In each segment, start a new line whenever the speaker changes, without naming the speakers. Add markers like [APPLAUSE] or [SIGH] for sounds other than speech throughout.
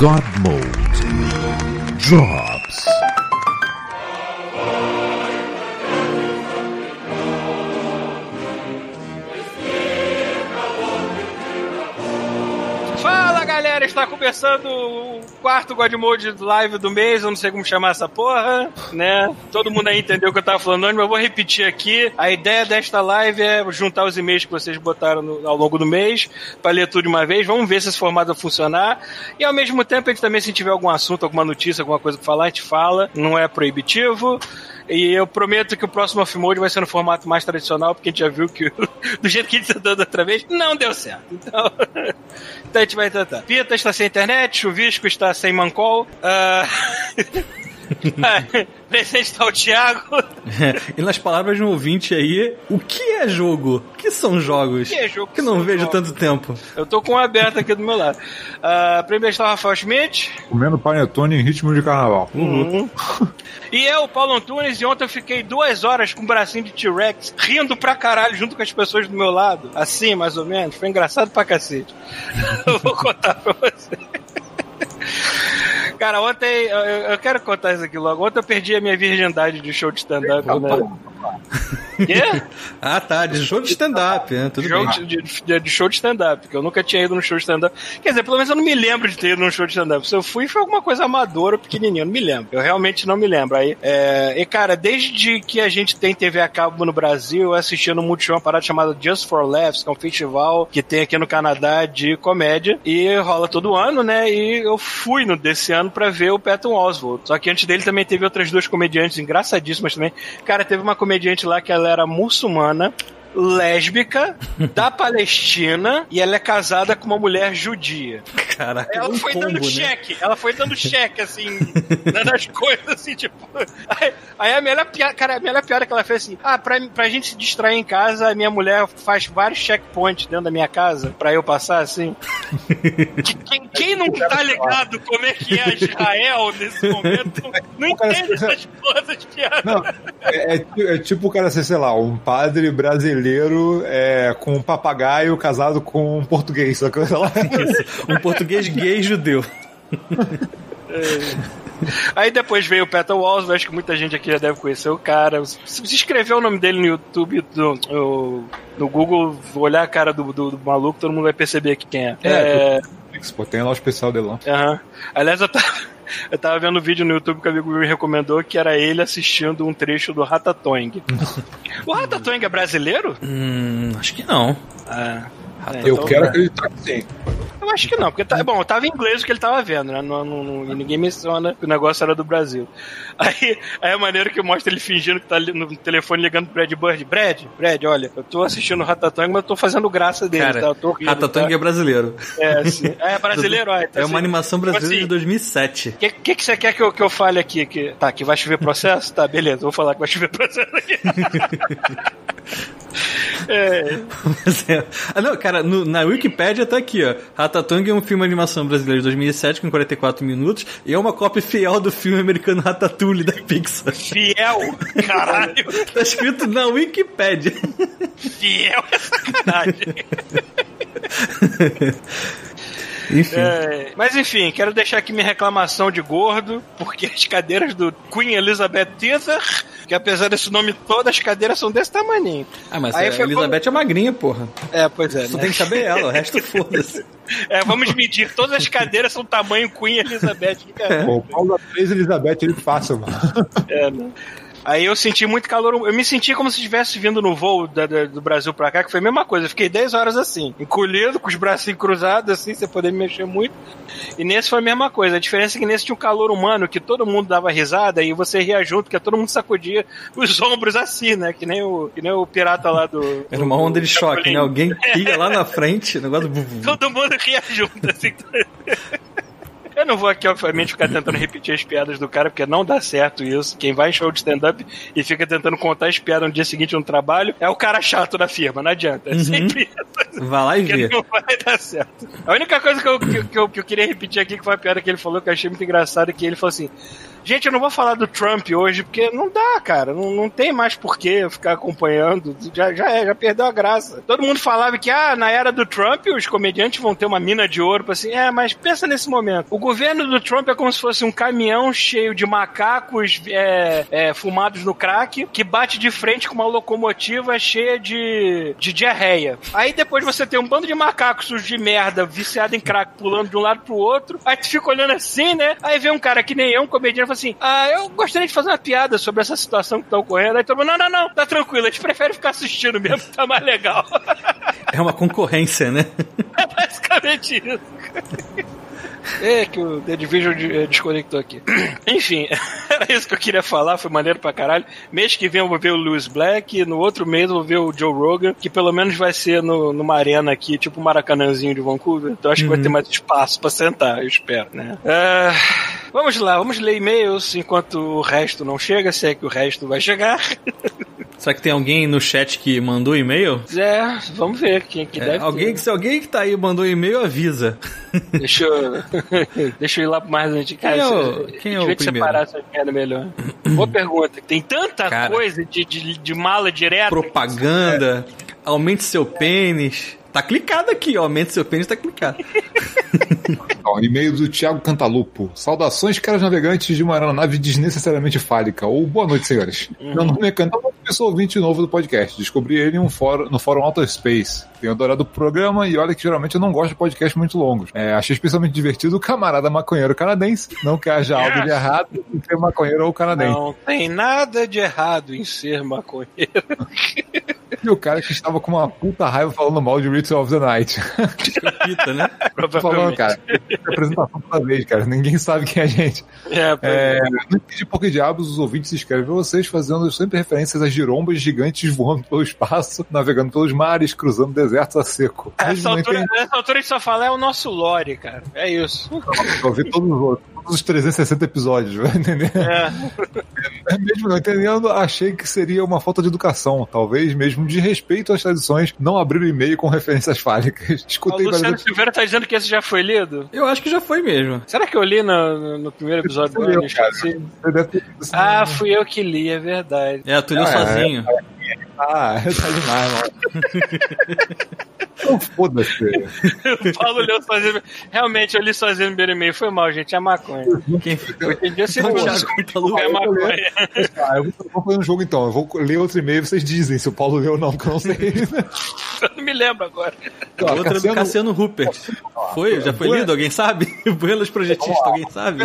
God Mode drops.
Fala começando o quarto God Mode Live do mês, eu não sei como chamar essa porra, né? Todo mundo aí entendeu o que eu tava falando mas eu vou repetir aqui. A ideia desta live é juntar os e-mails que vocês botaram no- ao longo do mês, para ler tudo de uma vez, vamos ver se esse formato vai funcionar. E ao mesmo tempo, a gente também, se tiver algum assunto, alguma notícia, alguma coisa pra falar, a gente fala, não é proibitivo. E eu prometo que o próximo off-mode vai ser no formato mais tradicional, porque a gente já viu que [LAUGHS] do jeito que a gente tentou da outra vez, não deu certo. Então, [LAUGHS] então a gente vai tentar. Pita está sem internet, Chuvisco está sem mancol. Ah, [LAUGHS] Presente está o Thiago. [LAUGHS]
e nas palavras de um ouvinte aí, o que é jogo? O que são jogos?
O que é jogo?
Que não vejo
jogos.
tanto tempo.
Eu tô com um aberto aqui do meu lado. Uh, primeiro está o Rafael Schmidt.
Comendo panetone em ritmo de carnaval.
Uhum. [LAUGHS] E eu, Paulo Antunes, e ontem eu fiquei duas horas com um bracinho de T-Rex, rindo pra caralho junto com as pessoas do meu lado. Assim, mais ou menos. Foi engraçado pra cacete. [LAUGHS] eu vou contar pra você. Cara, ontem, eu, eu quero contar isso aqui logo. Ontem eu perdi a minha virgindade de show de stand-up, né? Quê?
Ah, tá, de jogo de stand-up, né? Tudo
Jogo
bem.
de, de- de show de stand-up, porque eu nunca tinha ido num show de stand-up. Quer dizer, pelo menos eu não me lembro de ter ido num show de stand-up. Se eu fui, foi alguma coisa amadora, pequenininha, eu não me lembro. Eu realmente não me lembro. Aí, é, e cara, desde que a gente tem TV a cabo no Brasil, eu assisti no Multishow uma parada chamada Just for Laughs, que é um festival que tem aqui no Canadá de comédia, e rola todo ano, né? E eu fui no desse ano pra ver o Patton Oswalt. Só que antes dele também teve outras duas comediantes engraçadíssimas também. Cara, teve uma comediante lá que ela era muçulmana, lésbica, da Palestina, e ela é casada com uma mulher judia.
Caraca,
Ela foi
combo,
dando
né?
cheque, ela foi dando cheque, assim, [LAUGHS] dando as coisas, assim, tipo. Aí, aí a melhor piada, cara, a melhor piada que ela fez assim: ah, pra, pra gente se distrair em casa, a minha mulher faz vários checkpoints dentro da minha casa, pra eu passar, assim. Que- quem, quem não tá ligado como é que é Israel nesse momento, não entende essas coisas de piada.
Não, é, é é tipo o cara ser, sei lá, um padre brasileiro é, com um papagaio casado com um português, só que lá. [LAUGHS]
Um português gay judeu.
Aí depois veio o Peter Walls, acho que muita gente aqui já deve conhecer o cara. Se você escrever o nome dele no YouTube, no, no Google, olhar a cara do, do- do maluco, todo mundo vai perceber aqui quem é.
É, Pô, tem lá o especial dele lá.
Aham. Aliás, eu tava, eu tava vendo um vídeo no YouTube que o amigo me recomendou que era ele assistindo um trecho do Ratatouille. [LAUGHS] o Ratatouille é brasileiro?
Hum, acho que não.
Ah, é,
Eu
então
quero acreditar que sim.
Eu acho que não, porque tá, bom, tava em inglês o que ele tava vendo, né? Não, não- não- e ninguém menciona que o negócio era do Brasil. [LAUGHS] Aí, aí é maneiro que mostra ele fingindo que tá no telefone ligando pro Brad Bird. Brad, Brad, olha, eu tô assistindo o Ratatouille, mas eu tô fazendo graça dele,
Cara,
tá? Eu tô rindo,
Ratatouille é
tá?
brasileiro.
É, assim. [LAUGHS] É brasileiro, ó. então
É uma
assim,
animação brasileira
assim,
de 2007.
O que, que, que você quer que eu, que eu fale aqui? Que, tá, que vai chover processo? Tá, beleza, vou falar que vai chover processo aqui. [LAUGHS] é, [LAUGHS]
Ah, não, cara, no- na Wikipédia tá aqui, ó. Ratatouille é um filme de animação brasileiro de 2007 com 44 minutos e é uma cópia fiel do filme americano Ratatouille da Pixar.
fiel, caralho. [LAUGHS]
Tá escrito na Wikipédia.
Fiel é sacanagem. [LAUGHS]
Enfim.
É, mas enfim, quero deixar aqui minha reclamação de gordo, porque as cadeiras do Queen Elizabeth Theatre, que apesar desse nome todo, as cadeiras são desse tamanho.
Ah, mas
Aí
a Elizabeth é magrinha, porra.
É, pois é.
Só
né?
tem que saber ela, o resto foda-se. [LAUGHS]
É, vamos medir. Todas as cadeiras são tamanho Queen Elizabeth. cara.
Pô, o Paulo da 3 Elizabeth ele passa, mano.
É, né? Aí eu senti muito calor. Eu me senti como se estivesse vindo no voo da- da- do Brasil pra cá, que foi a mesma coisa. Eu fiquei 10 horas assim, encolhido, com os bracinhos cruzados, assim, sem poder me mexer muito. E nesse foi a mesma coisa. A diferença é que nesse tinha um calor humano, que todo mundo dava risada e você ria junto, porque todo mundo sacudia os [LAUGHS] ombros assim, né? Que nem o, que nem o pirata lá do.
Era uma onda de
do
choque, né? Alguém ia lá na [LAUGHS] frente, negócio.
Todo mundo ria junto, assim. [LAUGHS] Eu não vou aqui, obviamente, ficar tentando [LAUGHS] repetir as piadas do cara, porque não dá certo isso. Quem vai em show de stand-up e fica tentando contar as piadas no dia seguinte no trabalho é o cara chato da firma, não adianta. É sempre isso.
Vai lá e vê.
não vai dar certo. A única coisa que eu, que, que eu, que eu queria repetir aqui, que foi a piada que ele falou, que eu achei muito engraçado, é que ele falou assim. Gente, eu não vou falar do Trump hoje, porque não dá, cara. Não, não tem mais porquê ficar acompanhando. Já, já é, já perdeu a graça. Todo mundo falava que, ah, na era do Trump, os comediantes vão ter uma mina de ouro. Assim, é, mas pensa nesse momento. O governo do Trump é como se fosse um caminhão cheio de macacos é, é, fumados no crack, que bate de frente com uma locomotiva cheia de, de diarreia. Aí depois você tem um bando de macacos de merda, viciado em crack, pulando de um lado pro outro. Aí tu fica olhando assim, né? Aí vem um cara que nem eu, um comediante, fala assim: Ah, eu gostaria de fazer uma piada sobre essa situação que tá ocorrendo. Aí todo mundo, não, não, não, tá tranquilo, a gente prefere ficar assistindo mesmo, tá mais legal.
É uma concorrência, né? [LAUGHS]
é basicamente isso. É que o The Division eh, desconectou aqui. [COUGHS] Enfim, [LAUGHS] era isso que eu queria falar, foi maneiro pra caralho. Mês que vem eu vou ver o Lewis Black, no outro mês eu vou ver o Joe Rogan, que pelo menos vai ser no, numa arena aqui, tipo o Maracanãzinho de Vancouver. Então acho que vai ter mais espaço pra sentar, eu espero, né? Ah, vamos lá, vamos ler e-mails enquanto o resto não chega, se é que o resto vai chegar. [LAUGHS]
Será que tem alguém no chat que mandou e-mail?
É, vamos ver quem que
É,
deve
alguém,
ter.
que, se alguém que tá aí mandou e-mail, avisa.
Deixa eu, [LAUGHS] [LAUGHS] deixa eu ir lá pro mais antigo. Cara,
Quem é o-
isso-
quem é o
te
primeiro?
separar essa merda melhor. Boa pergunta. Tem tanta
Cara.
coisa de, de, de mala direta.
Propaganda, aumente seu pênis. Tá clicado aqui, ó. Aumente seu pênis, tá clicado. [LAUGHS]
Ó, e-mail do Thiago Cantalupo. Saudações, caros navegantes de uma aeronave desnecessariamente fálica. Ou boa noite, senhores. Meu nome é Cantalupo e sou ouvinte novo do podcast. Descobri ele em um fórum, no fórum Outer Space. Tenho adorado o programa e olha que geralmente eu não gosto de podcasts muito longos. É, achei especialmente divertido o camarada maconheiro canadense. Não que haja algo de [LAUGHS] errado em ser maconheiro ou canadense.
Não tem nada de errado em ser maconheiro. [LAUGHS]
E o cara que estava com uma puta raiva falando mal de Ritual of the Night. [LAUGHS]
Pita, né? [LAUGHS]
Tô falando,
Provavelmente.
cara. Apresentação toda vez, cara. Ninguém sabe quem é a gente.
É,
É, entendi por que diabos os ouvintes se escrevem pra vocês, fazendo sempre referências às girombas gigantes voando pelo espaço, [LAUGHS] navegando pelos mares, cruzando desertos a seco. Mesmo
Essa
não
altura, nessa altura a gente só fala é o nosso lore, cara. É isso.
Eu vi todos os outros, todos os 360 episódios, vai entender?
É.
Mesmo não entendendo, achei que seria uma falta de educação, talvez mesmo de respeito às tradições, não abrir o e-mail com referências fálicas.
O
Escutei
Luciano
várias
Silveira tá dizendo que esse já foi lido?
Eu acho que já foi mesmo.
Será que eu li no, no- no primeiro episódio do
lido isso
Ah, fui eu que li, é verdade.
É, tu leu
Ah, é.
sozinho.
Ah, [LAUGHS] tá demais, mano. Não foda-se.
O Paulo leu sozinho. Realmente, eu li sozinho no primeiro e-mail. Foi mal, gente. É maconha.
Quem
você
Então,
não
Cantalupo.
é maconha.
Ah, eu vou, fazer um jogo então. Eu vou ler outro e-mail vocês dizem se o Paulo leu ou não, que eu não sei. [LAUGHS]
Eu não me lembro agora.
Ó,
Outra do Cassiano Rupert. Foi? Já foi lido? Alguém sabe? [LAUGHS] Buenas projetistas, alguém sabe?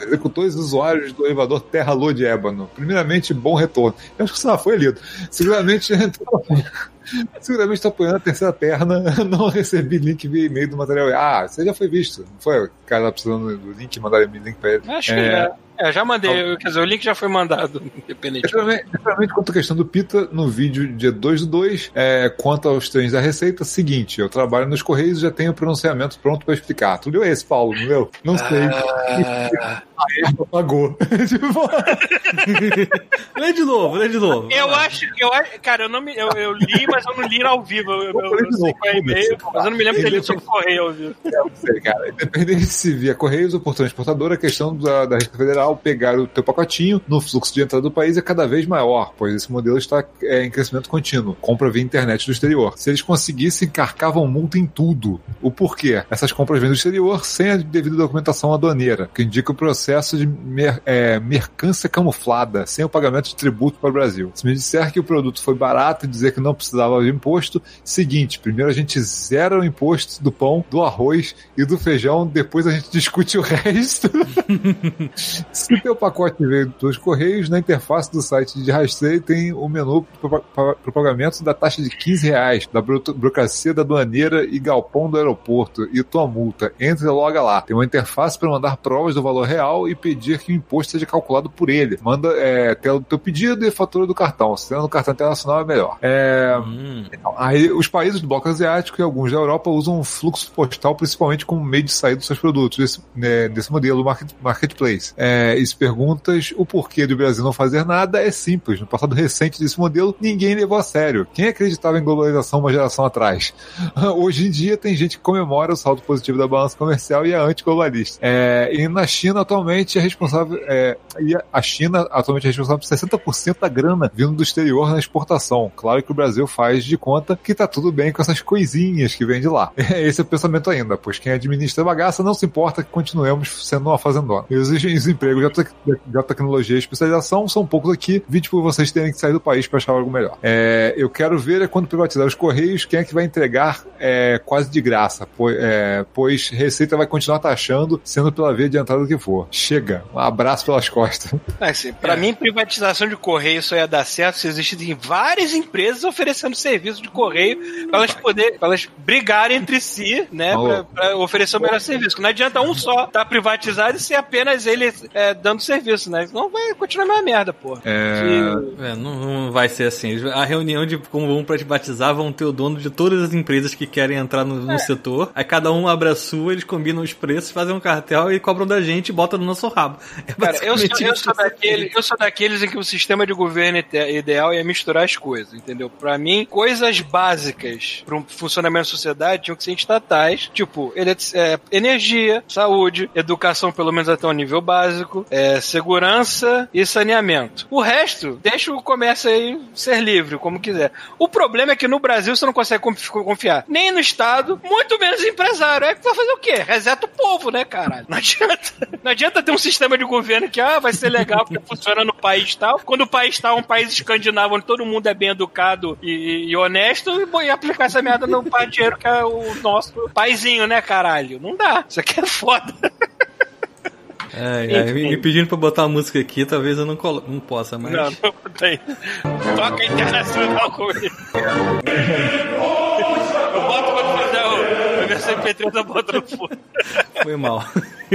Executores usuários do elevador Terra Lua de Ébano. Primeiramente, bom retorno. Eu acho que isso já foi lido. Seguramente, seguramente estou apoiando a terceira perna. [LAUGHS] Não recebi link via e-mail do material. Ah, você já foi visto. Não foi? O cara tá precisando do link, mandaram link pra ele.
Acho que
É.
É, já mandei. Quer dizer, o link já foi mandado, independente.
Exatamente, quanto à questão do Pita, no vídeo dia 2 do 2, é, quanto aos trens da Receita, seguinte, eu trabalho nos Correios e já tenho o pronunciamento pronto pra explicar. Tu leu esse, Paulo, não leu? Não sei.
Ah,
A Erva pagou. Tipo, [LAUGHS]
Lê de novo, lê de novo.
eu acho, eu acho, cara, eu não me, eu, eu li, mas eu não li ao vivo. Eu, eu, eu,
de
sei qual é e-mail, mas eu não me lembro de ter lido sobre correio ao vivo.
não sei, cara. Independente se via Correios ou por transportadora, a questão da, da Receita Federal pegar o teu pacotinho no fluxo de entrada do país é cada vez maior, pois esse modelo está é, em crescimento contínuo. Compra via internet do exterior. Se eles conseguissem, carcavam multa em tudo. O porquê? Essas compras vêm do exterior sem a devida documentação aduaneira, que indica o processo de mer- é, mercância camuflada, sem o pagamento de tributo para o Brasil. Se me disser que o produto foi barato e dizer que não precisava de imposto, seguinte, primeiro a gente zera o imposto do pão, do arroz e do feijão, depois a gente discute o resto. [LAUGHS] Se teu pacote veio dos Correios, na interface do site de rastreio tem o menu para o pagamento da taxa de 15 reais, da buro- burocracia da aduaneira e galpão do aeroporto e tua multa. Entre logo lá. Tem uma interface para mandar provas do valor real e pedir que o imposto seja calculado por ele. Manda é, tela do teu pedido e fatura do cartão. Se no cartão internacional é melhor. É,
Hum,
então, aí os países do bloco asiático e alguns da Europa usam um fluxo postal principalmente como meio de sair dos seus produtos desse, né, desse modelo market, marketplace. É, É, e se perguntas o porquê do Brasil não fazer nada, é simples. No passado recente desse modelo, ninguém levou a sério. Quem acreditava em globalização uma geração atrás? [LAUGHS] Hoje em dia, tem gente que comemora o saldo positivo da balança comercial e é antiglobalista. É, e na China, atualmente, é responsável. É, e a China atualmente é responsável por 60% da grana vindo do exterior na exportação. Claro que o Brasil faz de conta que tá tudo bem com essas coisinhas que vem de lá. [LAUGHS] Esse é o pensamento ainda, pois quem administra a bagaça não se importa que continuemos sendo uma fazendona. E os, os empregos de, de tecnologia e especialização são poucos aqui, vide por vocês terem que sair do país para achar algo melhor. É, eu quero ver é quando privatizar os Correios, quem é que vai entregar é, quase de graça, pois, é, pois Receita vai continuar taxando, sendo pela via de entrada que for. Chega, um abraço pelas costas.
Assim, pra mim, privatização de correio só ia dar certo se existissem várias empresas oferecendo serviço de correio para elas poderem, elas brigarem entre si, né, pra, pra oferecer o melhor serviço. Não adianta um só estar tá privatizado e ser apenas ele é, dando serviço, né? Não vai continuar a mesma merda, pô.
É... é não, não, vai ser assim. A reunião de como vão privatizar vão ter o dono de todas as empresas que querem entrar no, no é. setor. Aí cada um abre a sua, eles combinam os preços, fazem um cartel e cobram da gente e botam no nosso rabo.
É Cara, eu sou, eu, sou daquele, eu sou daqueles em que o sistema de governo ideal é misturar as coisas, entendeu? Pra mim, coisas básicas para um funcionamento da sociedade tinham que ser estatais, tipo é, energia, saúde, educação pelo menos até um nível básico, é, segurança e saneamento. O resto, deixa o comércio aí ser livre, como quiser. O problema é que no Brasil você não consegue confiar nem no Estado, muito menos em empresário. Que vai fazer o quê? Reseta o povo, né, caralho? Não adianta. Não adianta ter um sistema de governo que ah, vai ser legal porque funciona no país tal. Quando o país tal é um país escandinavo onde todo mundo é bem educado e, e honesto, e, aplicar essa merda no dinheiro que é o nosso paizinho, né, caralho? Não dá. Isso aqui é foda.
É, é, me pedindo pra botar uma música aqui, talvez eu não, colo não possa mais. Não, não
tem. Toca internacional comigo. eu boto quando fizer o. A versão MP3 eu boto no fundo.
Foi mal.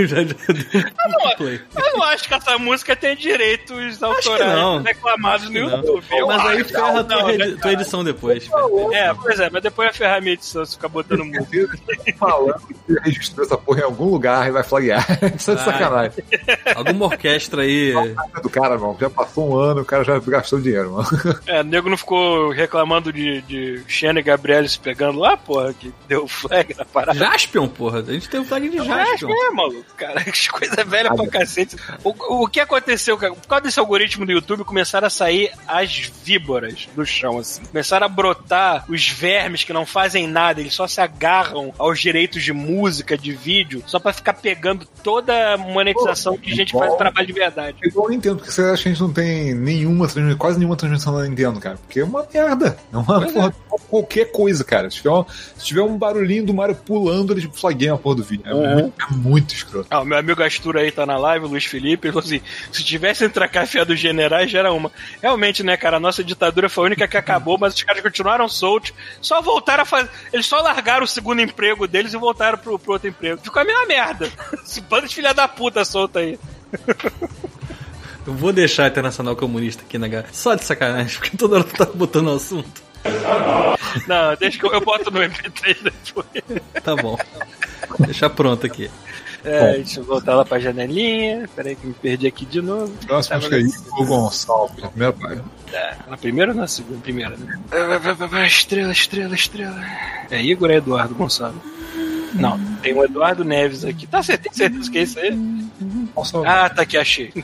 Já, já eu, não, eu não acho que essa música tem direitos autorais reclamados no YouTube.
Mas aí ferra a tua, tua edição depois.
É, pois é, mas depois vai ferrar a minha edição se ficar botando [LAUGHS] música.
Falando que registrou essa porra em algum lugar e vai flaguear. [LAUGHS] Isso é de sacanagem.
Alguma orquestra aí.
Do cara, mano. Já passou um ano, o cara já gastou dinheiro, mano.
É, o nego não ficou reclamando de, de Xena e Gabriel se pegando lá, porra, que deu flag na parada.
Jaspion, porra. A gente tem um flag de Jaspion. Jaspion
é, maluco cara. [LAUGHS] Que coisa velha pra cacete. O, o que aconteceu, cara? Por causa desse algoritmo do YouTube, começaram a sair as víboras do chão, assim. Começaram a brotar os vermes que não fazem nada, eles só se agarram aos direitos de música, de vídeo, só pra ficar pegando toda a monetização Pô, que a gente igual, faz trabalho de verdade.
Igual eu entendo, porque você acha que a gente não tem nenhuma transmissão, quase nenhuma transmissão da Nintendo, cara. Porque é uma merda. É uma porra, é. qualquer coisa, cara. Se tiver, um, se tiver um barulhinho do Mario pulando, ele tipo, flagueia a porra do vídeo. É, uhum. muito, é muito escroto.
Ah, o meu amigo Astura aí tá na live, o Luiz Felipe, ele falou assim: se tivesse entre a café dos generais, já era uma. Realmente, né, cara, a nossa ditadura foi a única que acabou, mas os caras continuaram soltos, só voltaram a fazer. Eles só largaram o segundo emprego deles e voltaram pro, pro outro emprego. Ficou a mesma merda. Esse bando de filha da puta solta aí.
Eu vou deixar a Internacional Comunista aqui na né, Só de sacanagem, porque toda hora tu tá botando o assunto.
Não, deixa que eu, eu boto no MP3 depois.
Tá bom. Deixar pronto aqui.
É, deixa eu voltar lá pra janelinha. Peraí que me perdi aqui de novo.
Próximo, acho que é Igor Gonçalves, na primeira página.
É, na primeira ou na segunda? Primeira, né? Estrela, estrela, estrela. É Igor ou é Eduardo Gonçalves? Não, tem o Eduardo Neves aqui. Tá, você tem certeza que é isso aí? Ah, tá aqui, achei. [LAUGHS]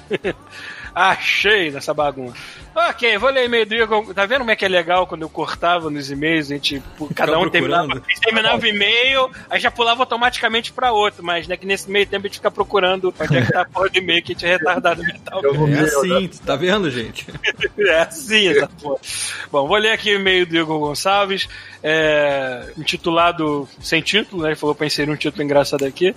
achei nessa bagunça. Ok, vou ler e-mail do Igor. Tá vendo como é que é legal quando eu cortava nos e-mails? A gente, cada um terminava, terminava o e-mail, aí já pulava automaticamente pra outro. Mas né, que nesse meio tempo a gente fica procurando onde é que tá a porra do e-mail que a gente é retardado mental.
É assim, tá vendo, gente? [LAUGHS]
é assim, essa porra. Bom, vou ler aqui o e-mail do Igor Gonçalves, é, intitulado sem título, né? Ele falou pra inserir um título engraçado aqui.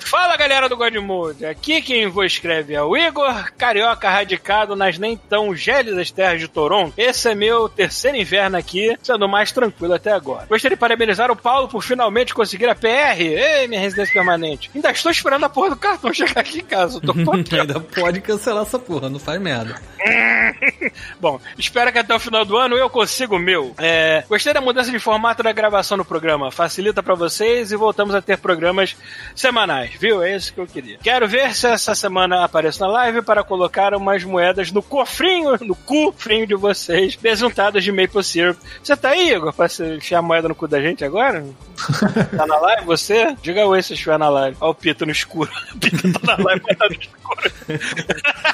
Fala galera do Godmode, aqui quem vos escreve é o Igor, carioca radicado nas nem tão gélidas terras de Toronto. Esse é meu terceiro inverno aqui, sendo mais tranquilo até agora. Gostaria de parabenizar o Paulo por finalmente conseguir a PR, ei, minha residência permanente. Ainda estou esperando a porra do cartão chegar aqui em casa, tô [LAUGHS]
Ainda pode cancelar essa porra, não faz merda. [LAUGHS]
Bom, espero que até o final do ano eu consiga o meu. É, gostei da mudança de formato da gravação no programa. Facilita pra vocês e voltamos a ter programas semanais, viu? É isso que eu queria. Quero ver se essa semana apareço na live para colocar umas moedas no cofrinho, no cofrinho de vocês, besuntadas de maple syrup. Você tá aí, Igor, pra você enfiar a moeda no cu da gente agora? [LAUGHS] tá na live você? Diga oi se estiver na live. Olha o Pita no escuro. [LAUGHS] O Pita tá na live, mas tá no escuro. [LAUGHS]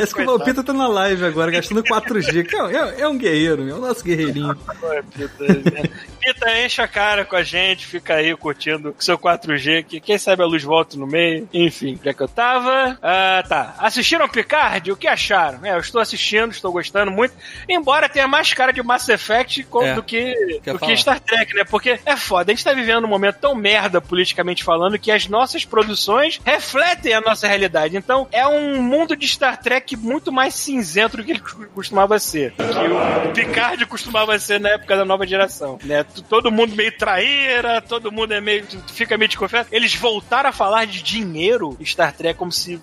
Esse que o Pita tá na live agora, gastando 4G. que É, é- é um guerreiro, é o nosso guerreirinho.
Oi, Pita. Pita, enche a cara com a gente, fica aí curtindo com seu 4G, que quem sabe a luz volta no meio. Enfim, já que eu tava. Ah, tá. Assistiram Picard? O que acharam? É, eu estou assistindo, estou gostando muito. Embora tenha mais cara de Mass Effect
É,
do que, do
falar.
que Star Trek, né? Porque é foda, a gente tá vivendo um momento tão merda politicamente falando que as nossas produções refletem a nossa realidade. Então é um mundo de Star Trek muito mais cinzento do que ele costumava ser. Que o Picard costumava ser na época da nova geração, né? Todo mundo meio traíra, todo mundo é meio fica meio desconfiado. Eles voltaram a falar de dinheiro em Star Trek como se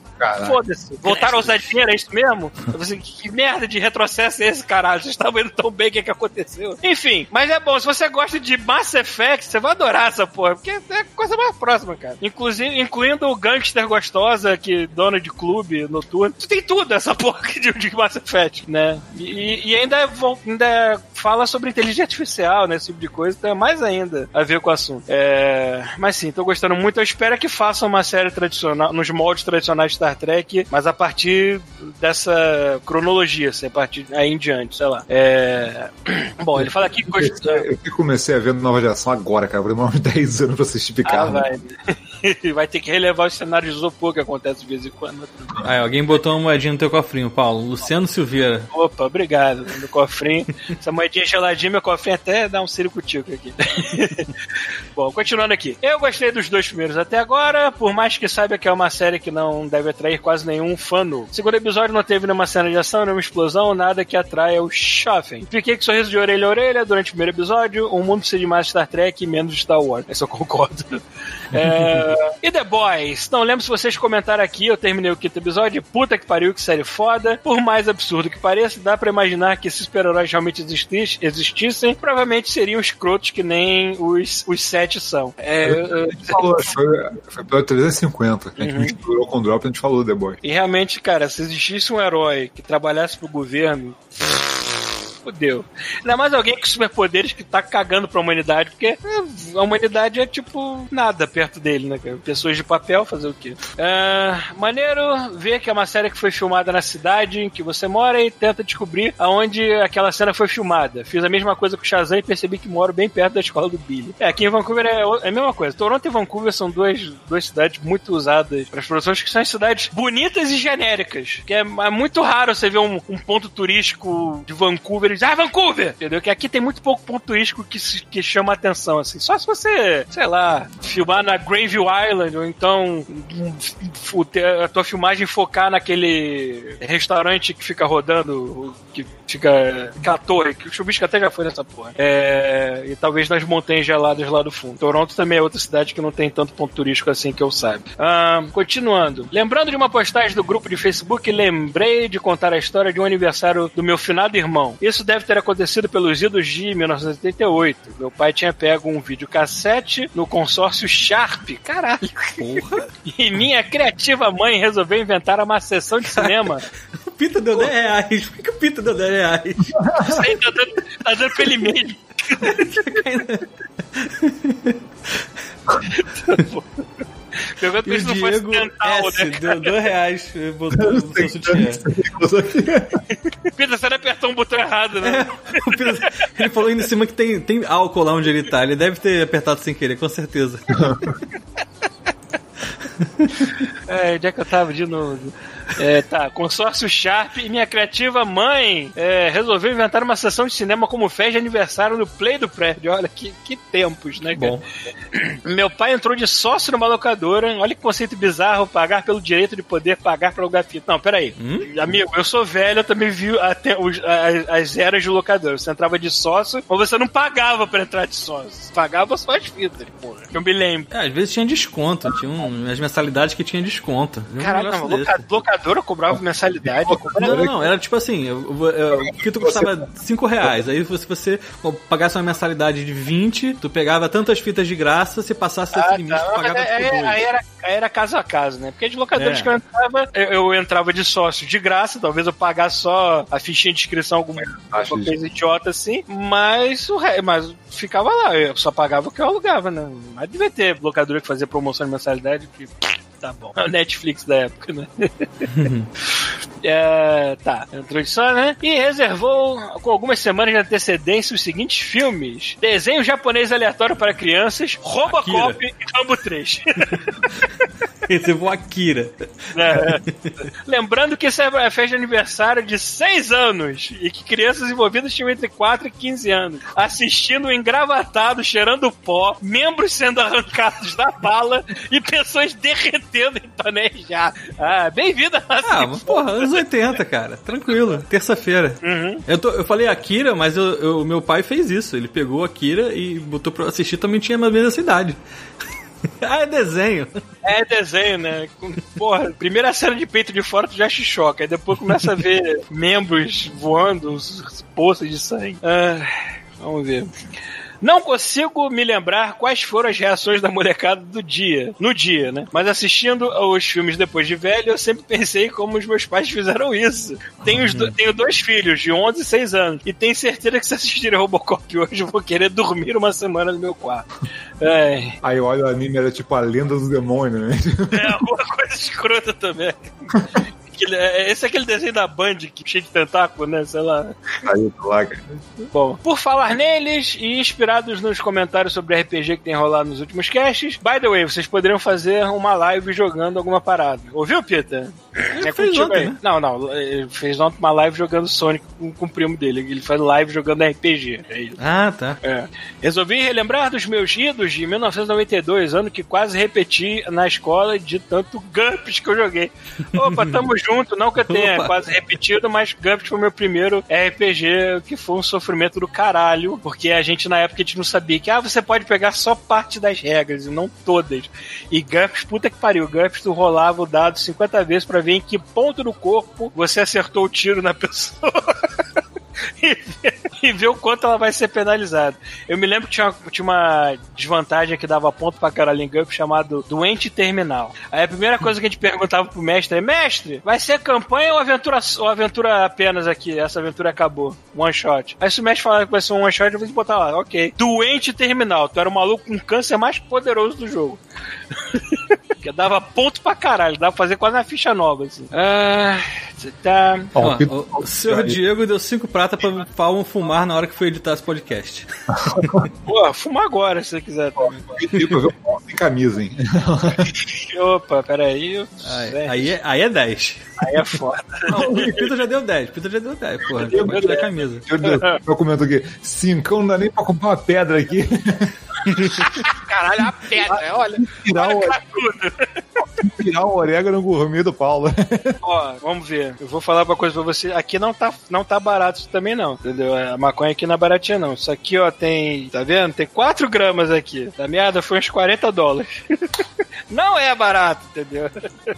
foda-se. Voltaram a usar dinheiro, é isso mesmo? Assim, que, merda de retrocesso é esse, caralho? Vocês estavam indo tão bem, o que, é que aconteceu? Enfim, mas é bom, se você gosta de Mass Effect, você vai adorar essa porra, porque é a coisa mais próxima, cara. Inclusive, incluindo o gangster gostosa, que dona de clube noturno. Tu tem tudo essa [LAUGHS] porra de, de Mass Effect, né? E, e ainda, vol- ainda fala sobre inteligência artificial, né? Esse tipo de coisa, então é mais ainda a ver com o assunto. É, mas sim, tô gostando muito. Eu espero que façam uma série tradicional, nos moldes tradicionais de Star Trek, mas a partir dessa cronologia, assim, a partir aí em diante, sei lá. É... [CLEARS THROAT] Bom, ele fala aqui que.
Eu que comecei a ver nova geração agora, cara. Vou demorar uns 10 anos pra assistir
Ah,
Picard. [LAUGHS]
vai. vai ter que relevar os cenários de isopor que acontece de vez em quando.
Aí, alguém botou uma moedinha no teu cofrinho, Paulo. Luciano Silveira.
Opa, obrigado. No cofrinho. Essa moedinha geladinha, meu cofrinho até dá um ciricutico aqui. [LAUGHS] Bom, continuando aqui. Eu gostei dos dois primeiros até agora, por mais que saiba que é uma série que não deve atrair quase nenhum fã novo. Segundo episódio não teve nenhuma cena de ação, nenhuma explosão, nada que atraia o Schaffen. Fiquei com sorriso de orelha a orelha durante o primeiro episódio. O mundo precisa de mais Star Trek e menos Star Wars. Essa eu concordo. [LAUGHS] É, E The Boys? Não lembro se vocês comentaram aqui, eu terminei o quinto episódio. Puta que pariu, que série foda. Por mais absurdo que pareça, dá pra imaginar que se super-heróis realmente existis- existissem, provavelmente seriam escrotos que nem os, os sete são. É, eu- eu-
falou, foi, foi episódio 350. A gente
Uhum.
misturou com o Drop e a gente falou The Boy.
E realmente, cara, se existisse um herói que trabalhasse pro governo. Fudeu. Ainda mais alguém com superpoderes que tá cagando pra humanidade, porque é, a humanidade é tipo nada perto dele, né? Pessoas de papel, fazer o quê? Ah, maneiro ver que é uma série que foi filmada na cidade em que você mora e tenta descobrir aonde aquela cena foi filmada. Fiz a mesma coisa com o Shazam e percebi que moro bem perto da escola do Billy. É, aqui em Vancouver é, é a mesma coisa. Toronto e Vancouver são duas, duas cidades muito usadas para as produções que são cidades bonitas e genéricas. Que é, é muito raro você ver um, um ponto turístico de Vancouver dizer, ah, Vancouver! Entendeu? Que aqui tem muito pouco ponto turístico que, se- que chama atenção, assim. Só se você, sei lá, filmar na Grandview Island, ou então a tua filmagem focar naquele restaurante que fica rodando, que fica aquela torre, que o Chubisco até já foi nessa porra. É, e talvez nas montanhas geladas lá do fundo. Toronto também é outra cidade que não tem tanto ponto turístico assim que eu saiba. Continuando. Lembrando de uma postagem do grupo de Facebook, lembrei de contar a história de um aniversário do meu finado irmão. Isso deve ter acontecido pelos idos de 1988. Meu pai tinha pego um videocassete no consórcio Sharp. Caralho.
Porra. [LAUGHS]
E minha criativa mãe resolveu inventar uma sessão de cinema. [LAUGHS]
O Pita deu 10 reais. Por que o Pita deu 10 reais?
Isso aí tá dando, tá dando pra ele mesmo. [LAUGHS]
E
se
o
não fosse
Diego
dental,
S
né?
deu 2 reais e botou no seu sutiã. [LAUGHS]
Pedro, você não apertou um botão errado, né? [LAUGHS]
Pita- Ele falou aí em cima que tem, tem álcool lá onde ele tá. Ele deve ter apertado sem querer, com certeza. [LAUGHS]
É, onde é que eu tava de novo? É, tá, consórcio Sharp e minha criativa mãe é, resolveu inventar uma sessão de cinema como festa de aniversário no Play do prédio. Olha que, que tempos, né, cara?
Bom, [CLEARS THROAT]
Meu pai entrou de sócio numa locadora. Olha que conceito bizarro, pagar pelo direito de poder pagar pra alugar fita. Não, peraí.
Hum?
Amigo, eu sou velho, eu também vi até os- as, as eras de locadora. Você entrava de sócio, mas você não pagava pra entrar de sócio. Você pagava só as fitas, porra. Eu me lembro.
é, às vezes tinha desconto. Tinha um- umas mensalidades que tinha desconto. Viu um
locadora locadora cobrava mensalidade.
Não, não, não, era tipo assim, eu- eu- eu- o que tu custava 5 reais. Aí se você pagasse uma mensalidade de 20, tu pegava tantas fitas de graça, se passasse
Ah,
esse limite,
tá.
tu pagava
aí,
por dois.
aí era, aí era caso a caso, né? Porque de locadores
É.
que eu entrava, eu, eu entrava de sócio de graça, talvez eu pagasse só a fichinha de inscrição, alguma
Acho
alguma coisa idiota assim, mas o re... mas ficava lá, eu só pagava o que eu alugava, né? Mas devia ter locadora que fazia promoção de mensalidade, que tá bom. É o Netflix da época, né? [LAUGHS] É, tá, introdução, né? E reservou com algumas semanas de antecedência os seguintes filmes: Desenho japonês aleatório para crianças, Robocop e Rambo 3.
Recebeu [LAUGHS] Akira.
É. Lembrando que isso é a festa de aniversário de 6 anos e que crianças envolvidas tinham entre 4 e 15 anos, assistindo engravatado, cheirando pó, membros sendo arrancados da bala e pessoas derretendo em tonéis já. Ah, bem-vinda à
Ah, mas porra, anos 80, cara. Tranquilo. Terça-feira.
Uhum.
Eu, tô- eu falei Akira, mas o meu pai fez isso. Ele pegou Akira e botou pra eu assistir, também tinha mais ou menos essa idade. [LAUGHS] ah, é desenho.
É desenho, né? Porra, primeira cena de peito de fora tu já te choca, aí depois começa a ver [LAUGHS] membros voando, poças de sangue. Ah, vamos ver. Não consigo me lembrar quais foram as reações da molecada do dia, no dia, né? Mas assistindo os filmes depois de velho, eu sempre pensei como os meus pais fizeram isso. Tenho, os do- tenho dois filhos, de 11 e 6 anos, e tenho certeza que se assistirem Robocop hoje, eu vou querer dormir uma semana no meu quarto. É,
Aí olha o anime, era tipo a lenda do demônio, né?
é alguma coisa escrota também. [LAUGHS] Aquele- é- Esse é aquele desenho da Band que cheio de tentáculo, né? Sei lá.
Aí lá, cara.
Bom, por falar neles e inspirados nos comentários sobre RPG que tem rolado nos últimos casts, by the way, vocês poderiam fazer uma live jogando alguma parada. Ouviu, Peter? É
fez
contigo
ontem,
aí.
né?
Não, não. Ele fez ontem uma live jogando Sonic com, com o primo dele. Ele faz live jogando RPG. É isso.
Ah, tá.
É. Resolvi relembrar dos meus idos de 1992, ano que quase repeti na escola de tanto GURPS que eu joguei. Opa, tamo [LAUGHS] junto, não que eu tenha
Opa.
quase repetido, mas GURPS foi meu primeiro RPG, que foi um sofrimento do caralho, porque a gente na época a gente não sabia que ah, você pode pegar só parte das regras e não todas. E GURPS, puta que pariu, GURPS tu rolava o dado 50 vezes ver em que ponto do corpo você acertou o tiro na [LAUGHS] pessoa. e ver, e ver o quanto ela vai ser penalizada. Eu me lembro que tinha, tinha uma desvantagem que dava ponto pra caralho em Gump chamado doente terminal. Aí a primeira coisa que a gente perguntava pro mestre é: Mestre, vai ser campanha ou aventura, ou aventura apenas aqui? Essa aventura acabou. One shot. Aí se o mestre falar que vai ser um one shot, eu vou botar lá, ok. Doente terminal. Tu era o maluco com câncer mais poderoso do jogo. [LAUGHS] que dava ponto pra caralho, dava pra fazer quase uma ficha nova, assim. Ah, tá.
Ó,
Ó,
o
senhor Diego deu cinco prata pra Palmo fumar na hora que foi editar esse podcast. [LAUGHS]
Pô, fuma agora se você quiser também.
Tipo, eu vi um sem camisa, hein? [LAUGHS]
Opa, peraí.
Aí,
É,
aí, é, aí é 10.
aí é foda. [LAUGHS]
Não, o Peter já deu 10. Peter já deu 10, porra.
Deus, eu comento aqui. Cincão não dá nem pra comprar uma pedra aqui.
Caralho, a pedra, olha.
Tirar o,
Olha tudo.
Tirar o orégano gourmet do Paulo. [LAUGHS]
Ó, vamos ver. Eu vou falar uma coisa pra você. Aqui não tá, não tá barato isso também, não. Entendeu? A maconha aqui não é baratinha, não. Isso aqui, ó, tem. Tá vendo? Tem 4 gramas aqui. Da merda foi uns 40 dólares. [LAUGHS] Não é barato, entendeu?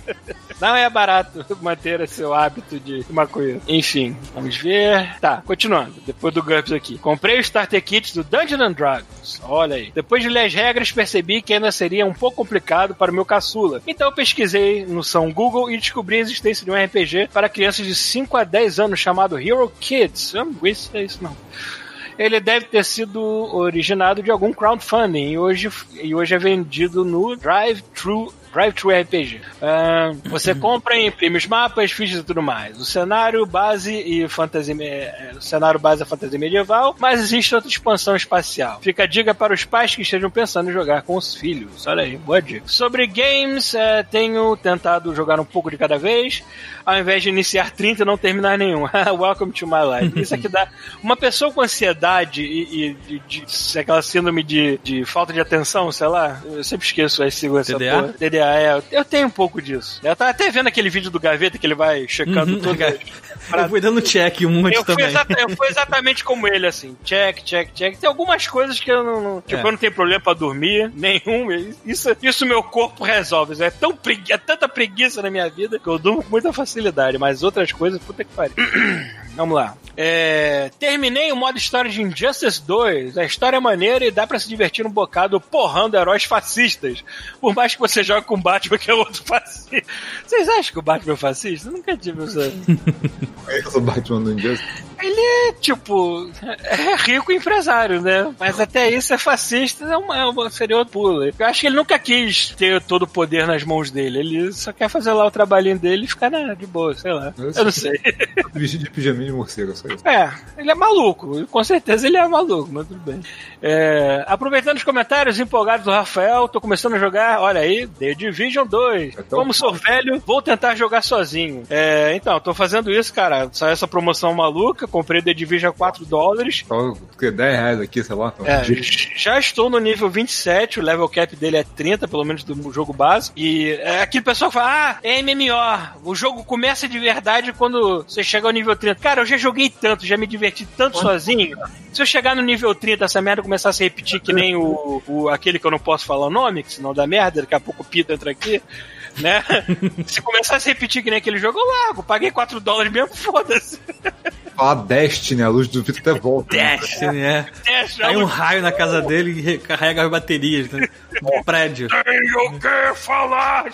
[LAUGHS] Não é barato manter seu hábito de maconha. Enfim, vamos ver. Tá, continuando. Depois do GURPS aqui. Comprei o Starter Kit do Dungeons and Dragons. Olha aí. Depois de ler as regras, percebi que ainda seria um pouco complicado para o meu caçula. Então pesquisei no São Google e descobri a existência de um RPG para crianças de 5 a 10 anos chamado Hero Kids. Eu não conheço isso, não ele deve ter sido originado de algum crowdfunding e hoje, e hoje é vendido no Drive-Thru Drive-Thru RPG. Ah, você compra e imprime os mapas, fichas e tudo mais. O cenário base e fantasia, eh, o cenário base é fantasia medieval, mas existe outra expansão espacial. Fica a dica para os pais que estejam pensando em jogar com os filhos. Olha aí, boa dica. Sobre games, eh, tenho tentado jogar um pouco de cada vez, ao invés de iniciar 30 e não terminar nenhum. [LAUGHS] Welcome to my life. Isso aqui dá uma pessoa com ansiedade e, e de, de- aquela síndrome de, de falta de atenção, sei lá. Eu sempre esqueço aí sigo essa
TDA?
É. Eu tenho um pouco disso. Eu tava até vendo aquele vídeo do Gaveta que ele vai checando
Uhum,
tudo. [LAUGHS]
Ga- Eu fui dando check um monte
Eu fui,
também.
exata- eu fui exatamente como ele, assim. Check, check, check. Tem algumas coisas que eu não. não- tipo,
É.
eu não tenho problema pra dormir, [LAUGHS] nenhum. Isso, isso meu corpo resolve. É, tão pregui é tanta preguiça na minha vida que eu durmo com muita facilidade. Mas outras coisas, puta que pariu. [CLEARS THROAT] Vamos lá. É, terminei o modo história de Injustice 2. A história é maneira e dá pra se divertir um bocado porrando heróis fascistas. Por mais que você jogue com o Batman, que é outro [LAUGHS] fascista. Vocês acham que o Batman é fascista? Eu nunca tive essa. [LAUGHS]
Eu sou Batman do Injustice.
Ele é, tipo, é rico empresário, né? Mas até isso é fascista, é uma, é uma, seria outro pulo. Eu acho que ele nunca quis ter todo o poder nas mãos dele. Ele só quer fazer lá o trabalhinho dele e ficar na, de boa, sei lá. Eu não sei. [LAUGHS]
Vestido de pijaminha de morcego, só isso.
É, ele é maluco. Com certeza ele é maluco, mas tudo bem. É, aproveitando os comentários empolgados do Rafael, tô começando a jogar, olha aí, The Division 2.
Então-
Como sou velho, vou tentar jogar sozinho. É, então, tô fazendo isso, cara. Saiu essa promoção maluca, comprei The Division a 4 dólares.
Só porque 10 reais aqui, sei lá.
É,
Gente,
já estou no nível 27, o level cap dele é 30, pelo menos do jogo básico. E é aquele pessoal que fala: ah, é MMO. O jogo começa de verdade quando você chega ao nível 30. Cara, eu já joguei tanto, já me diverti tanto sozinho. Se eu chegar no nível 30, essa merda começar a se repetir que nem o, o- aquele que eu não posso falar o nome, que senão dá merda, daqui a pouco o Pita entra aqui. Né? Se começar a se repetir que nem aquele jogo, eu largo. Paguei 4 dólares mesmo, foda-se.
falar Destiny, a luz do Vitor até volta. né?
Destiny, é.
É,
Cai um raio na casa dele e recarrega as baterias né? no prédio.
Tenho que falar.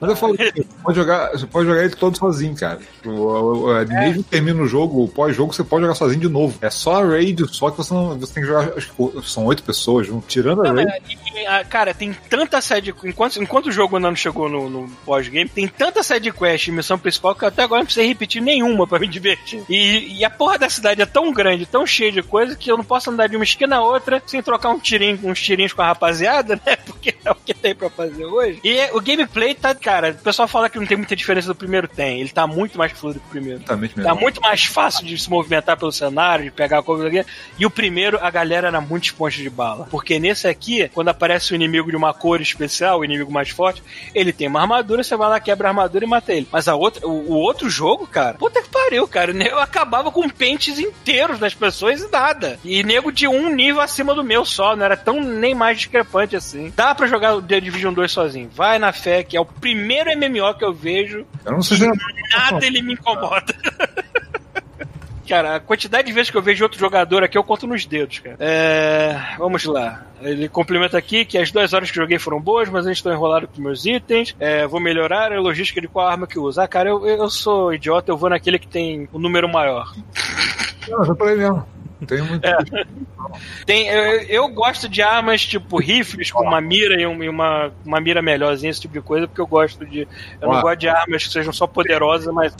Mas eu falo que você pode jogar, você pode jogar ele todo sozinho, cara. O- o- o- Mesmo que termine o jogo, o pós-jogo, você pode jogar sozinho de novo. É só a raid, só que você, não, você tem que jogar. Acho que são oito pessoas, tirando a
Não,
raid.
é, e, ah, Cara, tem tanta side. Enquanto, enquanto o jogo ainda não chegou no, no pós-game, tem tanta side quest e missão principal que eu até agora não precisei repetir nenhuma pra me divertir. E, e a porra da cidade é tão grande, tão cheia de coisa, que eu não posso andar de uma esquina a outra sem trocar um tirinho, uns tirinhos com a rapaziada, né? [LAUGHS] Porque é o que tem pra fazer hoje. E o gameplay tá, cara, o pessoal fala que não tem muita diferença do primeiro, tem. Ele tá muito mais fluido que o primeiro. Tá
mesmo.
muito mais fácil de se movimentar pelo cenário, de pegar coisa aqui. E o primeiro, a galera era muito esponja de bala. Porque nesse aqui, quando aparece o inimigo de uma cor especial, o inimigo mais forte, ele tem uma armadura, você vai lá, quebra a armadura e mata ele. Mas a outra, o, o outro jogo, cara, puta que pariu, cara. Eu acabava com pentes inteiros das pessoas e nada. E nego de um nível acima do meu só, não era tão nem mais discrepante assim. Dá pra jogar o The Division 2 sozinho. Vai na fé, que é o primeiro MMO que eu vejo
Eu não sei se
nada ele me incomoda. [LAUGHS] Cara, a quantidade de vezes que eu vejo outro jogador aqui, eu conto nos dedos, cara. É, vamos lá. Ele complementa aqui que as duas horas que joguei foram boas, mas ainda estou enrolado com meus itens. É, vou melhorar a logística de qual arma que usa. Ah, cara, eu, eu sou idiota, eu vou naquele que tem o número maior.
Não, já falei mesmo. Tem muito.
É. Tem, eu, eu gosto de armas tipo rifles com uma mira e um- uma, uma mira melhorzinha, esse tipo de coisa, porque eu gosto de. Eu não gosto de armas que sejam só poderosas, mas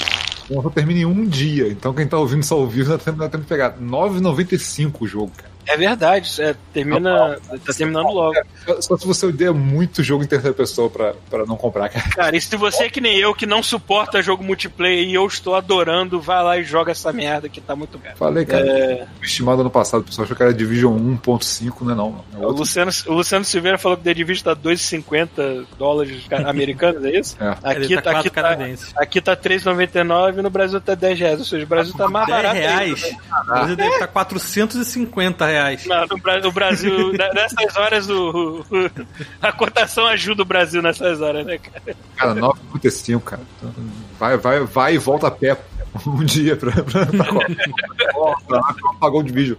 só termina em um dia. Então quem tá ouvindo só ao vivo dá tempo, dá tempo de pegar. 9,95 o jogo, cara.
É verdade, é, termina. Tá terminando logo.
Só- se você odeia muito jogo em terceira pessoa pra, pra não comprar, cara.
Cara, e se você é que nem eu, que não suporta jogo multiplayer e eu estou adorando, vai lá e joga essa merda que tá muito bom.
Falei, cara.
É,
Estimado ano passado, o pessoal achou que era Division 1.5, não é não. É
o. Luciano, o Luciano Silveira falou que o The Division tá 2,50 dólares ca- americanos, é isso? [LAUGHS]
É.
Aqui,
Ele tá
aqui, tá, aqui tá 3,99 e no Brasil tá 10 reais. Ou seja, o Brasil tá mais
10
barato. ainda.
reais. O Brasil deve estar 450 reais.
Não, no, Bra- no Brasil, [LAUGHS] ne- nessas horas, o, o- a cotação ajuda o Brasil nessas horas, né, cara?
Cara, 9,55, cara. Vai, vai, vai e volta a pé [LAUGHS] um dia pra. pra, pra, pagou de vídeo.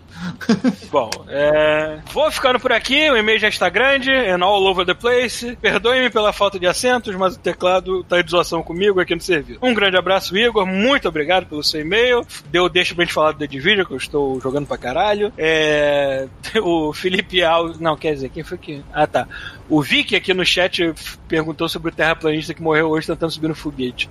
Bom, é... vou ficando por aqui, o e-mail já está grande, and all over the place. Perdoe-me pela falta de assentos, mas o teclado tá de zoação comigo aqui no serviço. Um grande abraço, Igor, muito obrigado pelo seu e-mail. Deu deixa pra gente falar do The Division, que eu estou jogando pra caralho. É... [LAUGHS] O Felipe Alves, não, quer dizer, quem foi que... Ah, tá. O Vicky aqui no chat perguntou sobre o terraplanista que morreu hoje tentando subir no foguete.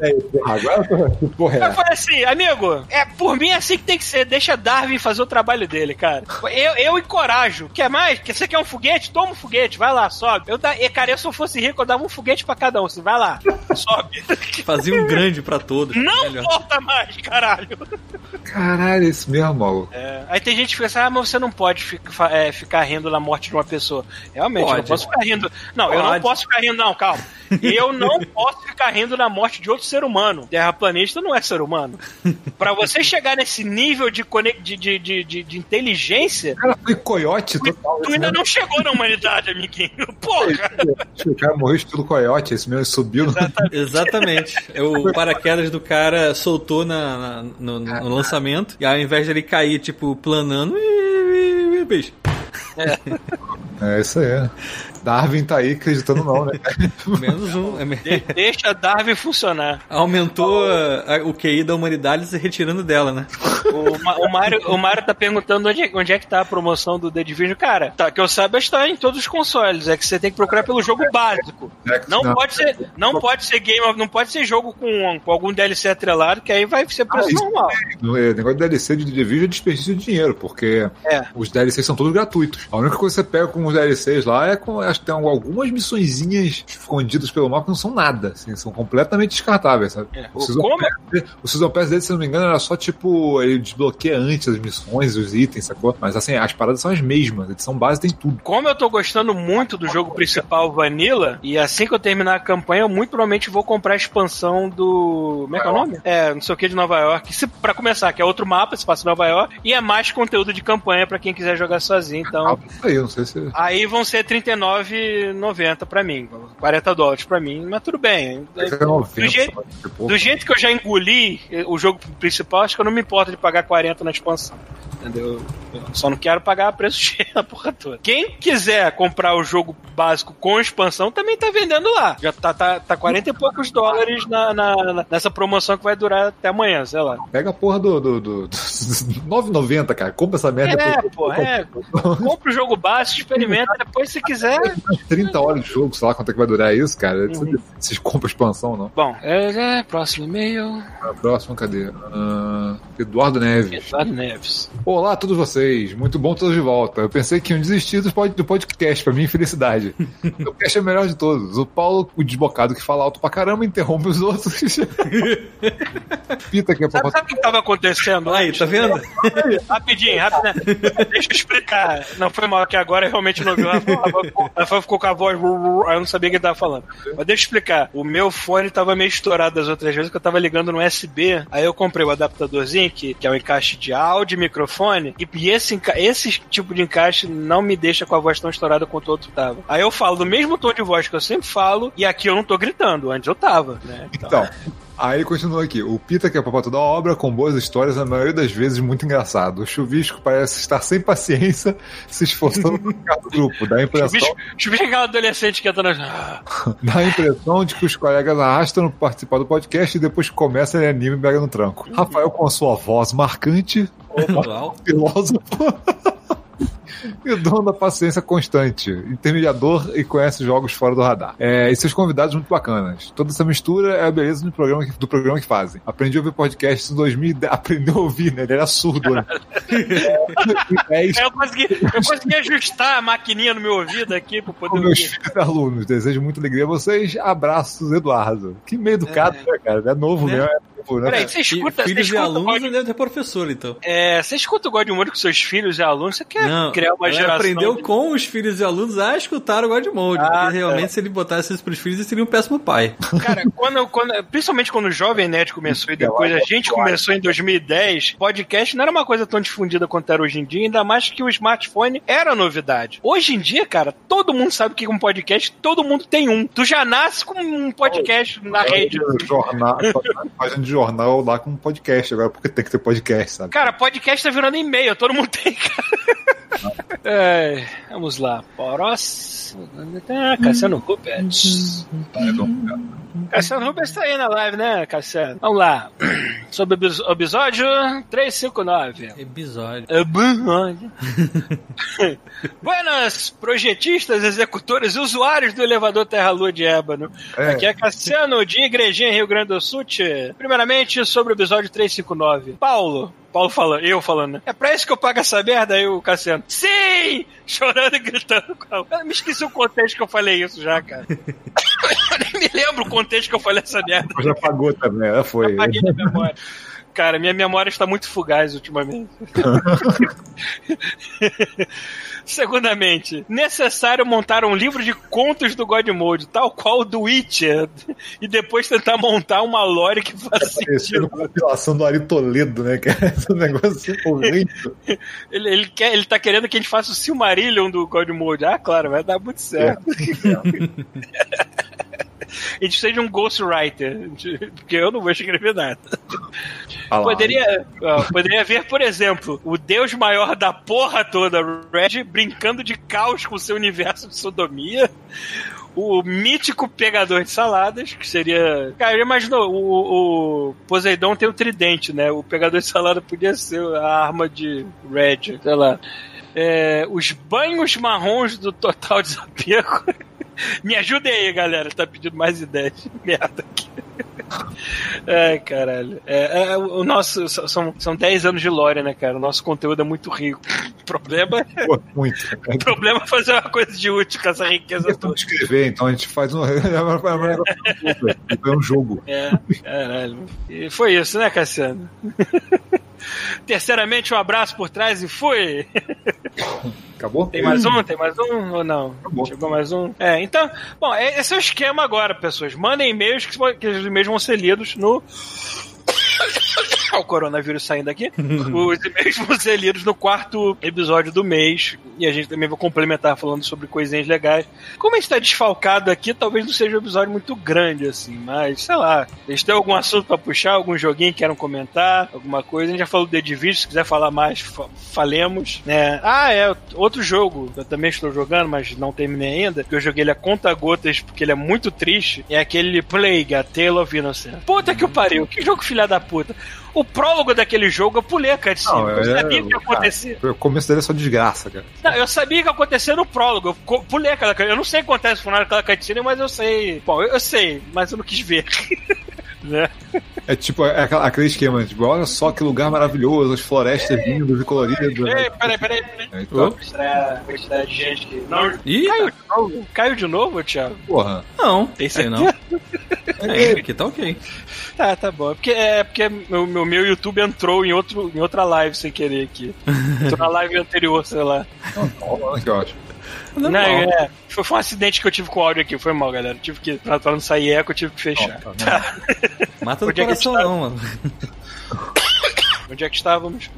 É, porra, agora eu tô.
Eu
é.
falei assim, amigo, é, por mim é assim que tem que ser. Deixa Darwin fazer o trabalho dele, cara. Eu, eu encorajo. Quer mais? Você quer um foguete? Toma um foguete, vai lá, sobe. Eu, da, e, cara, eu, se eu fosse rico, eu dava um foguete pra cada um. Assim, vai lá, sobe.
Fazia um grande pra todos.
Não
Melhor.
volta mais, caralho.
Caralho, é isso mesmo, maluco.
É, aí tem gente que fica assim, ah, mas você não pode ficar, é, ficar rindo na morte de uma pessoa. Realmente, eu não
Pode.
posso ficar rindo. Não, eu não
Pode.
posso ficar rindo, não, calma. Eu não [LAUGHS] posso ficar rindo na morte de outro ser humano. Terraplanista não é ser humano. Pra você chegar nesse nível de, de, de, de, de- de inteligência,
O cara foi coiote total.
tu ainda não chegou na humanidade, amiguinho. Porra!
O cara morreu estilo coiote, esse mesmo subiu.
Exatamente. É O paraquedas do cara soltou na, na- no, no lançamento e ao invés dele cair, tipo, planando, ih, ih, ih, bicho.
É isso aí. Darwin tá aí acreditando não, né? [LAUGHS]
Menos um. é
De- Deixa Darwin funcionar.
Aumentou a- a- o QI da humanidade se retirando dela, né?
O, Ma- o, Mário, o Mário tá perguntando onde, é- onde é que tá a promoção do The Division. Cara, tá, que eu saiba está em todos os consoles. É que você tem que procurar pelo jogo básico. Não, pode ser, não pode ser game, of- não pode ser jogo com, com algum DLC atrelado, que aí vai ser preço
Ah,
normal.
No é, negócio de DLC de Division é desperdício de dinheiro, porque
É.
os DLCs são todos gratuitos. A única coisa que você pega com os DLCs lá é com. Acho que tem algumas missõezinhas escondidas pelo mapa que não são nada, assim, são completamente descartáveis, sabe?
É.
O Season
como-
Pass- O Season Pass dele, se não me engano, era só tipo. Ele desbloqueia antes as missões, os itens, sacou? Mas assim, as paradas são as mesmas. A edição base tem tudo.
Como eu tô gostando muito do jogo principal Vanilla, e assim que eu terminar a campanha, eu muito provavelmente vou comprar a expansão do. Como é que é o nome? É, não sei o que de Nova York. Se, pra começar, que é outro mapa, se passa em Nova York, e é mais conteúdo de campanha pra quem quiser jogar sozinho. Então,
Ah, aí, não sei se.
Aí vão ser R$39,90 pra mim. 40 dólares pra mim, mas tudo bem.
90,
Do jeito, do jeito que eu já engoli o jogo principal, acho que eu não me importo de pagar 40 na expansão. Entendeu? Eu só não quero pagar [LAUGHS] preço cheio na porra toda. Quem quiser comprar o jogo básico com expansão também tá vendendo lá. Já tá, tá, tá 40 e poucos dólares na, na- nessa promoção que vai durar até amanhã, sei lá.
Pega a porra do, do, do, do [LAUGHS] 9,90, cara. Compra essa merda
É, pô, é. [LAUGHS] Compra o jogo básico, experimenta, depois se quiser.
30 horas de jogo, sei lá quanto é que vai durar isso, cara. Vocês compram expansão, não?
Bom, é, é, próximo e-mail.
A próxima, cadê? Ah, Eduardo Neves.
Eduardo Neves.
Olá a todos vocês, muito bom todos de volta. Eu pensei que iam desistir do pod- do podcast, pra minha felicidade. [LAUGHS] o podcast é o melhor de todos. O Paulo, o desbocado que fala alto pra caramba, interrompe os outros. [LAUGHS] Pita que é
Sabe,
pra
sabe o que estava acontecendo?
Aí, tá vendo?
Rapidinho, rapidinho. Deixa eu explicar. Não foi mal que agora eu realmente não ouviu. [LAUGHS] A voz ficou com a voz. Aí eu não sabia o que ele tava falando. Mas deixa eu explicar. O meu fone tava meio estourado das outras vezes que eu tava ligando no USB. Aí eu comprei o adaptadorzinho, que, que é um encaixe de áudio e microfone. E, esse, esse tipo de encaixe não me deixa com a voz tão estourada quanto o outro tava. Aí eu falo do mesmo tom de voz que eu sempre falo. E aqui eu não tô gritando. Antes eu tava, né?
Então, aí continua aqui. O Pita que é papai toda obra, com boas histórias, na maioria das vezes muito engraçado. O Chuvisco parece estar sem paciência, se esforçando pra ficar no grupo. Dá a [LAUGHS] impressão,
Bicho, bicho aquela adolescente que entra na. [LAUGHS]
dá a impressão de que os colegas arrastam para participar do podcast e depois que começa ele anima e pega no tranco. Rafael com sua voz marcante,
Uau. [LAUGHS]
filósofo. E o dono da paciência constante, intermediador e conhece jogos fora do radar. É, e seus convidados muito bacanas. Toda essa mistura é a beleza do programa que, do programa que fazem. Aprendi a ouvir podcasts em 2010. [LAUGHS] Aprendeu a ouvir, né? Ele era surdo. Né? [LAUGHS] É, 2010,
Aí eu consegui, eu consegui ajustar a maquininha no meu ouvido aqui pra poder
com meus
ouvir.
filhos alunos. Desejo muita alegria a vocês. Abraços, Eduardo. Que meio educado, né, cara? É novo
Né?
mesmo. É novo, né?
Peraí, você
E
escuta, você
filhos e
escuta, o
alunos
God,
deve ter professor, então.
é, você escuta o God Mode com seus filhos e alunos, você quer
Não,
criar uma geração.
aprendeu
de-
com os filhos e alunos a escutar o God Mode.
Ah,
porque realmente, se ele botasse isso pros filhos, ele seria um péssimo pai. [LAUGHS]
Cara, quando, quando, principalmente quando o Jovem Nerd começou e depois a gente começou em 2010, podcast não era uma coisa tão difundida quanto era hoje em dia, ainda mais que o smartphone era novidade. Hoje em dia, cara, todo mundo sabe o que é um podcast, todo mundo tem um. Tu já nasce com um podcast na rede.
Jornal, [LAUGHS] de jornal lá com podcast agora, porque tem que ter podcast, sabe?
Cara, podcast tá virando e-mail, todo mundo tem, cara. [LAUGHS] É, vamos lá. Próximo. Ah, Cassiano Rupert. Cassiano Rupert está aí na live, né, Cassiano? Vamos lá. [CLEARS THROAT] Sobre o episódio 359.
Episódio.
Episódio. [LAUGHS] Buenas, projetistas, executores e usuários do elevador Terra-Lua de Ébano.
É.
Aqui é Cassiano, de Igrejinha, Rio Grande do Sul. Primeiramente, sobre o episódio 359. Paulo. Paulo falando, eu falando, né? É pra isso que eu pago essa merda aí, o Cassiano. Sim! [LAUGHS] Chorando e gritando. Eu me esqueci o contexto que eu falei isso já, cara. [LAUGHS] eu nem me lembro o contexto que eu falei essa merda.
Já pagou também, ela foi.
Apaguei da memória. [LAUGHS] Cara, minha memória está muito fugaz ultimamente. [LAUGHS] Segundamente, necessário montar um livro de contos do God Mode, tal qual o do Witcher, e depois tentar montar uma lore que faça
Parecendo
sentido.
compilação do Ari Toledo, né, cara? Esse negócio horrível.
Ele, ele, quer, ele tá querendo que a gente faça o Silmarillion do God Mode. Ah, claro, vai dar muito certo. [LAUGHS] A gente precisa de um ghostwriter, porque eu não vou escrever nada. Poderia, ó, poderia haver, por exemplo, o deus maior da porra toda, Red, brincando de caos com seu universo de sodomia. O mítico pegador de saladas, que seria. Cara, imaginou, o, o Poseidon tem o tridente, né? O pegador de salada podia ser a arma de Red, sei lá. É, os banhos marrons do Total [LAUGHS] Desapego. Me ajudem aí, galera. Tá pedindo mais ideias de merda aqui. Ai, caralho. É, é, o nosso. São, são 10 anos de lore, né, cara? O nosso conteúdo é muito rico. O problema, é-
Pô, muito.
o problema é fazer uma coisa de útil com essa riqueza toda.
escrever, então a gente faz um. [LAUGHS] É um jogo.
É, caralho. E foi isso, né, Cassiano? [LAUGHS] Terceiramente, um abraço por trás e fui! [LAUGHS]
Acabou?
Tem mais um? Tem mais um ou não?
Acabou.
Chegou mais um? É, então, bom, é- esse é o esquema agora, pessoas. Mandem e-mails que, que os e-mails vão ser lidos no. [LAUGHS] o coronavírus saindo aqui. Os e-mails vão ser lidos no quarto episódio do mês. E a gente também vai complementar falando sobre coisinhas legais. Como a gente tá desfalcado aqui, talvez não seja um episódio muito grande, assim, mas sei lá. Eles têm algum assunto pra puxar, algum joguinho que queiram comentar, alguma coisa. A gente já falou do The se quiser falar mais, fa- falemos. Né? Ah, é, outro jogo. Eu também estou jogando, mas não terminei ainda. Que eu joguei ele a conta gotas porque ele é muito triste. É aquele Plague, a Tale of Innocence. Puta que o pariu, que jogo filha da puta. O prólogo daquele jogo eu pulei a cutscene.
Não,
eu
é-
sabia que ia acontecer.
O começo dele é só desgraça, cara.
Não, eu sabia que ia acontecer no prólogo. Eu pulei aquela cutscene. Eu não sei o que acontece no final daquela cutscene, mas eu sei. Bom, eu, eu sei, mas eu não quis ver. [LAUGHS] né?
É tipo é aquela- aquele esquema, tipo, olha só que lugar maravilhoso, as florestas lindas e coloridas.
Ei, peraí, peraí, peraí.
É, então,
Mostrar a quantidade de gente que. Não,
Ih,
caiu de novo? Caiu de novo, Thiago?
porra.
não.
Tem
sei não. [LAUGHS] É, aqui tá ok.
Tá, tá bom. É porque, é porque meu, meu, meu YouTube entrou em, outro, em outra live sem querer aqui. [LAUGHS] Entrou na live anterior, sei lá.
Olha que ótimo.
Não, é, foi, foi um acidente que eu tive com o áudio aqui, foi mal, galera. Eu tive que, pra, pra não sair eco, eu tive que fechar.
Ó, tá
Mata
Onde é que
coração não, mano.
Onde é que estávamos?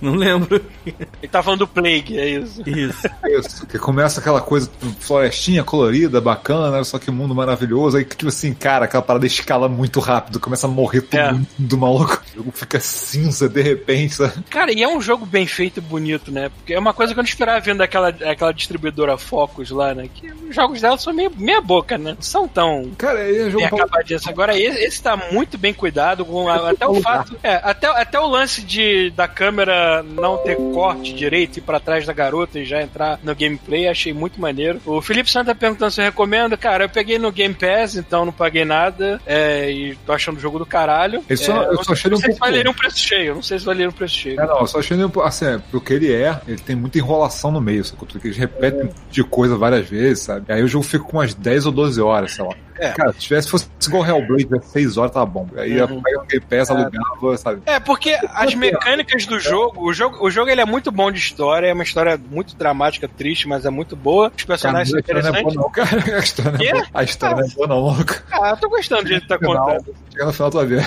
Não lembro.
Ele tá falando do Plague, é isso.
Isso.
Isso, que começa aquela coisa, florestinha colorida, bacana, só que mundo maravilhoso. Aí, tipo assim, cara, aquela parada escala muito rápido, começa a morrer todo
É.
mundo maluco. O jogo fica cinza de repente, sabe?
Cara, e é um jogo bem feito e bonito, né? Porque é uma coisa que eu não esperava vendo daquela aquela distribuidora Focus lá, né? Que os jogos dela são meio meia boca, né? Não são tão
Cara, é
bem
jogo pra...
acabadinhos. Agora, esse, esse tá muito bem cuidado, com a- até o fato. É, até, até o lance de da câmera não ter corte direito e pra trás da garota e já entrar no gameplay, achei muito maneiro. O Felipe Santa tá perguntando se eu recomendo. Cara, eu peguei no Game Pass, então não paguei nada. é, e tô achando o jogo do caralho.
Eu só-
É,
eu só achei um
sei se valeria um preço cheio. Não sei se valeria um preço cheio.
É, não, eu só achei assim, é, pro que ele é, ele tem muita enrolação no meio, sacou? Porque eles repetem tipo de coisa várias vezes, sabe? Aí o jogo fica com umas 10 ou 12 horas, sei lá.
É.
Cara, se tivesse fosse igual Hellblade, tivesse 6 horas, tá bom. Aí ia
Uhum.
pegar um Game Pass, alugava, sabe?
É, porque as mecânicas do jogo, o jogo, o jogo ele é muito bom de história, é uma história muito dramática, triste, mas é muito boa. Os personagens são
história não é
interessantes.
boa, não, cara. A história não é. [LAUGHS] A história não é boa, não, louco.
Ah, eu tô gostando do jeito que tá contando.
Chega no final, tu vai ver.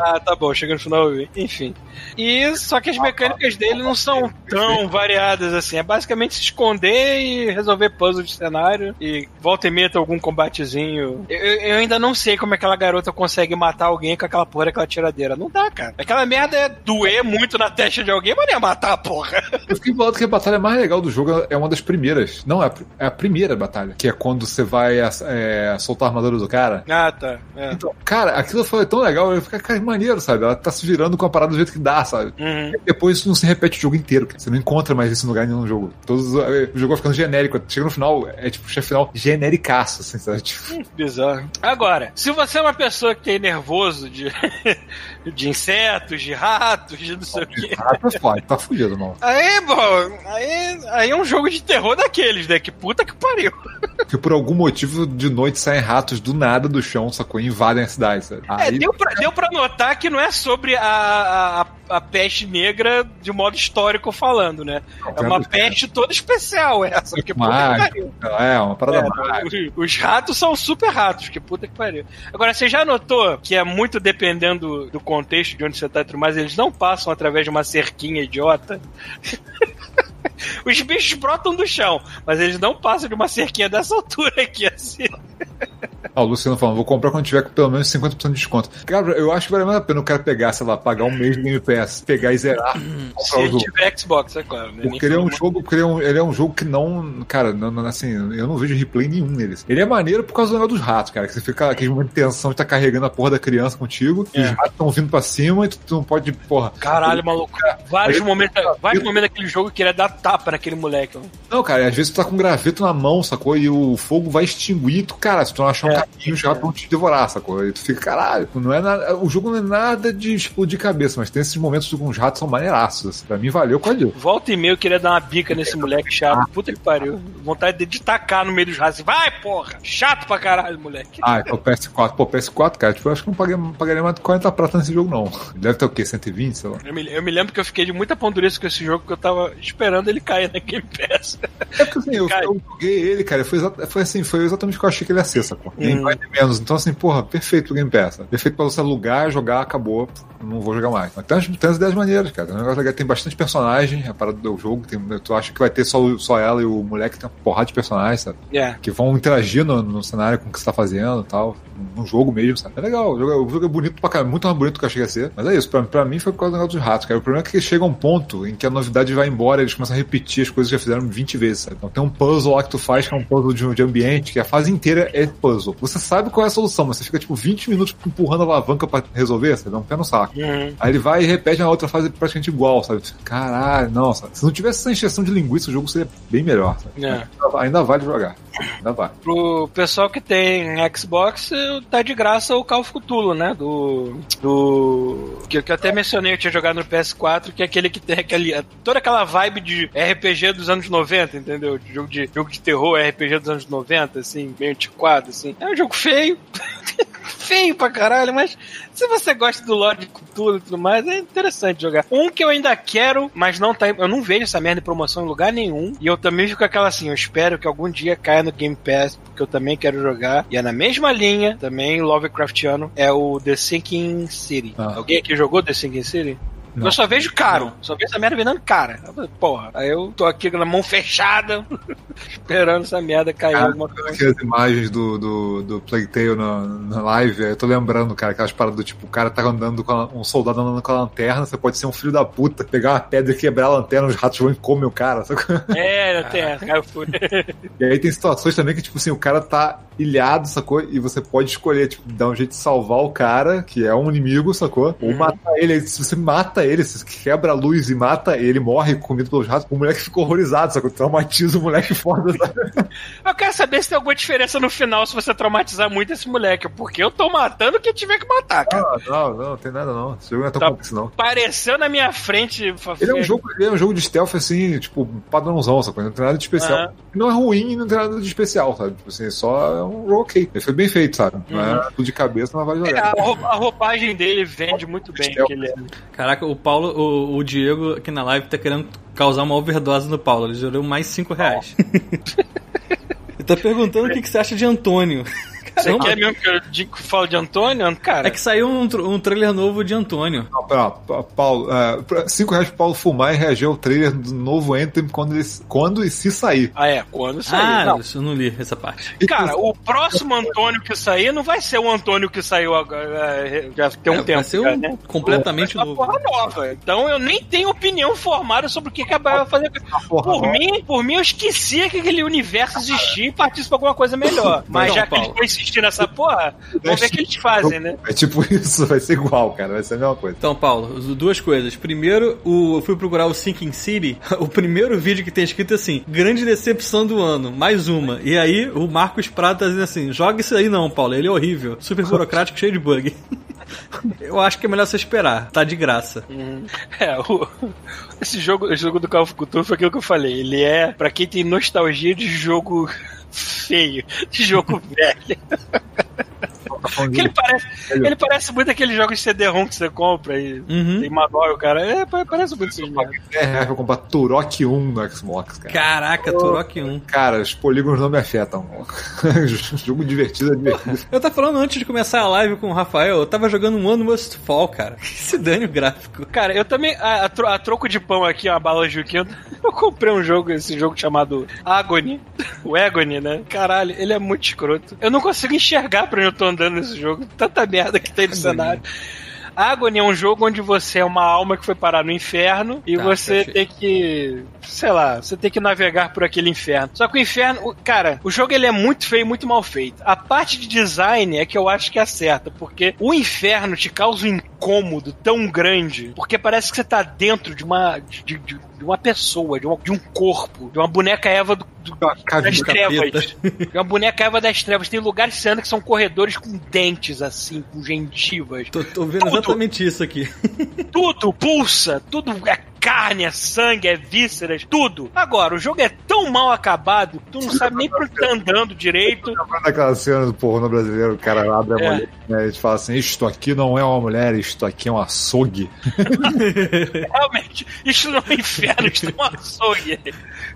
Ah, tá bom, chega no final eu vi. Enfim. E só que as mecânicas dele não são tão variadas assim. É basicamente se esconder e resolver puzzles de cenário. E volta e meia algum combatezinho Eu, eu, ainda não sei como aquela garota consegue matar alguém com aquela porra daquela tiradeira. Não dá, cara. Aquela merda é doer muito na testa de alguém, mas não é matar a porra.
Eu fiquei falando que a batalha mais legal do jogo é uma das primeiras. Não, é a, é a primeira batalha. Que é quando você vai é, soltar a armadura do cara.
Ah, tá. É.
Então, cara, aquilo foi tão legal. Eu fiquei, cara, maneiro, sabe? Ela tá se virando com a parada do jeito que dá, sabe?
Uhum.
Depois isso não se repete o jogo inteiro. cara. Você não encontra mais isso em lugar nenhum no jogo. Todos, eh, o jogo vai ficando genérico. Chega no final, é tipo, chefe final genericaço, assim, sabe? Tipo,
Bizarro. Agora, se você é uma pessoa que tem nervoso de, [LAUGHS] de insetos, de ratos, de não sei o quê.
ah, tá foda, tá fugido, não.
Aí, bom, aí, aí é um jogo de terror daqueles, né? Que puta que pariu.
Porque por algum motivo, de noite saem ratos do nada do chão, sacou? E invadem a cidade, sabe?
É,
Aí,
deu pra, deu pra notar que não é sobre a, a, a peste negra de modo histórico falando, né? É uma peste toda especial essa, porque puta que pariu.
É, uma parada
É,
mágica.
os- os ratos são super ratos, que puta que pariu. Agora, você já notou que é muito dependendo do contexto de onde você tá e tudo mais, eles não passam através de uma cerquinha idiota? [LAUGHS] [LAUGHS] Os bichos brotam do chão, mas eles não passam de uma cerquinha dessa altura aqui, assim.
Ah, o Luciano falando, vou comprar quando tiver com pelo menos 50% de desconto. Cara, eu acho que vale mais a pena o cara pegar, sei lá, pagar um mês de Game Pass, pegar e zerar,
Se
comprar o
ele
jogo.
tiver Xbox, é claro. Né?
Porque ele é um jogo, porque ele é um, ele é um jogo que não. Cara, não, não, assim, eu não vejo replay nenhum neles. Ele é maneiro por causa do negócio dos ratos, cara. Que você fica aquele momento de tensão de tá carregando a porra da criança contigo, e
É.
os ratos estão vindo pra cima e tu, tu não pode, porra.
Caralho, maluco. Vários
Aí-
momentos, vários momentos daquele jogo eu queria dar tapa naquele moleque. ó.
Não, cara, às vezes tu tá com um graveto na mão, sacou? E o fogo vai extinguir, tu, cara, se tu não achar um
É.
caminho, os ratos vão te devorar, sacou? E tu fica, caralho, não é nada, o jogo não é nada de explodir cabeça, mas tem esses momentos com os ratos são maneiraços. Assim, pra mim valeu ali.
Volta e meia eu queria dar uma bica nesse moleque chato. Puta que pariu. Vontade de tacar no meio dos ratos. Vai, porra! Chato pra caralho, moleque.
Ah, é o PS4. Pô, PS4, cara, tipo, eu acho que não paguei, pagaria mais de 40 prata nesse jogo, não. Deve ter o quê? 120, sei lá.
Eu me, eu me lembro que eu fiquei de muita pondurice com esse jogo que eu tava esperando ele cair na Game Pass.
É porque assim, eu, eu joguei ele, cara, foi, foi assim, foi exatamente o que eu achei que ele ia ser, sacou? Nem
Hum.
mais nem menos. Então, assim, porra, perfeito o Game Pass. sabe? Perfeito pra você alugar, jogar, acabou. Não vou jogar mais. Mas tem, as- tem as ideias maneiras, cara. Tem, um negócio legal, tem bastante personagem, a parada do jogo. Tem, tu acha que vai ter só, só ela e o moleque, tem uma porrada de personagens, sabe?
É.
Que vão interagir no, no cenário com o que você tá fazendo e tal. No jogo mesmo, sabe? É legal. O jogo, é- o jogo é bonito pra caramba, muito mais bonito do que eu achei que ia ser. Mas é isso, pra, pra mim foi por causa do negócio dos ratos, cara. O problema é que chega um ponto em que a novidade vai embora e eles começam a repetir as coisas que já fizeram 20 vezes, sabe? Então tem um puzzle lá que tu faz, que é um puzzle de, de ambiente, que a fase inteira é puzzle. Você sabe qual é a solução, mas você fica tipo 20 minutos empurrando a alavanca pra resolver, sabe? Dá um pé no saco.
Uhum.
Aí ele vai e repete na outra fase praticamente igual, sabe? Caralho, não, sabe? Se não tivesse essa injeção de linguiça, o jogo seria bem melhor, sabe?
É.
Ainda vale jogar. Ainda vale.
Pro pessoal que tem Xbox, tá de graça o Call of Cthulhu, né? Do. Do. Que, que eu até mencionei, eu tinha jogado no PS4, que é aquele que tem aquele, toda aquela vibe de RPG dos anos 90, entendeu? De jogo, de, jogo de terror, RPG dos anos 90, assim, meio antiquado, assim. É um jogo feio. [LAUGHS] feio pra caralho, mas se você gosta do Lord de Cthulhu e tudo mais, é interessante jogar. Um que eu ainda quero, mas não tá. Eu não vejo essa merda em promoção em lugar nenhum. E eu também fico aquela assim, eu espero que algum dia caia no Game Pass, porque eu também quero jogar. E é na mesma linha, também Lovecraftiano, é o The Sinking City.
Ah.
Alguém aqui jogou The Sinking City?
Não.
Eu só vejo caro. Só vejo essa merda vendendo cara. Porra, aí eu tô aqui com a mão fechada, [LAUGHS] esperando essa merda cair
Cara,
alguma coisa.
Aquelas imagens do, do, do Plague Tale na, na live, eu tô lembrando, cara, aquelas paradas do tipo, o cara tá andando com a, um soldado andando com a lanterna, você pode ser um filho da puta, pegar uma pedra e quebrar a lanterna, os ratos vão e comem o cara. sabe?
É, até, cara, fui.
E aí tem situações também que, tipo assim, o cara tá ilhado, sacou? E você pode escolher, tipo, dar um jeito de salvar o cara, que é um inimigo, sacou? Ou
Uhum.
matar ele. Aí, Se você mata ele, se você quebra a luz e mata ele, morre comido pelos ratos, o moleque fica horrorizado, sacou? Traumatiza o moleque foda, sabe?
Eu quero saber se tem alguma diferença no final se você traumatizar muito esse moleque, porque eu tô matando quem tiver que matar, cara.
Não, não, não, não tem nada não. Esse jogo não é tão
Tá.
complexo, não.
Apareceu na minha frente.
Ele é um jogo, ele é um jogo de stealth assim, tipo, padrãozão, sacou? Não tem nada de especial.
Ah.
Não é ruim e não tem nada de especial, sabe? Tipo assim, só é um jogo ok. Ele foi bem feito, sabe? Não é tudo de cabeça, mas vale
É,
jogar.
a, rou- a roupagem dele vende muito bem.
Stealth.
ele é.
Caraca, o Paulo, o, o Diego aqui na live tá querendo causar uma overdose no Paulo. Ele jurou mais 5 reais. Ele tá perguntando o que, que você acha de Antônio. [LAUGHS]
Você quer mesmo que eu diga que falo de Antônio? Cara,
É que saiu um, um trailer novo de Antônio.
Não, Paulo, é, pra- cinco reais pro Paulo fumar e reagir ao trailer do novo Anthem quando, ele, quando e se sair.
Ah, é, quando sair.
Ah,
Não,
isso eu não li essa parte.
Cara, o próximo Antônio que sair não vai ser o Antônio que saiu agora, é, já tem um
É,
tempo.
vai ser
já,
um
né?
completamente
Uma
novo.
porra nova. Então eu nem tenho opinião formada sobre o que, que a Bioware vai fazer. Por
nova.
mim, por mim, eu esquecia que aquele universo existia e partisse pra alguma coisa melhor. Mas
Então,
já que
Paulo.
eles vão insistir nessa porra, vamos ver o que eles fazem, né?
É tipo [LAUGHS] isso, vai ser igual, cara, vai ser a mesma coisa.
Então, Paulo, duas coisas. Primeiro, o, eu fui procurar o Sinking City. [LAUGHS] O primeiro vídeo que tem escrito assim: Grande decepção do ano, mais uma. E aí, o Marcos Prata tá dizendo assim: Joga isso aí não, Paulo, ele é horrível. Super burocrático, cheio de bug. [LAUGHS] Eu acho que é melhor você esperar, tá de graça.
É, o- esse jogo, esse jogo do Call of Cthulhu foi aquilo que eu falei. Ele é pra quem tem nostalgia de jogo feio, de jogo velho. [LAUGHS] Porque ele parece, ele parece muito aquele jogo de CD-ROM que você compra e
Uhum.
tem manual, cara. É, pa- parece muito isso mesmo.
É, pra comprar Turok 1 no Xbox, cara.
Caraca, Turok 1.
Cara, os polígonos não me afetam. [LAUGHS] Jogo divertido é divertido.
Eu tava falando antes de começar a live com o Rafael, eu tava jogando um One Must Fall, cara. [LAUGHS] Que se dane o gráfico.
Cara, eu também, a, a tro- a troco de pão aqui, uma bala Juquinha, [LAUGHS] eu comprei um jogo, esse jogo chamado Agony. O Agony, né? Caralho, ele é muito escroto. Eu não consigo enxergar pra onde eu tô andando nesse jogo. Tanta merda que tem no cenário. Agony é um jogo onde você é uma alma que foi parar no inferno e
Tá,
você tem que, sei lá, você tem que navegar por aquele inferno. Só que o inferno, cara, o jogo ele é muito feio, muito mal feito. A parte de design é que eu acho que acerta, porque o inferno te causa um incômodo tão grande, porque parece que você tá dentro de uma de, de- de uma pessoa, de, uma- de um corpo, de uma boneca Eva do, do- das trevas. De uma boneca Eva das trevas. Tem lugares anda que são corredores com dentes, assim, com gengivas.
Tô, tô vendo
Tudo.
exatamente isso aqui. [LAUGHS]
Tudo pulsa, tudo é carne, é sangue, é vísceras, tudo. Agora, o jogo é tão mal acabado que tu não sabe nem por que tá andando direito.
Daquela cena do porno brasileiro, o cara abre a
É.
mulher, né? Ele fala assim: Isto aqui não é uma mulher, isto aqui é um açougue. [LAUGHS]
Realmente, isso não é inferno, isso é um açougue.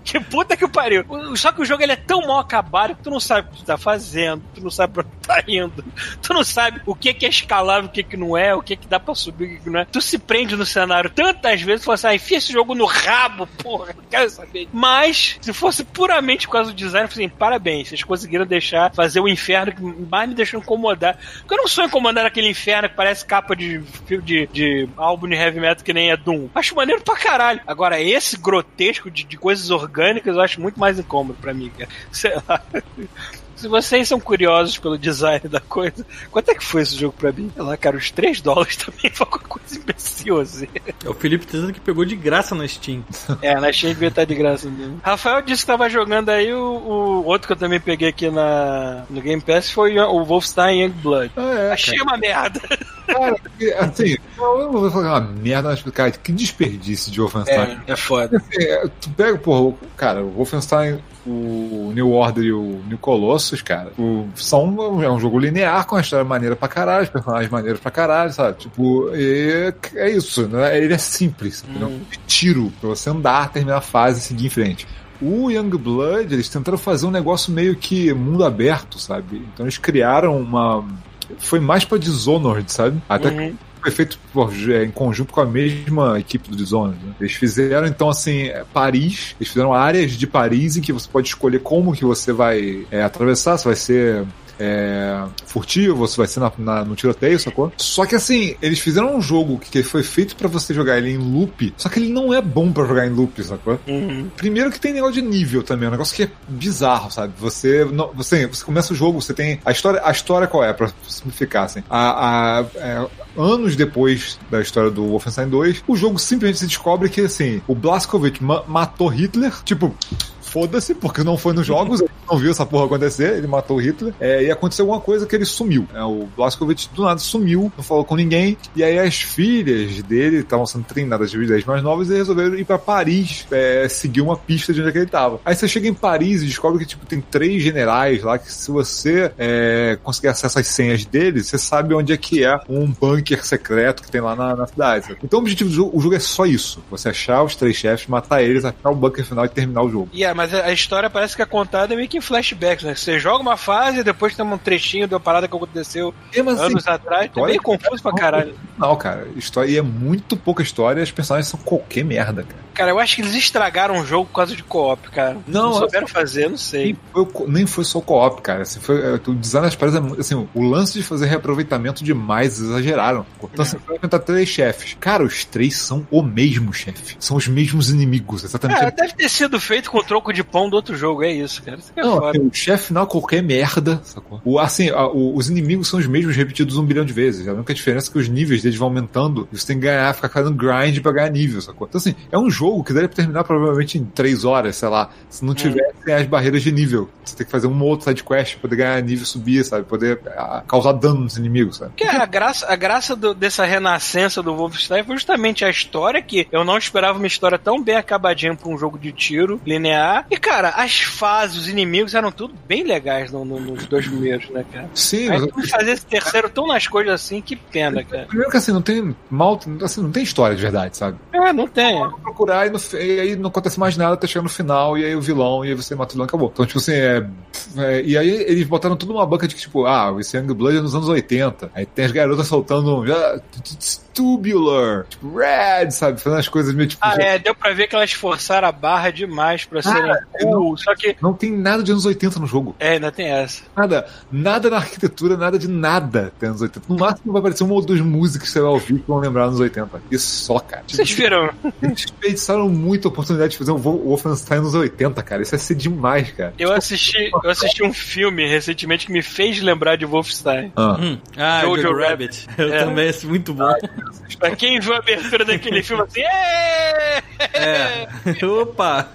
[LAUGHS] Que puta que pariu. Só que o jogo ele é tão mal acabado que tu não sabe o que tu tá fazendo, tu não sabe pra onde tá indo, [LAUGHS] tu não sabe o que que é escalável, o que que não é, o que que dá pra subir, o que que não é. Tu se prende no cenário tantas vezes, tu fala assim, ah, enfia esse jogo no rabo, [LAUGHS] porra, não quero saber. Mas, se fosse puramente por causa do design, eu falei assim, parabéns, vocês conseguiram deixar, fazer o inferno que mais me deixou incomodar. Porque eu não sou incomodado naquele inferno que parece capa de, de, de álbum de heavy metal que nem é Doom. Acho maneiro pra caralho. Agora, esse grotesco de, de coisas orgânicas eu acho muito mais incômodo pra mim. [LAUGHS] Sei lá. Se vocês são curiosos pelo design da coisa, quanto é que foi esse jogo pra mim? Sei lá, cara, os 3 dólares [LAUGHS] também foi uma coisa imbecil, assim.
É o Felipe tá dizendo que pegou de graça na Steam. [LAUGHS]
É, na Steam devia estar de graça mesmo. Rafael disse que tava jogando aí o, o outro que eu também peguei aqui na, no Game Pass foi o Wolfenstein Youngblood.
Ah, é,
Achei uma merda.
cara, assim, eu não vou falar uma merda, mas, cara, que desperdício de Wolfenstein.
É, é foda.
É, tu pega, porra, cara, o Wolfenstein, o New Order e o New Colossus, cara, o- são é um jogo linear com a história maneira pra caralho, os personagens maneiros pra caralho, sabe? Tipo, é, é isso, né? Ele é simples, ele é um tiro pra você andar, terminar a fase e seguir em frente. O Youngblood, eles tentaram fazer um negócio meio que mundo aberto, sabe? Então eles criaram uma. Foi mais pra Dishonored, sabe? Até
Uhum.
Foi feito por- é, em conjunto com a mesma equipe do Dishonored. Né? Eles fizeram, então, assim, é, Paris, eles fizeram áreas de Paris em que você pode escolher como que você vai é, atravessar, se vai ser é, furtivo, se vai ser na, na- no tiroteio, sacou? Só que assim, eles fizeram um jogo que foi feito pra você jogar ele em loop, só que ele não é bom pra jogar em loop, sacou?
Uhum.
Primeiro que tem negócio de nível também, um negócio que é bizarro, sabe? Você, não, você, você começa o jogo, você tem a história, a história qual é pra simplificar assim? A, a- é, anos depois da história do Wolfenstein 2, o jogo simplesmente se descobre que assim, o Blazkowicz ma- matou Hitler, tipo Foda-se, porque não foi nos jogos, ele não viu essa porra acontecer, ele matou Hitler, é, e aconteceu alguma coisa que ele sumiu. É, o Blazkowicz do nada sumiu, não falou com ninguém, e aí as filhas dele estavam sendo treinadas de ideias mais novas e resolveram ir pra Paris é, seguir uma pista de onde é que ele tava. Aí você chega em Paris e descobre que tipo, tem três generais lá que se você é, conseguir acesso às senhas deles, você sabe onde é que é um bunker secreto que tem lá na, na cidade. Então o objetivo do jogo, o jogo é só isso. Você achar os três chefes, matar eles, achar o bunker final e terminar o jogo.
E a mas a história parece que é contada meio que em flashbacks, né? Você joga uma fase e depois tem um trechinho de uma parada que aconteceu
assim,
anos atrás. É meio confuso pra caralho.
Não, cara, história, e é muito pouca história e os personagens são qualquer merda, cara.
Cara, eu acho que eles estragaram o jogo por causa de co-op, cara.
Não,
souberam fazer, não sei.
Nem foi, o nem foi só co-op, cara. Assim, foi, é, o design das paradas é muito- assim, o lance de fazer reaproveitamento demais, exageraram. Então, assim, vai inventar três chefes. Cara, os três são o mesmo chefe. São os mesmos inimigos, exatamente.
Cara, deve ter sido feito com troco de pão do outro jogo, é isso, cara. Isso é
Não,
foda.
assim, o chefe final é qualquer merda, sacou? O, assim, a- o- os inimigos são os mesmos repetidos um bilhão de vezes. A única diferença é que os níveis deles vão aumentando e você tem que ganhar, ficar fazendo grind pra ganhar nível, sacou? Então, assim, é um jogo que deve terminar provavelmente em três horas, sei lá, se não tivesse as barreiras de nível. Você tem que fazer uma outra side quest pra poder ganhar nível e subir, sabe? Poder ah, causar dano nos inimigos, sabe?
Porque a graça, a graça do- dessa renascença do Wolfenstein foi justamente a história que eu não esperava uma história tão bem acabadinha pra um jogo de tiro linear. E, cara, as fases, os inimigos eram tudo bem legais no- no- nos dois primeiros, né, cara?
Sim,
Aí
mas
tu fazer esse terceiro tão nas coisas assim, que pena, cara.
primeiro que assim, não tem mal, assim, não tem história de verdade, sabe?
É, não tem.
procurar e, no, e aí não acontece mais nada, tá chegando no final, e aí o vilão, e aí você mata o vilão acabou. Então, tipo assim, é, é, E aí eles botaram tudo numa banca de que, tipo, ah, esse Youngblood é nos anos 80. Aí tem as garotas soltando ah, Tubular, tipo, Red, sabe? Fazendo as coisas meio tipo.
Ah, é, deu pra ver que elas forçaram a barra demais pra serem cool. Só que.
Não tem nada de anos 80 no jogo.
É, ainda tem essa.
Nada. Nada na arquitetura, nada de nada tem anos 80. No máximo vai aparecer uma ou duas músicas que você vai ouvir que vão lembrar anos 80. Isso só, cara. Tipo,
Vocês viram?
Eles desperdiçaram muita oportunidade de fazer um Wo- Wolfenstein nos 80, cara. Isso ia ser demais, cara.
Eu assisti, eu assisti um filme recentemente que me fez lembrar de Wolfenstein.
Ah.
Hum. Ah,
Jojo
Jojo,
Rabbit.
Rabbit. Eu
É.
também, é muito bom.
Pra quem viu a abertura daquele filme assim!
É. [LAUGHS] Opa!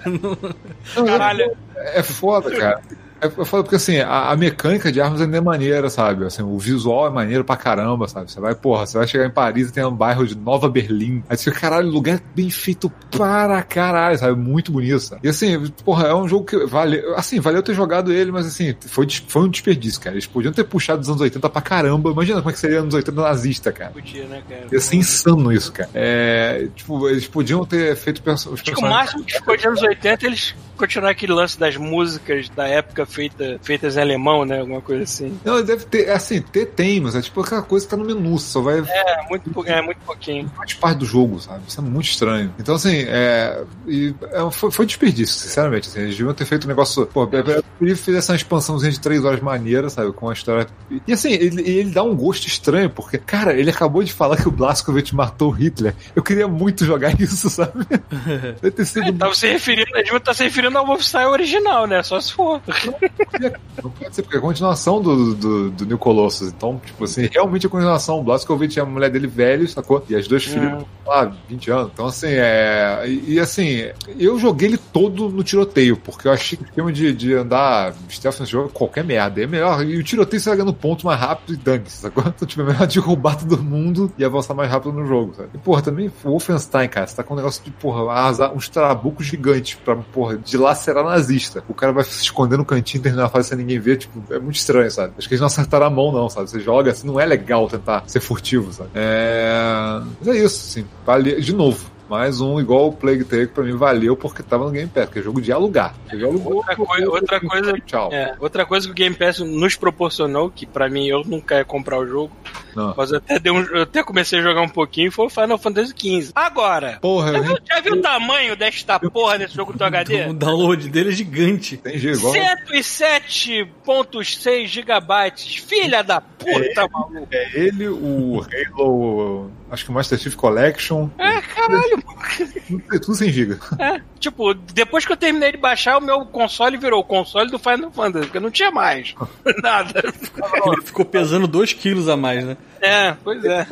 caralho.
É foda, cara. É foda porque, assim, a, a mecânica de armas ainda é maneira, sabe? Assim, o visual é maneiro pra caramba, sabe? Você vai, porra, você vai chegar em Paris e tem um bairro de Nova Berlim. Aí você fica, caralho, lugar bem feito para caralho, sabe? Muito bonito, sabe? E assim, porra, é um jogo que vale, assim, valeu ter jogado ele, mas assim, foi, foi um desperdício, cara. Eles podiam ter puxado dos anos 80 pra caramba. Imagina como é que seria anos 80 nazista, cara.
Podia, né, cara?
Ia ser insano isso, cara. É, tipo, eles podiam ter feito perso- os
Acho que o
personagens.
máximo que ficou de anos 80 eles continuaram aquele lance das músicas da época feita, feitas em alemão, né? Alguma coisa assim.
Não, deve ter, assim, ter tem, mas é tipo aquela coisa que tá no menu, só vai
É, muito, é, muito pouquinho.
faz parte do jogo, sabe? Isso é muito estranho. Então, assim, é. e, é, foi, foi desperdício, sinceramente. Assim, eles deviam ter feito um negócio. Pô, eu eu queria fazer essa expansãozinha de três horas maneira, sabe? Com a história. E assim, ele, ele dá um gosto estranho, porque, cara, ele acabou de falar que o Blazkowicz matou o Hitler. Eu queria muito jogar [LAUGHS] isso, sabe? [LAUGHS] Deve ter sido.
É, tava se referindo, a gente tá se referindo ao Wolfenstein original, né? Só se for.
Não pode ser, porque é a continuação do, do, do New Colossus. Então, tipo assim, realmente a continuação. O Blazkowicz e a mulher dele velho, sacou? E as duas filhas, lá, 20 anos. Então, assim, é. E, e, assim, eu joguei ele todo no tiroteio, porque eu achei que o esquema de, de andar nesse jogo é qualquer merda. É melhor. E o tiroteio você vai ganhando ponto mais rápido e dane-se, sacou? Então, tipo, é melhor [LAUGHS] derrubar todo mundo e avançar mais rápido no jogo, sabe? E, porra, também o Wolfenstein, cara, você tá com um negócio de, porra, arrasar uns trabucos gigantes pra, porra, dilacerar nazista. O cara vai se esconder no cantinho, terminar a fase sem ninguém ver, tipo, é muito estranho, sabe? Acho que eles não acertaram a mão, não, sabe? Você joga assim, não é legal tentar ser furtivo, sabe? É. Mas é isso, assim. Vale... De novo. Mais um igual o Plague Tale que pra mim valeu porque tava no Game Pass, que é jogo de alugar. Alugou,
Outra coi- outra coisa-
Tchau.
É, outra coisa que o Game Pass nos proporcionou, que pra mim eu nunca ia comprar o jogo,
Não.
mas eu até, dei um- eu até comecei a jogar um pouquinho, foi o Final Fantasy XV. Agora,
Porra,
já viu, já viu o tamanho desta porra desse jogo do HD? [LAUGHS]
O download dele é gigante.
entendi igual.
107.6 gigabytes, filha da puta, maluco.
É ele, o Halo, acho que o Master Chief Collection,
É, caralho, [LAUGHS]
tudo, tudo sem giga.
É, tipo, depois que eu terminei de baixar, o meu console virou o console do Final Fantasy, porque eu não tinha mais. [LAUGHS] Nada.
Ele ficou pesando 2 quilos a mais, né?
É, pois é.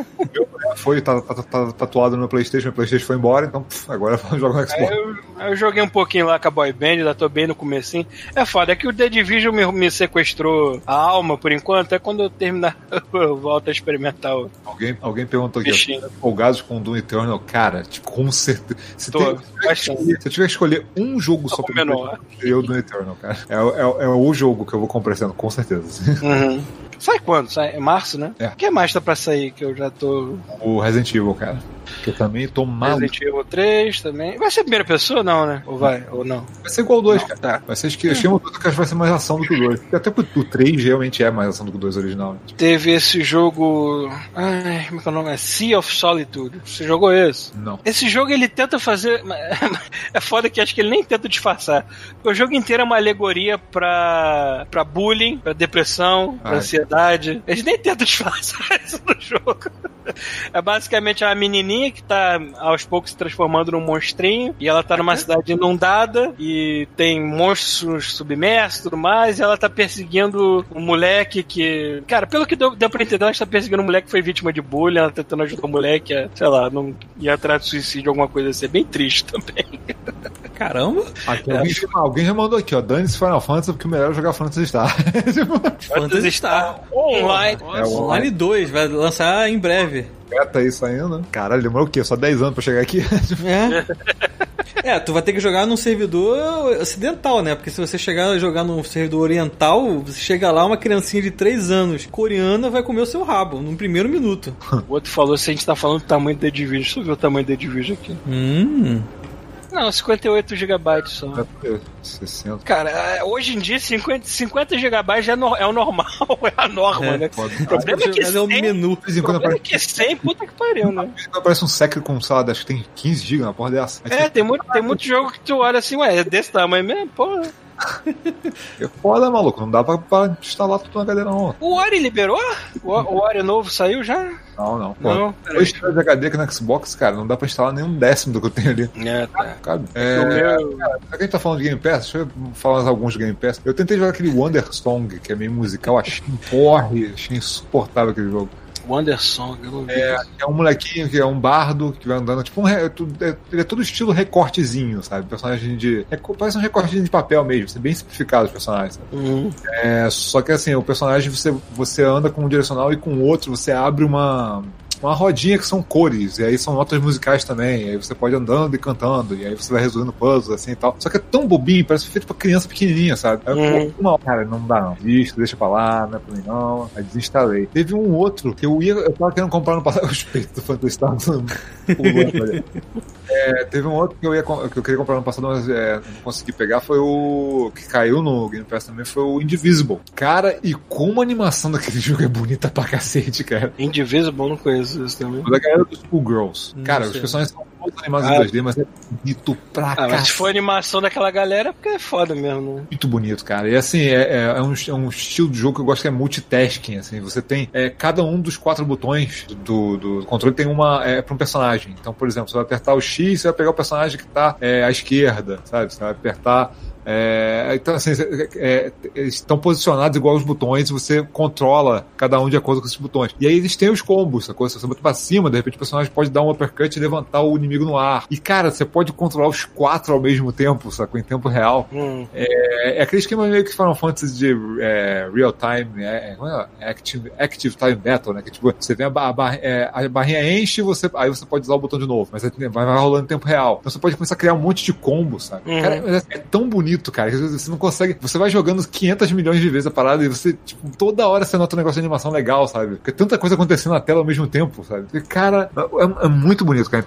Foi tá, tá- tá tatuado no Playstation, o Playstation foi embora, então agora [LAUGHS] eu jogo no Xbox.
eu, aí eu joguei um pouquinho lá com a Boy Band, ainda tô bem no comecinho. É foda, é que o The Division me, me sequestrou a alma por enquanto, é quando eu terminar [LAUGHS] eu volto a experimentar o
Alguém, alguém perguntou aqui, empolgados com o Doom Eternal, cara, tipo, com certeza. Se,
Tô,
tem- se eu tiver que escolher um jogo só pra
menor.
eu Doom Eternal, cara. É, é, é o jogo que eu vou ano, com certeza.
Uhum. Sai quando? Sai? É março, né?
É.
O que mais tá pra sair que eu já tô.
o Resident Evil, cara. Que eu também tô maluco.
Resident Evil 3 também. Vai ser primeira pessoa, não, né? Ou vai, ou não?
Vai ser igual o 2, cara.
Tá.
Vai ser que eu chamo que acho que vai ser mais ação do que o 2. Até porque o 3 realmente é mais ação do que o 2 original. né?
Teve esse jogo. Ai, como é que é o nome? É Sea of Solitude. Você jogou esse?
Não.
Esse jogo ele tenta fazer. [LAUGHS] É foda que acho que ele nem tenta disfarçar. O jogo inteiro é uma alegoria pra, pra bullying, pra depressão, pra
Ai.
ansiedade. Eles nem tentam [LAUGHS] disfarçar isso no jogo. É basicamente uma menininha que tá aos poucos se transformando num monstrinho e ela tá numa cidade inundada e tem monstros submersos e tudo mais e ela tá perseguindo um moleque que... Cara, pelo que deu, deu pra entender, ela está perseguindo um moleque que foi vítima de bullying, ela tá tentando ajudar o moleque a, sei lá, não ir atrás de suicídio, alguma coisa assim. É bem triste também. [LAUGHS]
Caramba.
Aqui, alguém, já- alguém já mandou aqui, ó. Dane-se Final Fantasy, porque o melhor é jogar Phantasy Star. [LAUGHS]
Phantasy Star.
Online.
É
Online 2, vai lançar em breve.
Beta aí saindo. Caralho, demorou o quê? Só 10 anos pra chegar aqui? [LAUGHS]
É. [LAUGHS] É, tu vai ter que jogar num servidor ocidental, né? Porque se você chegar a jogar num servidor oriental, você chega lá, uma criancinha de 3 anos, coreana, vai comer o seu rabo, num primeiro minuto. [LAUGHS]
O outro falou se a gente tá falando do tamanho do The Division. Deixa eu ver o tamanho do The Division aqui.
Hum.
Não, 58 GB só.
60.
Cara, é, hoje em dia 50, 50 GB já é, no- é o normal, [LAUGHS] é a norma,
É,
né?
Foda.
O problema é que
Mas é o
100,
menu.
O
quando
problema é
aparece,
que 100, puta que pariu, né?
aparece um secret com, sei lá, acho que tem 15 GB na porra dessa.
É, tem muito, tem muito jogo que tu olha assim, ué, é desse tamanho mesmo? Porra.
É [LAUGHS] foda, maluco. Não dá pra, pra instalar tudo na galera, não.
O Ori liberou? O, o Ori novo saiu já?
Não, não. Pô,
Não,
Dois de HD aqui no Xbox, cara, não dá pra instalar nenhum décimo do que eu tenho ali.
É, tá.
Cara,
O
é,
meu-
já que a gente tá falando de Game Pass, deixa eu falar alguns de Game Pass. Eu tentei jogar aquele Wonder Song, que é meio musical, achei um porre, achei insuportável aquele jogo.
Wandersong, eu não vi.
É, é um molequinho que é um bardo que vai andando, tipo um. é- Ele é todo estilo recortezinho, sabe? Personagem de. é parece um recortezinho de papel mesmo, ser bem simplificado os personagens, sabe?
Uhum.
É, só que assim, o personagem você, você anda com um direcional e com o outro você abre uma. Uma rodinha que são cores, e aí são notas musicais também, e aí você pode andando e cantando, e aí você vai resolvendo puzzles, assim e tal. Só que é tão bobinho, parece feito pra criança pequenininha, sabe? Aí,
Uhum.
pô, uma hora, cara, não dá não. Desista, deixa pra lá, não é pra mim não. Aí desinstalei. Teve um outro que eu ia, eu tava querendo comprar no passado, os peitos do [LAUGHS] ali. É, teve um outro que eu, ia, que eu queria comprar no passado, mas é, não consegui pegar, foi o que caiu no Game Pass também, foi o Indivisible. Cara, e como a animação daquele [LAUGHS] jogo é bonita pra cacete, cara.
Indivisible, não conheço isso também.
O da galera dos Schoolgirls. Cara, os personagens são todos animados
Ah.
em 2D, mas é bonito pra
Ah, mas se
cacete.
for animação daquela galera, é porque é foda mesmo, né?
Muito bonito, cara. E assim, é, é, é um, é um estilo de jogo que eu gosto que é multitasking, assim. Você tem é, cada um dos quatro botões do, do controle tem uma é, para um personagem. Então, por exemplo, você vai apertar o X, você vai pegar o personagem que tá é, à esquerda, sabe? Você vai apertar é, então, assim, é, é, estão posicionados igual os botões, você controla cada um de acordo com esses botões. E aí eles têm os combos, sacou? Se você bota pra cima, de repente o personagem pode dar um uppercut e levantar o inimigo no ar. E, cara, você pode controlar os quatro ao mesmo tempo, sacou? Em tempo real.
Hum.
É, é aquele esquema meio que Final Fantasy de é, real time, é, é, como é? Active, active time battle, né? Que tipo, você vê a, ba- a, barra- é, a barrinha enche, você, aí você pode usar o botão de novo, mas vai, vai rolando em tempo real. Então você pode começar a criar um monte de combo, sabe?
Uhum.
Cara, é tão bonito, cara, que às vezes você não consegue. Você vai jogando 500 milhões de vezes a parada e você, tipo, toda hora você nota um negócio de animação legal, sabe? Porque é tanta coisa acontecendo na tela ao mesmo tempo, sabe? Porque, cara, é, é muito bonito, cara.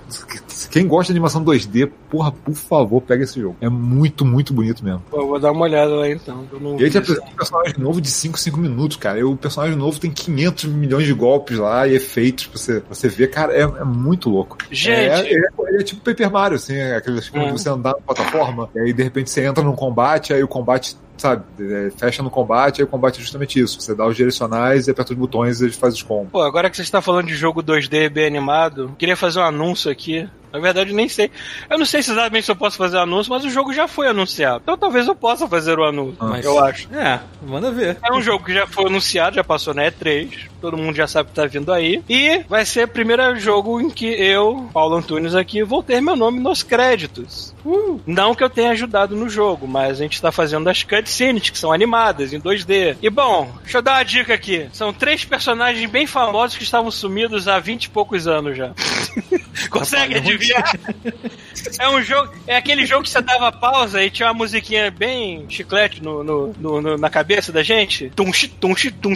Quem gosta de animação 2D, porra, por favor, pega esse jogo. É muito, muito bonito mesmo.
Pô, eu vou dar uma olhada lá então.
E ele
isso.
apresenta um personagem novo de 5, 5 minutos, cara. E o personagem novo tem 500 milhões de golpes lá e efeitos pra você, pra você ver. Cara, é, é muito louco.
Gente.
É, é, é tipo Paper Mario, assim, é aquele esquema
Hum.
de você andar na plataforma, e aí de repente você entra num combate, aí o combate, sabe, é, fecha no combate, aí o combate é justamente isso. Você dá os direcionais e aperta os botões e ele faz os combos.
Pô, agora que você está falando de jogo 2D bem animado, queria fazer um anúncio aqui. Na verdade, nem sei. Eu não sei se exatamente se eu posso fazer o anúncio, mas o jogo já foi anunciado. Então talvez eu possa fazer o anúncio,
Mas-
eu acho.
É, manda ver.
É um jogo que já foi anunciado, já passou na E3. Todo mundo já sabe que tá vindo aí. E vai ser o primeiro jogo em que eu, Paulo Antunes aqui, vou ter meu nome nos créditos. Não que eu tenha ajudado no jogo, mas a gente tá fazendo as cutscenes, que são animadas, em 2D. E bom, deixa eu dar uma dica aqui. São três personagens bem famosos que estavam sumidos há 20 e poucos anos já. [LAUGHS] Consegue adivinhar? É um jogo. É aquele jogo que você dava pausa e tinha uma musiquinha bem chiclete no, no, no- no- na cabeça da gente. Tum, tum, tum, tum,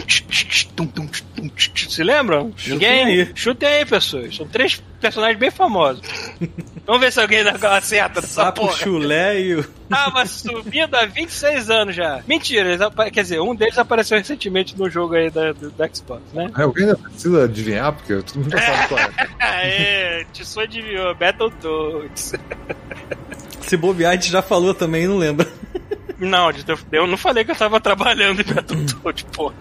tum, tum, chi. Se lembram?
Chutem
Ninguém?
aí.
Chutem aí, pessoas. São três personagens bem famosos. Vamos ver se alguém dá- acerta dessa
Sapo,
porra.
chulé e o.
Tava subindo há 26 anos já. Mentira, eles quer dizer, um deles apareceu recentemente no jogo aí da, do, da Xbox, né?
É, Alguém ainda precisa adivinhar, porque todo mundo já sabe qual é. [LAUGHS]
Te só adivinhou, Battletoads.
Se bobear, a gente já falou também, não lembra.
Não, eu não falei que eu tava trabalhando em Battletoads, porra.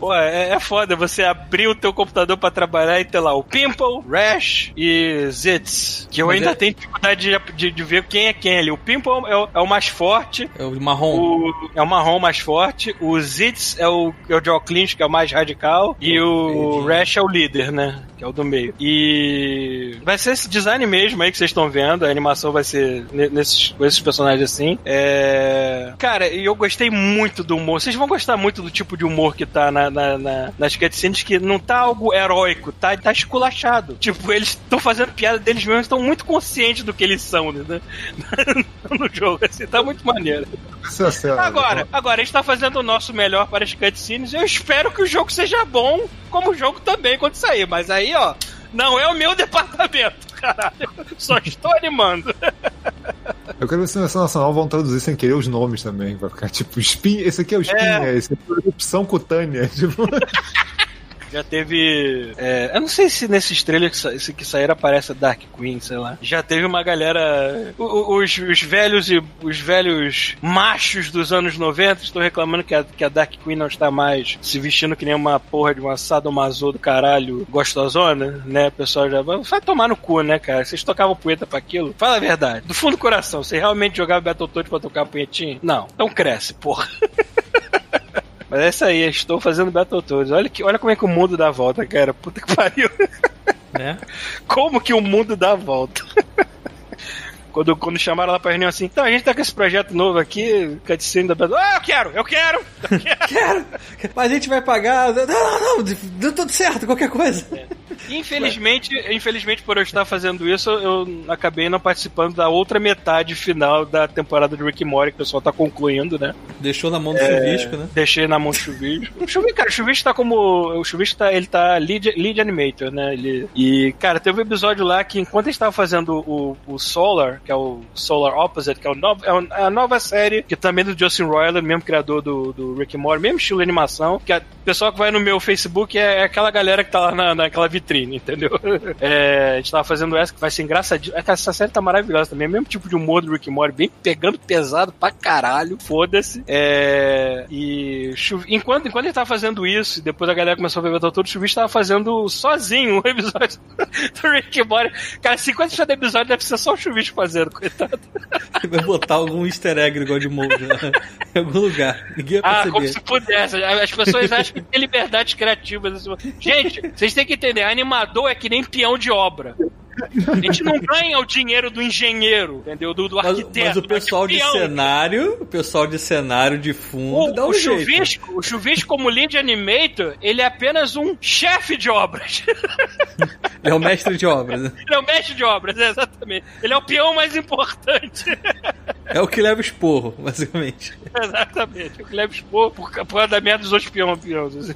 Pô, é, é foda você abrir o teu computador pra trabalhar e ter lá o Pimple, Rash e Zitz. Que eu
Mas
ainda
é-
tenho dificuldade de, de, de ver quem é quem ali. O Pimple é o, é o mais forte,
É o marrom.
o, é o marrom mais forte, o Zitz é o, é o Joe Clint, que é o mais radical, e o Rash é o líder, né? Que é o do meio. E vai ser esse design mesmo aí que vocês estão vendo, a animação vai ser ne- nesses, com esses personagens assim. É... Cara, e eu gostei muito do humor. Vocês vão gostar muito do tipo de humor que tá na, na, na- nas cutscenes, que não tá algo heróico, tá, tá esculachado. Tipo, eles estão fazendo piada deles mesmos, estão muito conscientes do que eles são, né? [LAUGHS] no jogo, assim, tá muito maneiro.
É.
Agora, agora, a gente tá fazendo o nosso melhor para as cutscenes. Eu espero que o jogo seja bom, como o jogo também quando sair. Mas aí, ó, não é o meu [LAUGHS] departamento, caralho. Só estou animando. [LAUGHS]
Eu quero ver se na versão nacional vão traduzir sem querer os nomes também. Vai ficar tipo, espinha, esse aqui é o espinha, esse aqui é a erupção cutânea. [LAUGHS] Tipo,
Já teve. é, eu não sei se nesses trailers que, sa que saíram aparece a Dark Queen, sei lá. Já teve uma galera. Os, os velhos e os velhos machos dos anos 90 estão reclamando que a, que a Dark Queen não está mais se vestindo que nem uma porra de uma sadomaso do caralho gostosona, né? O pessoal já vai tomar no cu, né, cara? Vocês tocavam punheta pra aquilo? Fala a verdade. Do fundo do coração, você realmente jogava Battletoads pra tocar punhetinha? Não. Então cresce, porra. [LAUGHS] Mas é isso aí, estou fazendo Battletoads. Olha, que, olha como é que o mundo dá a volta, cara. Puta que pariu.
Né? [LAUGHS]
Como que o mundo dá a volta? Quando, quando chamaram lá pra reunião assim, então a gente tá com esse projeto novo aqui, cutscene da Battle. Ah, eu quero, eu quero! Eu quero. [LAUGHS]
Quero! Mas a gente vai pagar. Não, não, não, deu tudo certo, qualquer coisa.
Infelizmente, infelizmente, por eu estar fazendo isso, eu acabei não participando da outra metade final da temporada de Rick Morty, que o pessoal tá concluindo, né?
Deixou na mão do chuvisco, né?
Deixei na mão do Chuvisco. O Chuvisco, cara, o Chuvisco tá como. O Chuvisco tá, ele tá lead, lead animator, né? Ele, e, cara, teve um episódio lá que enquanto a gente tava fazendo o, o Solar, que é o Solar Opposite, que é, o novo, é é a nova série, que também é do Justin Roiland, mesmo criador do, do Rick and Morty, mesmo estilo de animação, que a- o pessoal que vai no meu Facebook é, é aquela galera que tá lá na, naquela vitrine, entendeu? [LAUGHS] É, a gente tava fazendo essa que vai ser engraçadinho. É Essa série tá maravilhosa também, é mesmo tipo de humor do Rick and Morty, bem pegando pesado pra caralho, foda-se. É, e enquanto, enquanto ele tava fazendo isso, depois a galera começou a ver todo, o Chuvisco tava fazendo sozinho um episódio [LAUGHS] do Rick and Morty. Cara, 50% do episódio deve ser só o Chuvisco fazendo, coitado. [LAUGHS]
Vai botar algum easter egg igual de Mold né? em algum lugar. Ninguém vai
Ah, como se pudesse. As pessoas [LAUGHS] acham que tem liberdades criativas. assim. Gente, vocês têm que entender, animador é que nem peão de obra. A gente não ganha o dinheiro do engenheiro, entendeu? Do, do
Mas,
arquiteto.
mas o pessoal de cenário, o pessoal de cenário de fundo dá
O,
um
o
jeito.
chuvisco, o chuvisco como lead animator, ele é apenas um chefe de obras. [LAUGHS]
É o mestre de obras, né?
ele é o mestre de obras, é, exatamente. Ele é o peão mais importante.
É o que leva esporro, basicamente. [LAUGHS]
exatamente. O que leva expor por, por causa da merda dos outros peão, peões. assim.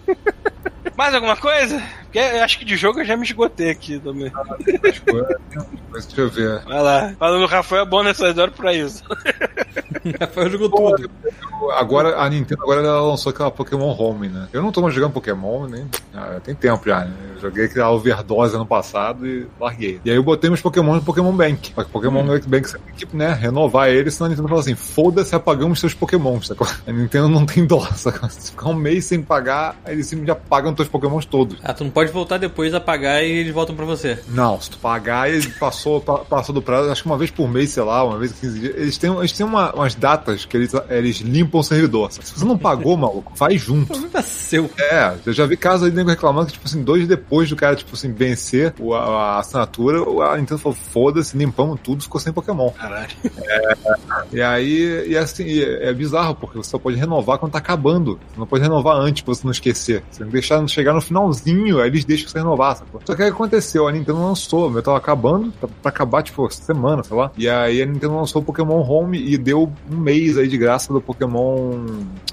Mais alguma coisa? Porque eu acho que de jogo eu já me esgotei aqui também.
Deixa eu ver.
Vai lá. Falando o Rafael é bom nessas horas pra isso. [LAUGHS]
Rafael jogou tudo.
Agora, a Nintendo agora ela lançou aquela Pokémon Home, né? Eu não tô mais jogando Pokémon, nem. Ah, tem tempo já, né? Eu joguei aquela overdose ano passado e larguei. E aí eu botei meus Pokémon no Pokémon Bank. Só que Pokémon Bank você tem que, né, renovar ele, senão a Nintendo fala assim: foda-se, apagamos seus Pokémon, sacou? A Nintendo não tem dó, sacou? Se ficar um mês sem pagar, aí eles apagam teus Pokémons todos.
Ah, tu não pode voltar depois a pagar e eles voltam pra você.
Não, se tu pagar, ele passou, pa- passou do prazo, acho que uma vez por mês, sei lá, uma vez em 15 dias. Eles têm, eles têm uma, umas datas que eles, eles limpam o servidor. Se você não pagou, [LAUGHS] maluco, faz junto.
Problema seu.
É, eu já vi casos aí de nego reclamando que, tipo assim, dois depois do cara, tipo assim, vencer o- a, a assinatura, a Nintendo falou, foda-se, limpamos tudo, ficou sem Pokémon.
Caralho.
E aí, e assim, e é bizarro, porque você só pode renovar quando tá acabando. Você não pode renovar antes pra você não esquecer. Você tem que deixar chegar no finalzinho, aí eles deixam você renovar, sacou? Só que aí aconteceu, a Nintendo lançou, meu tava acabando, tá pra acabar, tipo, semana, sei lá. E aí a Nintendo lançou o Pokémon Home e deu um mês aí de graça do Pokémon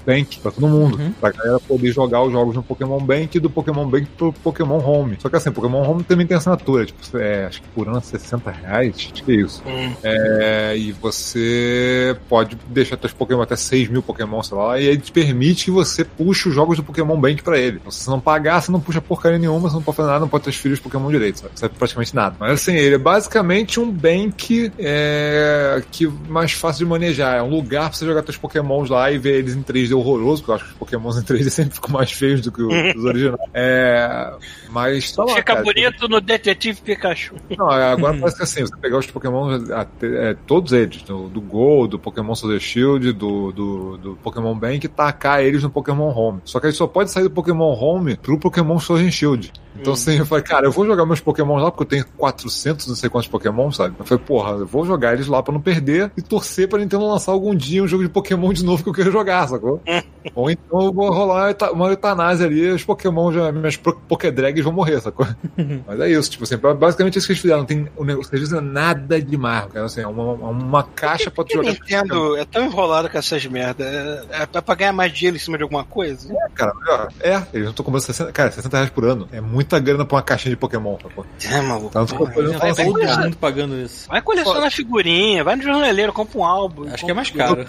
Bank pra todo mundo.
Uhum.
Pra galera poder jogar os jogos no Pokémon Bank e do Pokémon Bank pro Pokémon Home. Só que assim, Pokémon Home também tem assinatura, tipo, é, acho que por ano 60 reais, acho que é isso.
Hum.
É, e você pode deixar seus Pokémon até 6 mil Pokémon, sei lá, e ele te permite que você puxe os jogos do Pokémon Bank pra ele. Então, você não pagar, você não puxa porcaria nenhuma, você não pode fazer nada, não pode transferir os Pokémon direito, sabe? Serve praticamente nada. Mas assim, ele é basicamente um Bank é, que mais fácil de manejar. É um lugar pra você jogar seus Pokémons lá e ver eles em 3D horroroso, porque eu acho que os Pokémons em 3D [LAUGHS] sempre ficam mais feios do que os, os [LAUGHS] originais. É, mas tá lá,
Fica
cara.
bonito no Detetive Pikachu.
Não, é, agora parece que assim, você pegar os Pokémon, até, é, todos eles, do, do Go, do Pokémon Sword and Shield, do, do, do Pokémon Bank, e tacar eles no Pokémon Home. Só que aí só pode sair do Pokémon Home pro Pokémon Sword Shield. Então assim, eu falei, cara, eu vou jogar meus Pokémon lá, porque eu tenho 400, não sei quantos Pokémon, sabe? Eu falei, porra, eu vou jogar eles lá pra não perder e torcer pra Nintendo lançar algum dia um jogo de Pokémon de novo que eu quero jogar, sacou? [LAUGHS] Ou então eu vou rolar uma euta- uma eutanásia ali, os Pokémon, já, minhas pro- Pokédrags vão morrer, sacou? [LAUGHS] Mas é isso, tipo assim, basicamente isso que eles fizeram. Não tem, o negócio, eles não é nada demais, cara. Assim, é uma, uma caixa pra tu jogar.
Nintendo é tão enrolado com essas merdas? É, é pra ganhar mais dinheiro em cima de alguma coisa?
É, cara, é, é, eles não estão cobrando 60, cara, 60 reais por ano. É muita grana pra uma caixinha de Pokémon, sacou?
É, maluco.
Tanto que eu tô olhando e
Vai
falando
todo
assim,
mundo pagando isso.
Vai colecionar figurinha, vai no jornaleiro, compra um álbum.
Acho que é mais caro.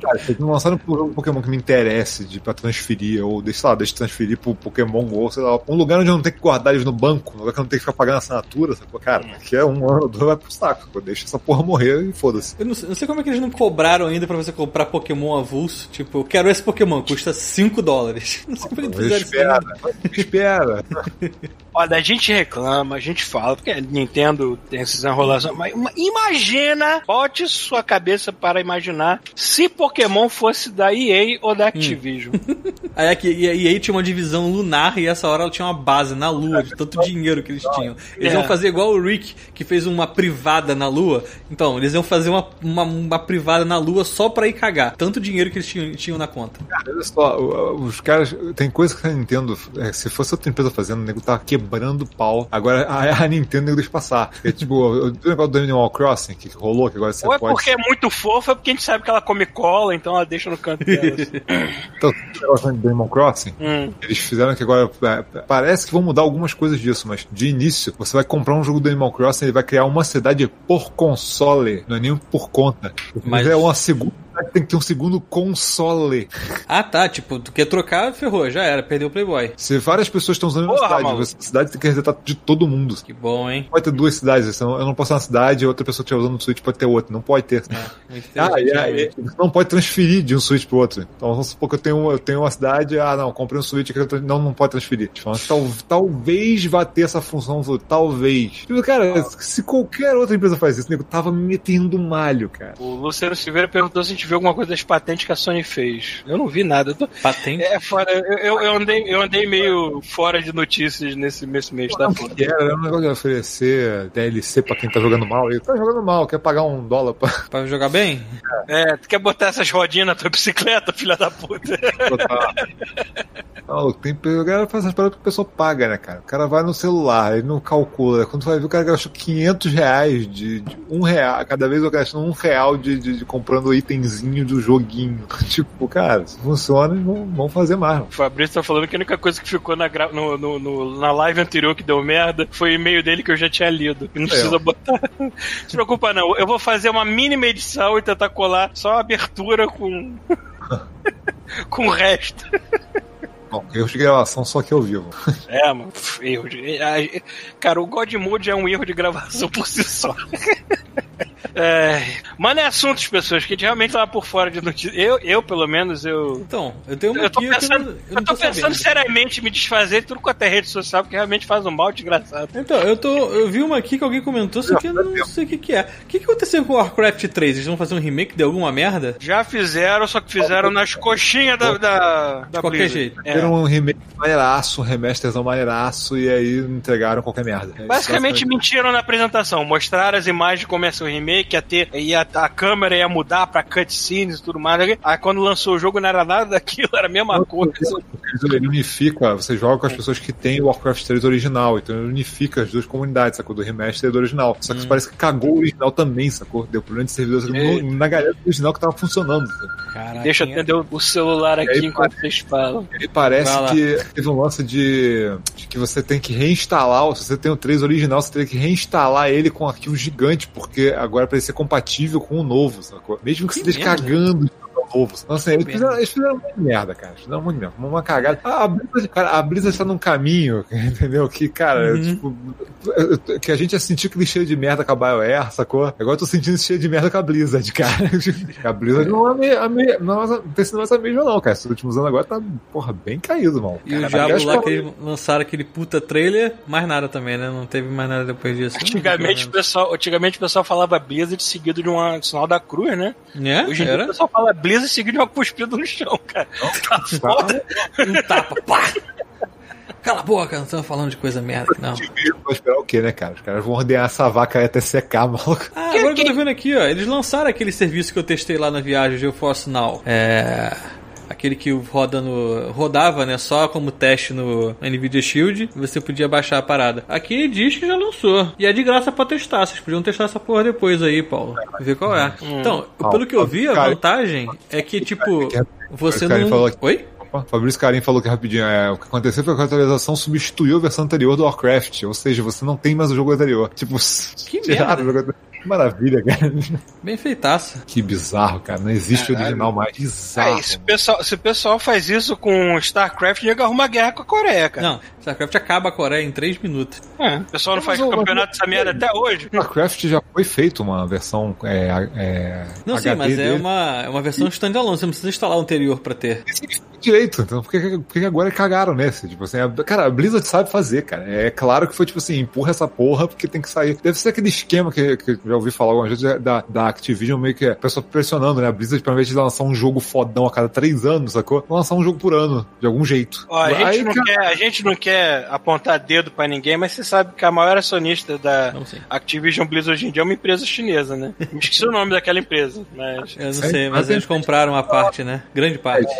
cara, se eles não lançaram um Pokémon que me interesse de, pra transferir, ou deixa, lá, deixa eu transferir pro Pokémon GO, sei lá, um lugar onde eu não tenho que guardar eles no banco, um lugar que eu não tenho que ficar pagando assinatura, sacou? Cara, daqui a um ano ou dois vai pro saco, deixa essa porra morrer e foda-se.
Eu não sei, não sei como é que eles não cobraram ainda pra você comprar Pokémon avulso. Tipo, eu quero esse Pokémon, custa 5 dólares. [LAUGHS] Não sei como é que eles fizeram isso.
Espera, espera. [LAUGHS]
Olha, a gente reclama, a gente fala, porque a Nintendo tem essas enrolações, mas uma- imagina, bote sua cabeça para imaginar se Pokémon fosse da EA ou da Activision. [LAUGHS]
Aí, aqui, e e aí tinha uma divisão lunar e essa hora ela tinha uma base na lua, de tanto dinheiro que eles tinham. Eles
É.
iam fazer igual o Rick, que fez uma privada na lua. Então, eles iam fazer uma, uma, uma privada na lua só pra ir cagar. Tanto dinheiro que eles tinham, tinham na conta.
Olha só, os caras. Tem coisa que a Nintendo. é, se fosse outra empresa fazendo, o nego tava quebrando o pau. Agora a, a Nintendo deixa passar. É tipo, [LAUGHS] o negócio do Animal Crossing que rolou, que agora você
ou é
pode.
porque é muito fofa, é porque a gente sabe que ela come cola, então ela deixa no canto dela. assim. [LAUGHS]
Então, o negócio do Animal Crossing,
Hum.
eles fizeram que agora. é, Parece que vão mudar algumas coisas disso, mas de início, você vai comprar um jogo do Animal Crossing e ele vai criar uma cidade por console, não é nem por conta.
Mas-
fizer uma segunda, tem que ter um segundo console.
Ah, tá. Tipo, tu quer trocar, ferrou, já era, perdeu o Playboy.
Se várias pessoas estão usando a
Porra,
cidade,
maluco.
você, a cidade tem que resetar de todo mundo.
Que bom, hein?
Pode ter duas cidades, então eu não posso ter uma cidade e outra pessoa que estiver usando o Switch pode ter outra. Não pode ter.
Muito
Ah, e aí, não pode transferir de um Switch pro outro. Então vamos supor que eu tenho, eu tenho uma cidade, ah não, comprei um Switch tô- não, não pode transferir. Que tal, talvez vá ter essa função, talvez. Tipo, cara, se qualquer outra empresa faz isso, o nego tava me metendo malho, cara.
O Luciano Silveira perguntou se a gente viu alguma coisa das patentes que a Sony fez. Eu não vi nada. Eu tô-
Patente.
É fora, eu, eu, andei, eu andei meio fora de notícias nesse, nesse mês, tá?
Que era, era um negócio de oferecer DLC pra quem tá jogando mal. Ele tá jogando mal, quer pagar um dólar pra [LAUGHS]
Pra jogar bem?
É, tu quer botar essas rodinhas na tua bicicleta, filha da puta?
botar. Não, tem, o cara faz essas paradas que o pessoal paga, né, cara? O cara vai no celular, ele não calcula. Quando tu vai ver, o cara gastou 500 reais de, de um real. Cada vez eu gasto um real de, de, de comprando do joguinho. [LAUGHS] Tipo, cara, se funciona, vão, vão fazer mais.
O Fabrício tá falando que a única coisa que ficou na, gra- no, no- no- na live anterior que deu merda foi o e-mail dele que eu já tinha lido. Não precisa botar. [LAUGHS] Não se preocupa, não. Eu vou fazer uma mínima edição e tentar colar só a abertura com. [LAUGHS] com o resto.
Bom, erros de gravação só que eu vivo.
É, mano. Erro de. Cara, o God Mode é um erro de gravação por si só. [LAUGHS] É, Manda assuntos, pessoas, que realmente lá por fora de notícias. Eu, eu, pelo menos, eu.
Então, eu tenho uma
Eu tô
aqui
pensando,
eu, não- eu
eu
não
tô
tô
pensando seriamente em me desfazer de tudo quanto é rede social, porque realmente faz um mal desgraçado.
Então, eu tô. Eu vi uma aqui que alguém comentou, só que eu não sei o que, que é. O que, que aconteceu com o Warcraft 3? Eles vão fazer um remake de alguma merda?
Já fizeram, só que fizeram nas coxinhas da, da, da
De qualquer
Blizzard.
jeito.
É.
Fizeram um remake maneiraço, um remasterzão maneiraço, e aí entregaram qualquer merda. É
Basicamente mentiram na apresentação, mostraram as imagens de ser o remake, ia ter, ia, a câmera ia mudar pra cutscenes e tudo mais. Aí quando lançou o jogo não era nada daquilo, era a mesma coisa.
Ele unifica, você joga com as pessoas que têm o Warcraft 3 original, então ele unifica as duas comunidades, sacou? Do remaster e do original. Só que isso parece que cagou o original também, sacou? Deu problema de servidor no, na galera do original que tava funcionando.
Caraca.
Deixa eu atender o- celular aqui
aí,
enquanto vocês falam.
E parece que teve um lance de, de que você tem que reinstalar, se você tem o 3 original, você tem que reinstalar ele com um arquivo gigante, porque agora para ele ser compatível com o novo, sacou? Mesmo que,
Que
você esteja cagando o novo. Então, assim, eles fizeram, eles fizeram muito merda, cara. Eles fizeram muito merda. Uma cagada. Ah, a Blizzard, cara, a Blizzard tá num caminho, [LAUGHS] entendeu? Que, cara,
Uhum.
tipo, [LAUGHS] que a gente ia sentir aquele cheio de merda com a BioWare, sacou? Agora eu tô sentindo esse cheio de merda com a Blizzard, [LAUGHS] cara. A Blizzard não é a, me, a, me, não, é- tem sido mais a mesma, não, cara. Esses últimos anos agora tá, porra, bem caído, mano.
E o
Cara,
Diablo
aliás,
lá que eles lançaram aquele puta trailer, mais nada também, né? Não teve mais nada depois disso.
Antigamente o, pessoal, antigamente o pessoal falava Blizzard seguido de um sinal da cruz, né?
né?
Hoje em dia o pessoal fala Blizzard seguido de uma cuspida no chão, cara. Tá foda. [LAUGHS]
um tapa, pá! Cala a boca, não estamos falando de coisa merda, não.
Vou esperar o quê, né, cara? Os caras vão ordenar essa vaca aí até secar, [LAUGHS] maluco.
Ah, agora que eu tô vendo aqui, ó. Eles lançaram aquele serviço que eu testei lá na viagem, GeoForce Now. É. Aquele que roda no, rodava, né, só como teste no NVIDIA Shield, você podia baixar a parada. Aqui diz que já lançou. E é de graça pra testar. Vocês podiam testar essa porra depois aí, Paulo. Ver qual é. Então, pelo que eu vi, a vantagem é que, tipo, você não.
aqui.
Oi?
Opa, Fabrício Carim falou que rapidinho, é, o que aconteceu foi que a atualização substituiu a versão anterior do Warcraft, ou seja, você não tem mais o jogo anterior. Tipo, [LAUGHS]
Que
tiraram o jogo anterior. Que maravilha, cara.
Bem feitaça.
Que bizarro, cara. Não existe o original mais. Bizarro.
É, se, o pessoal, se o pessoal faz isso com StarCraft, nego arruma guerra com a Coreia, cara.
Não, StarCraft acaba a Coreia em 3 minutos.
É, o pessoal não faz
Mas o-
campeonato dessa merda até hoje.
Warcraft já foi feito uma versão é, é,
Não, sim,
HD
mas é
dele.
uma, é uma versão standalone, você não precisa instalar o anterior pra ter.
direito. Então, por que, por que agora cagaram nesse? Tipo assim, a, cara, a Blizzard sabe fazer, cara. É claro que foi tipo assim, empurra essa porra porque tem que sair. Deve ser aquele esquema que, que eu já ouvi falar algumas vezes da, da Activision, meio que é a pessoa pressionando, né? A Blizzard, pra vez de lançar um jogo fodão a cada três anos, sacou? Lançar um jogo por ano, de algum jeito.
Ó, a, gente
Aí,
não
cara,
quer, a gente não quer apontar dedo pra ninguém, mas você sabe que a maior acionista da
Não.
Activision Blizzard hoje em dia é uma empresa chinesa, né? [LAUGHS] Me esqueci o nome daquela empresa, mas...
Eu não sei, mas eles
é-
compraram uma parte, né? Grande parte.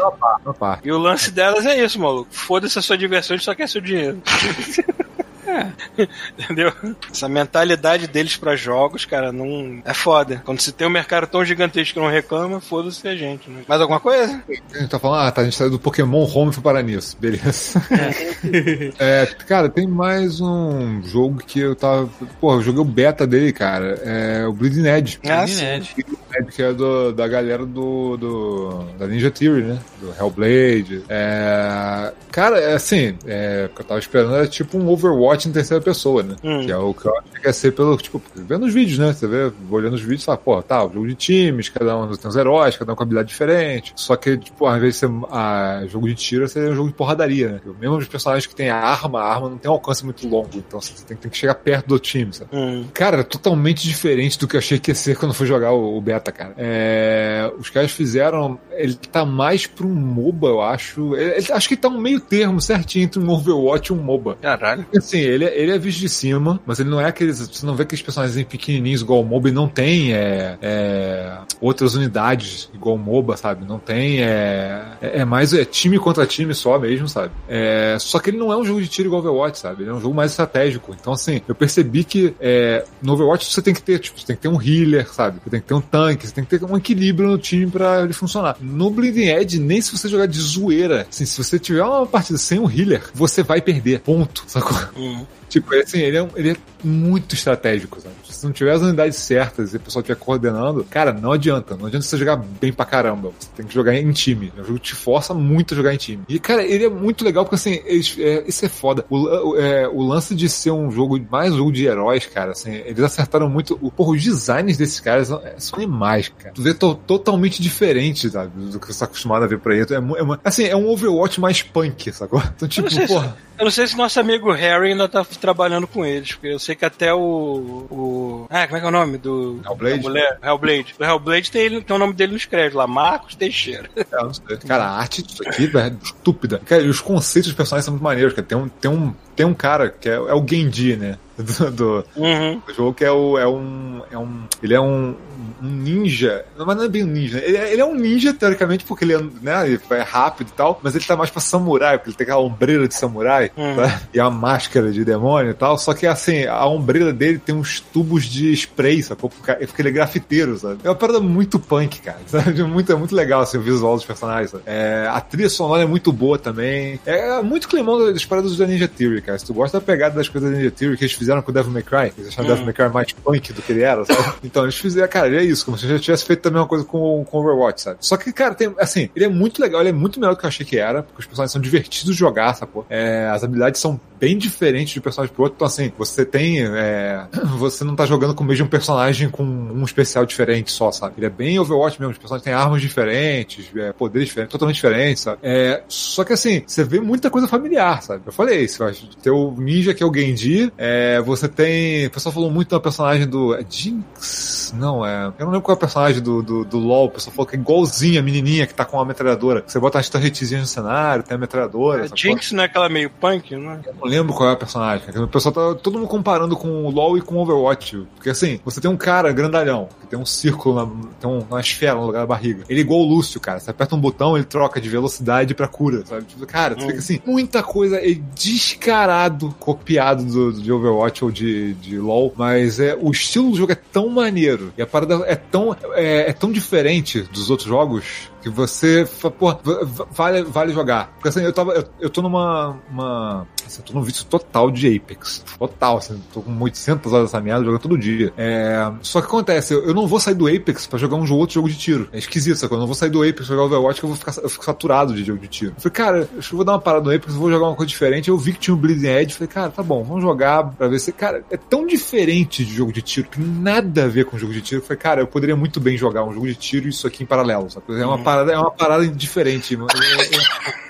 uma parte.
E o lance delas é isso, maluco. Foda-se a sua diversão, a gente só quer seu dinheiro. [LAUGHS] [LAUGHS] Entendeu? Essa mentalidade deles pra jogos, cara, não. É foda. Quando se tem um mercado tão gigantesco que não reclama, foda-se a gente, né? Mais alguma coisa?
A gente tá falando, ah, tá, a gente saiu do Pokémon Home e foi parar nisso. Beleza. [LAUGHS] É, cara, tem mais um jogo que eu tava. Porra, eu joguei o beta dele, cara. É o Bleeding Edge.
Ah,
Bleeding. Edge.
Edge, que é do, da galera do, do. da Ninja Theory, né? Do Hellblade. É, cara, é assim, é, o que eu tava esperando era tipo um Overwatch em terceira pessoa, né?
Hum.
Que é o que eu acho que ia ser pelo, tipo, vendo os vídeos, né? Você vê, olhando os vídeos, fala, pô, tá, o jogo de times, cada um tem os heróis, cada um com habilidade diferente. Só que, tipo, ao invés de ser ah, jogo de tiro, seria um jogo de porradaria, né? Mesmo os personagens que tem a arma, a arma não tem um alcance muito longo, então você tem, tem que chegar perto do time, sabe?
Hum.
Cara, é totalmente diferente do que eu achei que ia ser quando fui jogar o, o beta, cara. É, os caras fizeram. Ele tá mais pra um MOBA, eu acho. Ele- ele- acho que tá um meio termo certinho entre um Overwatch e um MOBA.
Caralho.
Assim, ele, é- ele é visto de cima, mas ele não é aqueles. Você não vê aqueles personagens pequenininhos igual o MOBA e não tem é, é, outras unidades igual o MOBA, sabe? Não tem. É, é é mais é time contra time só mesmo, sabe? É, só que ele não é um jogo de tiro igual Overwatch, sabe? Ele é um jogo mais estratégico. Então, assim, eu percebi que é, no Overwatch você tem que ter, tipo, você tem que ter um healer, sabe? Você tem que ter um tanque, você tem que ter um equilíbrio no time pra ele funcionar. No Bleeding Edge, nem se você jogar de zoeira, assim, se você tiver uma partida sem um healer, você vai perder. Ponto. Sacou?
Hum. Uhum.
Tipo, assim, ele é, um- ele é muito estratégico, sabe? Se não tiver as unidades certas e o pessoal estiver coordenando, cara, não adianta. Não adianta você jogar bem pra caramba. Você tem que jogar em time. O jogo te força muito a jogar em time. E, cara, ele é muito legal porque, assim, eles- é, isso é foda. O, é, o lance de ser um jogo, mais um jogo de heróis, cara, assim, eles acertaram muito. O, porra, os designs desses caras são, é, são animais, cara. Tu vê to- totalmente diferente, sabe? Do que você tá acostumado a ver por aí. É, é assim, é um Overwatch mais punk, sacou? Então, tipo,
não sei se-
porra.
Eu não sei se nosso amigo Harry ainda tá trabalhando com eles, porque eu sei que até o. o ah, como é que é o nome? Do.
Hellblade?
da mulher? Hellblade. O Hellblade tem, ele- tem o nome dele nos créditos lá, Marcos Teixeira. [LAUGHS]
É, eu não sei. Cara, a arte disso aqui é estúpida. Cara, e os conceitos dos personagens são muito maneiros, cara. Tem um, tem um, tem um cara que é, é o Genji, né? Do, do-
Uhum.
do jogo que é, o, é um. É um. Ele é um, um ninja. Não, mas não é bem um ninja. Ele, é- ele é um ninja, teoricamente, porque ele é, né, ele é rápido e tal, mas ele tá mais pra samurai, porque ele tem aquela ombreira de samurai
Hum.
tá? e a máscara de demônio e tal. Só que assim, a ombreira dele tem uns tubos de spray, sacou? Porque porque ele é grafiteiro, sabe? É uma parada muito punk, cara. [LAUGHS] Sabe? Muito, é muito legal assim, o visual dos personagens. sabe? É, a trilha sonora é muito boa também. É muito climão das paradas da Ninja Theory, cara. Se tu gosta da pegada das coisas da Ninja Theory que eles fizeram com o Devil May Cry, eles acharam o Devil May Cry mais punk do que ele era, sabe? [LAUGHS] Então eles fizeram, cara, ele é isso, como se já tivesse feito também uma coisa com, com Overwatch, sabe? Só que, cara, tem, assim, ele é muito legal, ele é muito melhor do que eu achei que era, porque os personagens são divertidos de jogar, sacou? É, as habilidades são bem diferentes de um personagem pro outro, então assim, você tem, é, [CLEARS THROAT] você não tá jogando com o mesmo personagem com um especial diferente só, sabe? Ele é bem Overwatch mesmo, os personagens têm armas diferentes, é, poderes diferentes, totalmente diferentes, sabe? É, só que assim, você vê muita coisa familiar, sabe? Eu falei, vai ter o ninja que é o Genji, é, você tem, o pessoal falou muito da personagem do é Jinx, não é, eu não lembro qual é o personagem do, do, do LoL, o pessoal falou que é igualzinha a menininha que tá com uma metralhadora, você bota as torretezinhas no cenário, tem a metralhadora,
A
sacou?
Jinx não é aquela meio punk, não é?
Não lembro qual é a personagem. O pessoal tá todo mundo comparando com o LoL e com o Overwatch. Porque assim, você tem um cara grandalhão, que tem um círculo, na, tem um- uma esfera no lugar da barriga. Ele é igual o Lúcio, cara. Você aperta um botão, ele troca de velocidade pra cura, sabe? Tipo, cara, você fica assim, muita coisa é descarado, copiado do, de Overwatch ou de, de LoL, mas é, o estilo do jogo é tão maneiro e a parada é tão, é, é tão diferente dos outros jogos que você, pô, va- va- vale, vale jogar. Porque assim, eu tava, eu, eu tô numa, uma, assim, eu tô num vício total de Apex. Total, assim, tô com 800 horas dessa merda, jogando todo dia. É, só que acontece, eu, eu não vou sair do Apex pra jogar um outro jogo de tiro. É esquisito, sacou? Eu não vou sair do Apex jogar Overwatch que eu vou ficar, eu fico saturado de jogo de tiro. Eu falei, cara, acho que eu vou dar uma parada no Apex, vou jogar uma coisa diferente. Eu vi que tinha um Bleeding Edge, falei, cara, tá bom, vamos jogar pra ver se, cara, é tão diferente de jogo de tiro, que nada a ver com jogo de tiro. Eu falei, cara, eu poderia muito bem jogar um jogo de tiro e isso aqui em paralelo, sabe? É uma parada, é uma parada diferente, mano.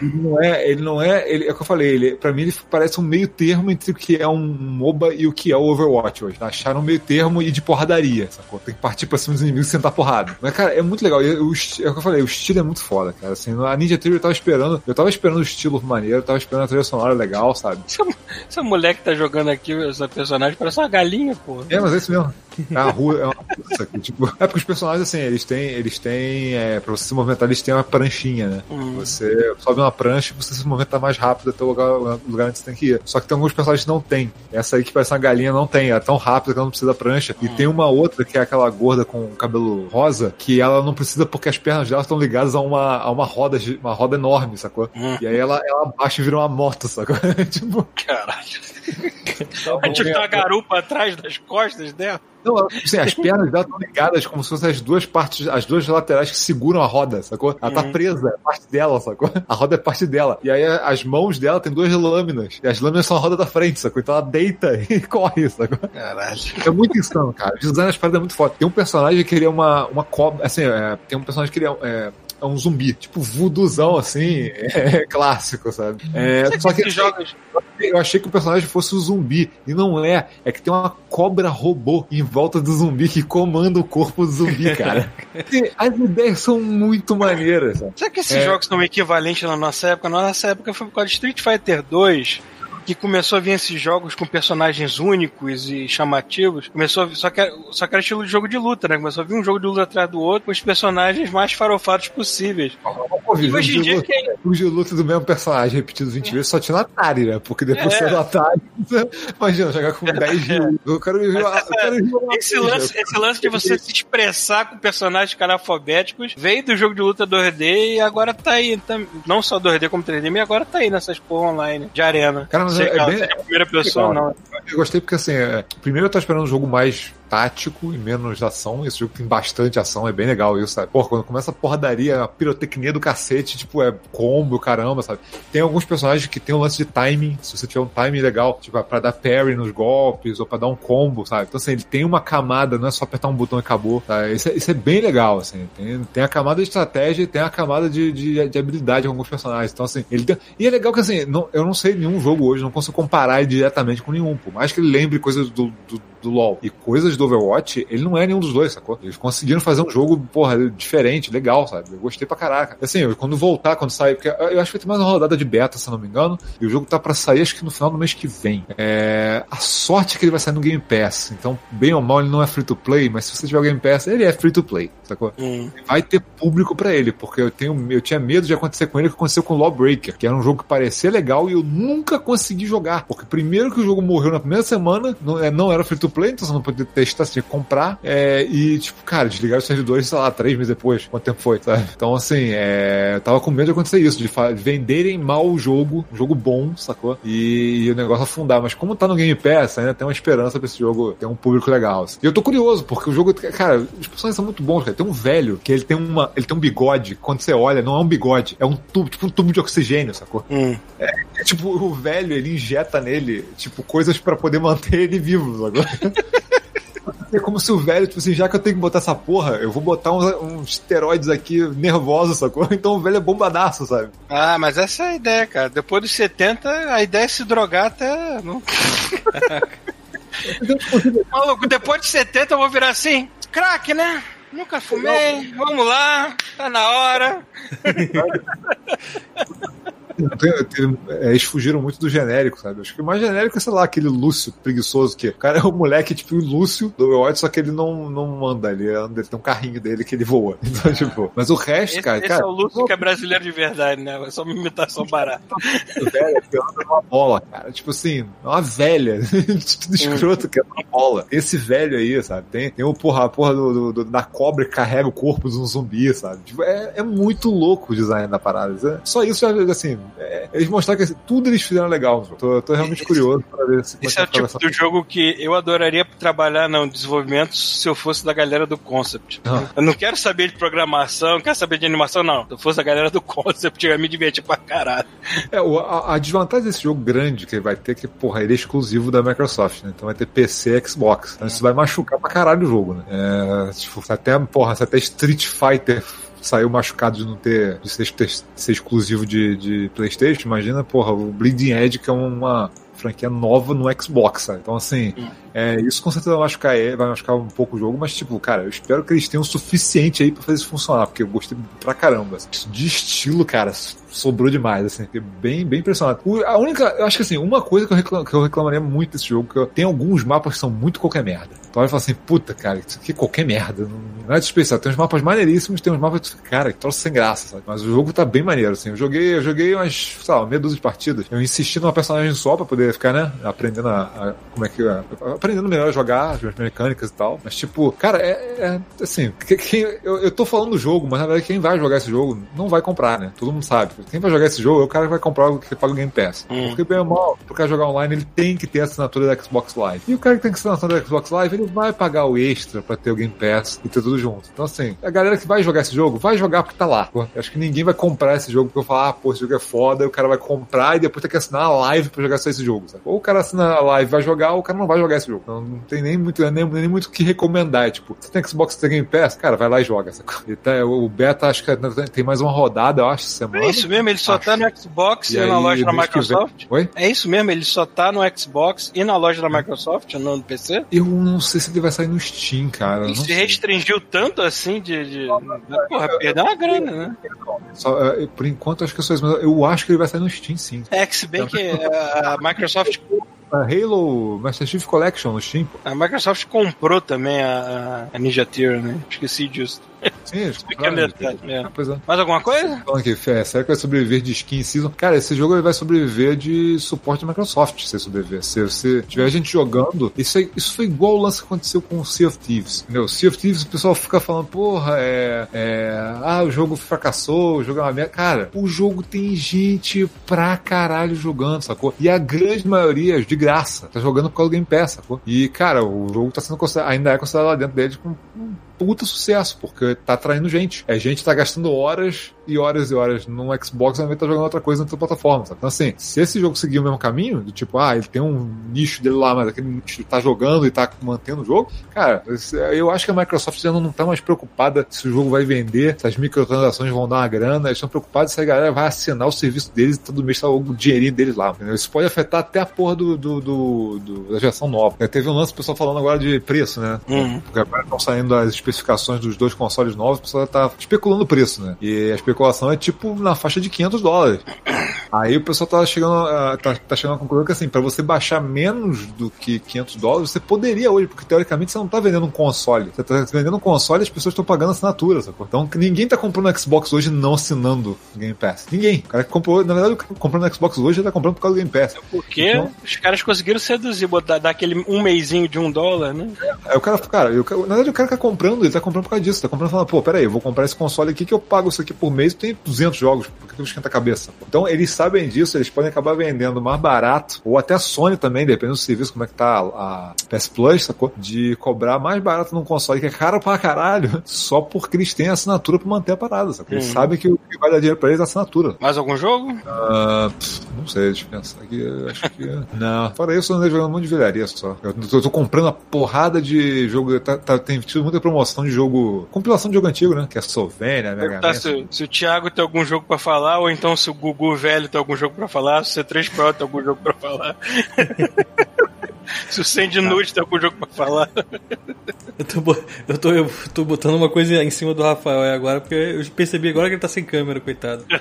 Ele não é, ele não é, ele, é o que eu falei, ele, pra mim ele parece um meio termo entre o que é um MOBA e o que é o Overwatch hoje. Tá? Acharam um meio termo e de porradaria, sacou? Tem que partir pra cima dos inimigos e sentar porrada. Mas, cara, é muito legal. E o, é o que eu falei, o estilo é muito foda, cara. Assim, a Ninja Theory eu tava esperando, eu tava esperando o estilo maneiro, eu tava esperando a trilha sonora legal, sabe?
Essa, essa mulher que tá jogando aqui, essa personagem, parece uma galinha, pô.
É, mas é isso mesmo. É uma rua, é uma russa aqui, tipo. É porque os personagens, assim, eles têm, eles têm, é, pra você se movimentar, eles têm uma pranchinha, né?
Hum.
Você sobe uma prancha e você se movimenta mais rápido até o lugar, o lugar onde você tem que ir. Só que tem alguns personagens que não tem. Essa aí que parece uma galinha não tem. Ela é tão rápida que ela não precisa da prancha. E tem uma outra que é aquela gorda com cabelo rosa, que ela não precisa porque as pernas dela estão ligadas a uma, a uma roda, uma roda enorme, sacou?
Hum.
E aí ela, ela baixa e vira uma moto, sacou? [LAUGHS] tipo,
Caralho. É tipo tem uma garupa atrás das costas dela.
Não, assim, as pernas dela estão ligadas como se fossem as duas partes, as duas laterais que seguram a roda, sacou? Ela tá
Uhum.
presa, é parte dela, sacou? A roda é parte dela. E aí as mãos dela tem duas lâminas. E as lâminas são a roda da frente, sacou? Então ela deita [LAUGHS] e corre, sacou?
Caralho.
É muito insano, cara. O design das paradas é muito foda. Tem um personagem que ele é uma, uma cobra. Assim, é, tem um personagem que ele é. é é um zumbi, tipo vuduzão assim, [LAUGHS] é, clássico, sabe? É, só que
esses jogos.
eu achei que o personagem fosse o zumbi. E não é. É que tem uma cobra robô em volta do zumbi que comanda o corpo do zumbi, [LAUGHS] cara. As ideias são muito maneiras, sabe?
Será que esses
É.
jogos são equivalentes na nossa época? Na nossa época foi por causa de Street Fighter 2 que começou a vir esses jogos com personagens únicos e chamativos. Começou a vir, só que, era- só que era estilo de jogo de luta, né? Começou a vir um jogo de luta atrás do outro com os personagens mais farofados possíveis.
Pô,
E hoje em dia,
luta,
quem,
o de luta do mesmo personagem repetido 20 vezes só tinha no Atari, né? Porque depois
É.
você é do Atari, você- [LAUGHS] imagina, jogar com 10 de luta. Eu quero uma- eu quero
esse, lance, esse lance de você se expressar com personagens carafobéticos veio do jogo de luta 2D e agora tá aí. tá- não só 2D como 3D, mas agora tá aí nessas porra online de arena.
Cara, mas mas é, é bem.
a primeira pessoa, não.
Eu gostei porque assim, é, primeiro eu tô esperando um jogo mais tático e menos ação. Esse jogo tem bastante ação, é bem legal isso, sabe? Porra, quando começa a porradaria, a pirotecnia do cacete, tipo, é combo, caramba, sabe? Tem alguns personagens que tem um lance de timing, se você tiver um timing legal, tipo, pra dar parry nos golpes ou pra dar um combo, sabe? Então, assim, ele tem uma camada, não é só apertar um botão e acabou, tá? Isso é, isso é bem legal, assim. Tem, tem a camada de estratégia e tem a camada de, de, de habilidade com alguns personagens. Então, assim, ele tem... E é legal que, assim, não, eu não sei nenhum jogo hoje, não consigo comparar diretamente com nenhum, por mais que ele lembre coisas do, do, do LoL e coisas do Overwatch, ele não é nenhum dos dois, sacou? Eles conseguiram fazer um jogo, porra, diferente, legal, sabe? Eu gostei pra caraca. Assim, eu, quando voltar, quando sair, porque eu acho que vai ter mais uma rodada de beta, se não me engano, e o jogo tá pra sair, acho que no final do mês que vem. É, a sorte é que ele vai sair no Game Pass, então, bem ou mal, ele não é free to play, mas se você tiver o Game Pass, ele é free to play, sacou?
Hum.
Vai ter público pra ele, porque eu, tenho, eu tinha medo de acontecer com ele o que aconteceu com o Lawbreaker, que era um jogo que parecia legal e eu nunca consegui jogar, porque primeiro que o jogo morreu na primeira semana, não, é, não era free to play, então você não podia testar, você tinha que comprar, é, e, tipo, cara, desligaram os servidores, sei lá, três meses depois. Quanto tempo foi, sabe? Então, assim, é, eu tava com medo de acontecer isso, de fa- venderem mal o jogo, um jogo bom, sacou? E, e o negócio afundar. Mas como tá no Game Pass, ainda tem uma esperança pra esse jogo ter um público legal. assim. E eu tô curioso, porque o jogo, cara, os personagens são muito bons, cara. Tem um velho que ele tem uma, ele tem um bigode, quando você olha, não é um bigode, é um tubo, tipo um tubo de oxigênio, sacou?
Hum.
É, tipo, o velho, ele injeta nele, tipo, coisas pra poder manter ele vivo, agora. [LAUGHS] É como se o velho, tipo assim, já que eu tenho que botar essa porra, eu vou botar uns, uns esteroides aqui nervosos, sacou? [LAUGHS] Então o velho é bombadaço, sabe?
Ah, mas essa é a ideia, cara. Depois dos 70, a ideia é se drogar até. Não... [LAUGHS] Maluco, depois de 70 eu vou virar assim. Crack, né? Nunca fumei. Vamos lá. Tá na hora. [LAUGHS]
É, Eles fugiram muito do genérico, sabe? Acho que o mais genérico é, sei lá, aquele Lúcio preguiçoso, que o cara é o moleque, tipo, o Lúcio do Overwatch, só que ele não, não anda, ele anda, ele tem um carrinho dele que ele voa. [LAUGHS] Então, tipo, mas o resto,
Esse,
cara,
esse
cara,
é o Lúcio que é brasileiro de verdade, né? É só uma imitação [LAUGHS] barata.
o velho que anda numa bola, cara. Tipo assim, é uma velha. [LAUGHS] Tudo escroto que anda numa bola. Esse velho aí, sabe? Tem, tem o porra, a porra do, do- do- da cobra que carrega o corpo de um zumbi, sabe? Tipo, é, é muito louco o design da parada. É- Só isso, já, assim, é- eles mostraram que assim, tudo eles fizeram legal. Tô, tô realmente curioso pra ver se
Esse é o tipo do jogo que eu adoraria trabalhar no desenvolvimento se eu fosse da galera do Concept.
Ah.
Eu não quero saber de programação, não quero saber de animação, não. Se eu fosse da galera do Concept, eu ia me divertir pra caralho.
É, o- a, a desvantagem desse jogo grande que ele vai ter é que, porra, ele é exclusivo da Microsoft, né? Então vai ter PC e Xbox. Então isso vai machucar pra caralho o jogo, né? É, tipo, se até, porra, até Street Fighter saiu machucado de não ter, de ser, de ser exclusivo de, de Playstation, imagina, porra, o Bleeding Edge que é uma franquia nova no Xbox, sabe? Então, assim, é, isso com certeza vai machucar, vai machucar um pouco o jogo, mas, tipo, cara, eu espero que eles tenham o suficiente aí pra fazer isso funcionar, porque eu gostei pra caramba. De estilo, cara, sobrou demais, assim, fiquei bem, bem impressionado. A única, eu acho que assim, uma coisa que eu, reclam, que eu reclamaria muito desse jogo, que eu, tem alguns mapas que são muito qualquer merda. Então eu falo assim, puta, cara, isso aqui é qualquer merda. Não, não é de especial. Tem uns mapas maneiríssimos, tem uns mapas tu cara, que troço sem graça, sabe? Mas o jogo tá bem maneiro, assim. Eu joguei, eu joguei umas, sei lá, meia dúzia de partidas. Eu insisti numa personagem só pra poder ficar, né, aprendendo a, a- como é que, a- aprendendo melhor a jogar, as mecânicas e tal. Mas, tipo, cara, é, é assim, que- eu, eu tô falando do jogo, mas na verdade quem vai jogar esse jogo não vai comprar, né? Todo mundo sabe. Quem vai jogar esse jogo é o cara que vai comprar o que paga o Game Pass.
Hum.
Porque, bem ou mal, pro cara jogar online, ele tem que ter a assinatura da Xbox Live. E o cara que tem assinatura da Xbox Live, ele vai pagar o extra pra ter o Game Pass e ter tudo junto. Então, assim, a galera que vai jogar esse jogo, vai jogar porque tá lá. Pô, eu acho que ninguém vai comprar esse jogo porque eu falar, ah, pô, esse jogo é foda, e o cara vai comprar e depois tem que assinar a live pra jogar só esse jogo, sabe? Ou o cara assina a live e vai jogar, ou o cara não vai jogar esse jogo. Então, não tem nem muito, nem, nem muito o que recomendar. É, tipo, você tem Xbox, tem Game Pass, cara, vai lá e joga. Sacou? E tá, o beta, acho que tem mais uma rodada, eu acho, semana.
É isso mesmo, ele só
Acho.
tá no Xbox e,
E
na
aí,
loja da Microsoft.
Oi?
É isso mesmo, ele só tá no Xbox e na loja da Microsoft, no PC.
Eu não sei se ele vai sair no Steam, cara. eu
Ele
não
se
sei.
restringiu tanto assim de. de... Porra, perdeu uma grana, né?
Só, é, por enquanto, acho que é isso. Mas eu acho que ele vai sair no Steam, sim.
É que se bem que a Microsoft,
A Halo Master Chief Collection no Steam, pô.
a Microsoft comprou também a, a Ninja Theory, né? Esqueci disso.
Sim, eles [LAUGHS] compraram,
é.
Pois é.
Mais alguma coisa?
Falando aqui, Fé, será que vai sobreviver de skin season? Cara, esse jogo vai sobreviver de suporte da Microsoft, se sobreviver. Se você tiver gente jogando, isso, aí- isso foi igual o lance que aconteceu com o Sea of Thieves. Entendeu? Sea of Thieves, o pessoal fica falando, porra, é, é. Ah, o jogo fracassou, o jogo é uma merda. Cara, o jogo tem gente pra caralho jogando, sacou? E a grande maioria, de graça, tá jogando por causa do Game Pass, sacou? E, cara, o jogo tá sendo ainda é considerado lá dentro dele com um puta sucesso, porque tá atraindo gente. É gente que tá gastando horas e horas e horas no Xbox, de tá jogando outra coisa na outra plataforma. Sabe? Então, assim, se esse jogo seguir o mesmo caminho, do tipo, ah, ele tem um nicho dele lá, mas aquele nicho tá jogando e tá mantendo o jogo, cara, esse- eu acho que a Microsoft já não tá mais preocupada se o jogo vai vender, se as microtransações vão dar uma grana, eles estão preocupados se a galera vai assinar o serviço deles e todo mês tá o dinheirinho deles lá. entendeu? Isso pode afetar até a porra do, do, do- do- da geração nova. É, Teve um lance, o pessoal falando agora de preço, né?
Uhum.
Porque agora estão saindo as especificações dos dois consoles novos, o pessoal tá especulando o preço, né? E a especulação é tipo na faixa de 500 dólares. Aí o pessoal tá chegando, a- tá, tá chegando à conclusão que assim, pra você baixar menos do que 500 dólares, você poderia hoje, porque teoricamente você não tá vendendo um console. Você tá vendendo um console e as pessoas estão pagando assinatura, sacou? Então ninguém tá comprando Xbox hoje não assinando o Game Pass. Ninguém. O cara que comprou, na verdade, o cara que comprando Xbox hoje já tá comprando por causa do Game Pass.
Porque
Então-
os caras conseguiram seduzir, botar, dar aquele um meizinho de um dólar, né?
Aí o cara, cara, eu, na verdade o cara que tá comprando, ele tá comprando por causa disso. Tá comprando falando, pô, peraí, eu vou comprar esse console aqui que eu pago isso aqui por mês e tem 200 jogos. Por que eu vou esquentar a cabeça? Então eles sabem disso, eles podem acabar vendendo mais barato, ou até a Sony também, dependendo do serviço, como é que tá a PS Plus, sacou? De cobrar mais barato num console que é caro pra caralho, só porque eles têm assinatura pra manter a parada, sacou? Eles
Hum.
sabem que o que vai dar dinheiro pra eles é assinatura.
Mais algum jogo?
Ah, pff, não sei, deixa eu pensar aqui. Acho que. [LAUGHS] não. Fora isso, eu andei jogando um monte de velharia só. Eu tô, eu tô comprando uma porrada de jogo. Tá, tá- tem tido muita promoção de jogo. Compilação de jogo antigo, né? Que é Sovênia, Mega Man.
se, se o Thiago tem algum jogo pra falar, ou então se o Gugu velho tem algum jogo pra falar, se o C3PO tem algum jogo pra falar. [LAUGHS] se o Sandy Nude tem algum jogo pra falar.
Eu tô, eu, tô, eu tô botando uma coisa em cima do Rafael aí agora, porque eu percebi agora que ele tá sem câmera, coitado. [LAUGHS]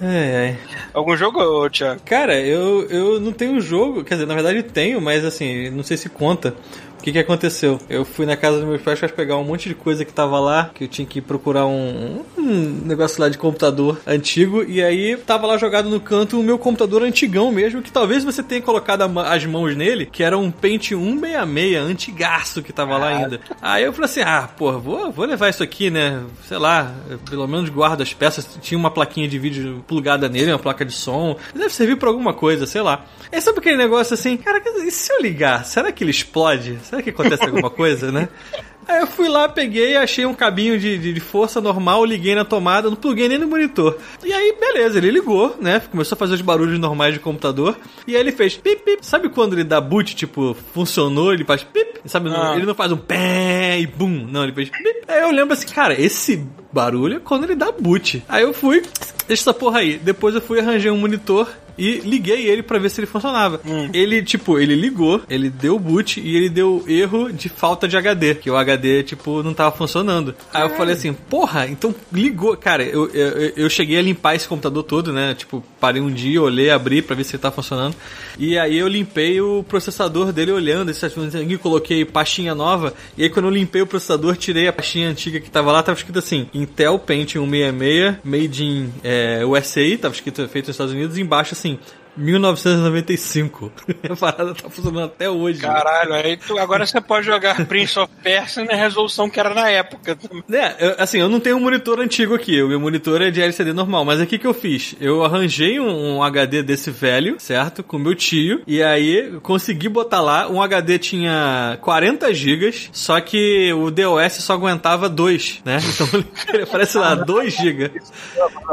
Ai, ai.
Algum jogo, Thiago?
Cara, eu, eu não tenho jogo, quer dizer, na verdade tenho, mas assim, não sei se conta. O que que aconteceu? Eu fui na casa dos meus pais pra pegar um monte de coisa que tava lá, que eu tinha que procurar um, um negócio lá de computador antigo, e aí tava lá jogado no canto o meu computador antigão mesmo, que talvez você tenha colocado as mãos nele, que era um Pentium 166, antigaço que tava lá ainda. Aí eu falei assim, ah, porra, vou, vou levar isso aqui, né, sei lá, pelo menos guardo as peças, tinha uma plaquinha de vídeo plugada nele, uma placa de som, deve servir pra alguma coisa, sei lá. Aí sabe aquele negócio assim, cara, e se eu ligar, será que ele explode? Será que acontece alguma coisa, né? Aí eu fui lá, peguei, achei um cabinho de, de, de força normal, liguei na tomada, não pluguei nem no monitor. E aí, beleza, ele ligou, né? Começou a fazer os barulhos normais de computador. E aí ele fez pip, pip. Sabe quando ele dá boot, tipo, funcionou, ele faz pip? Sabe,
Ah.
ele não faz um pé e bum. Não, ele fez pip. Aí eu lembro assim, cara, esse barulho é quando ele dá boot. Aí eu fui, deixa essa porra aí. Depois eu fui arranjei um monitor e liguei ele pra ver se ele funcionava. Ele, tipo, ele ligou, ele deu boot e ele deu erro de falta de HD, que o HD, tipo, não tava funcionando. Aí eu falei assim, porra, então ligou. Cara, eu, eu, eu cheguei a limpar esse computador todo, né? Tipo, parei um dia, olhei, abri pra ver se ele tá funcionando. E aí eu limpei o processador dele olhando, esse aqui, coloquei pastinha nova. E aí quando eu limpei o processador, tirei a pastinha antiga que tava lá, tava escrito assim, Intel Pentium 166, made in é, USA, tava escrito feito nos Estados Unidos, e embaixo assim, 1995. a parada tá funcionando até hoje.
Caralho, aí tu, agora você pode jogar Prince of Persia na resolução que era na época.
É, eu- assim, eu não tenho um monitor antigo aqui, o meu monitor é de LCD normal, mas aqui que eu fiz? Eu arranjei um, um HD desse velho, certo? Com meu tio, e aí consegui botar lá, um HD tinha 40 gigas, só que o DOS só aguentava 2, né? [LAUGHS] Então ele aparece lá, 2 gigas.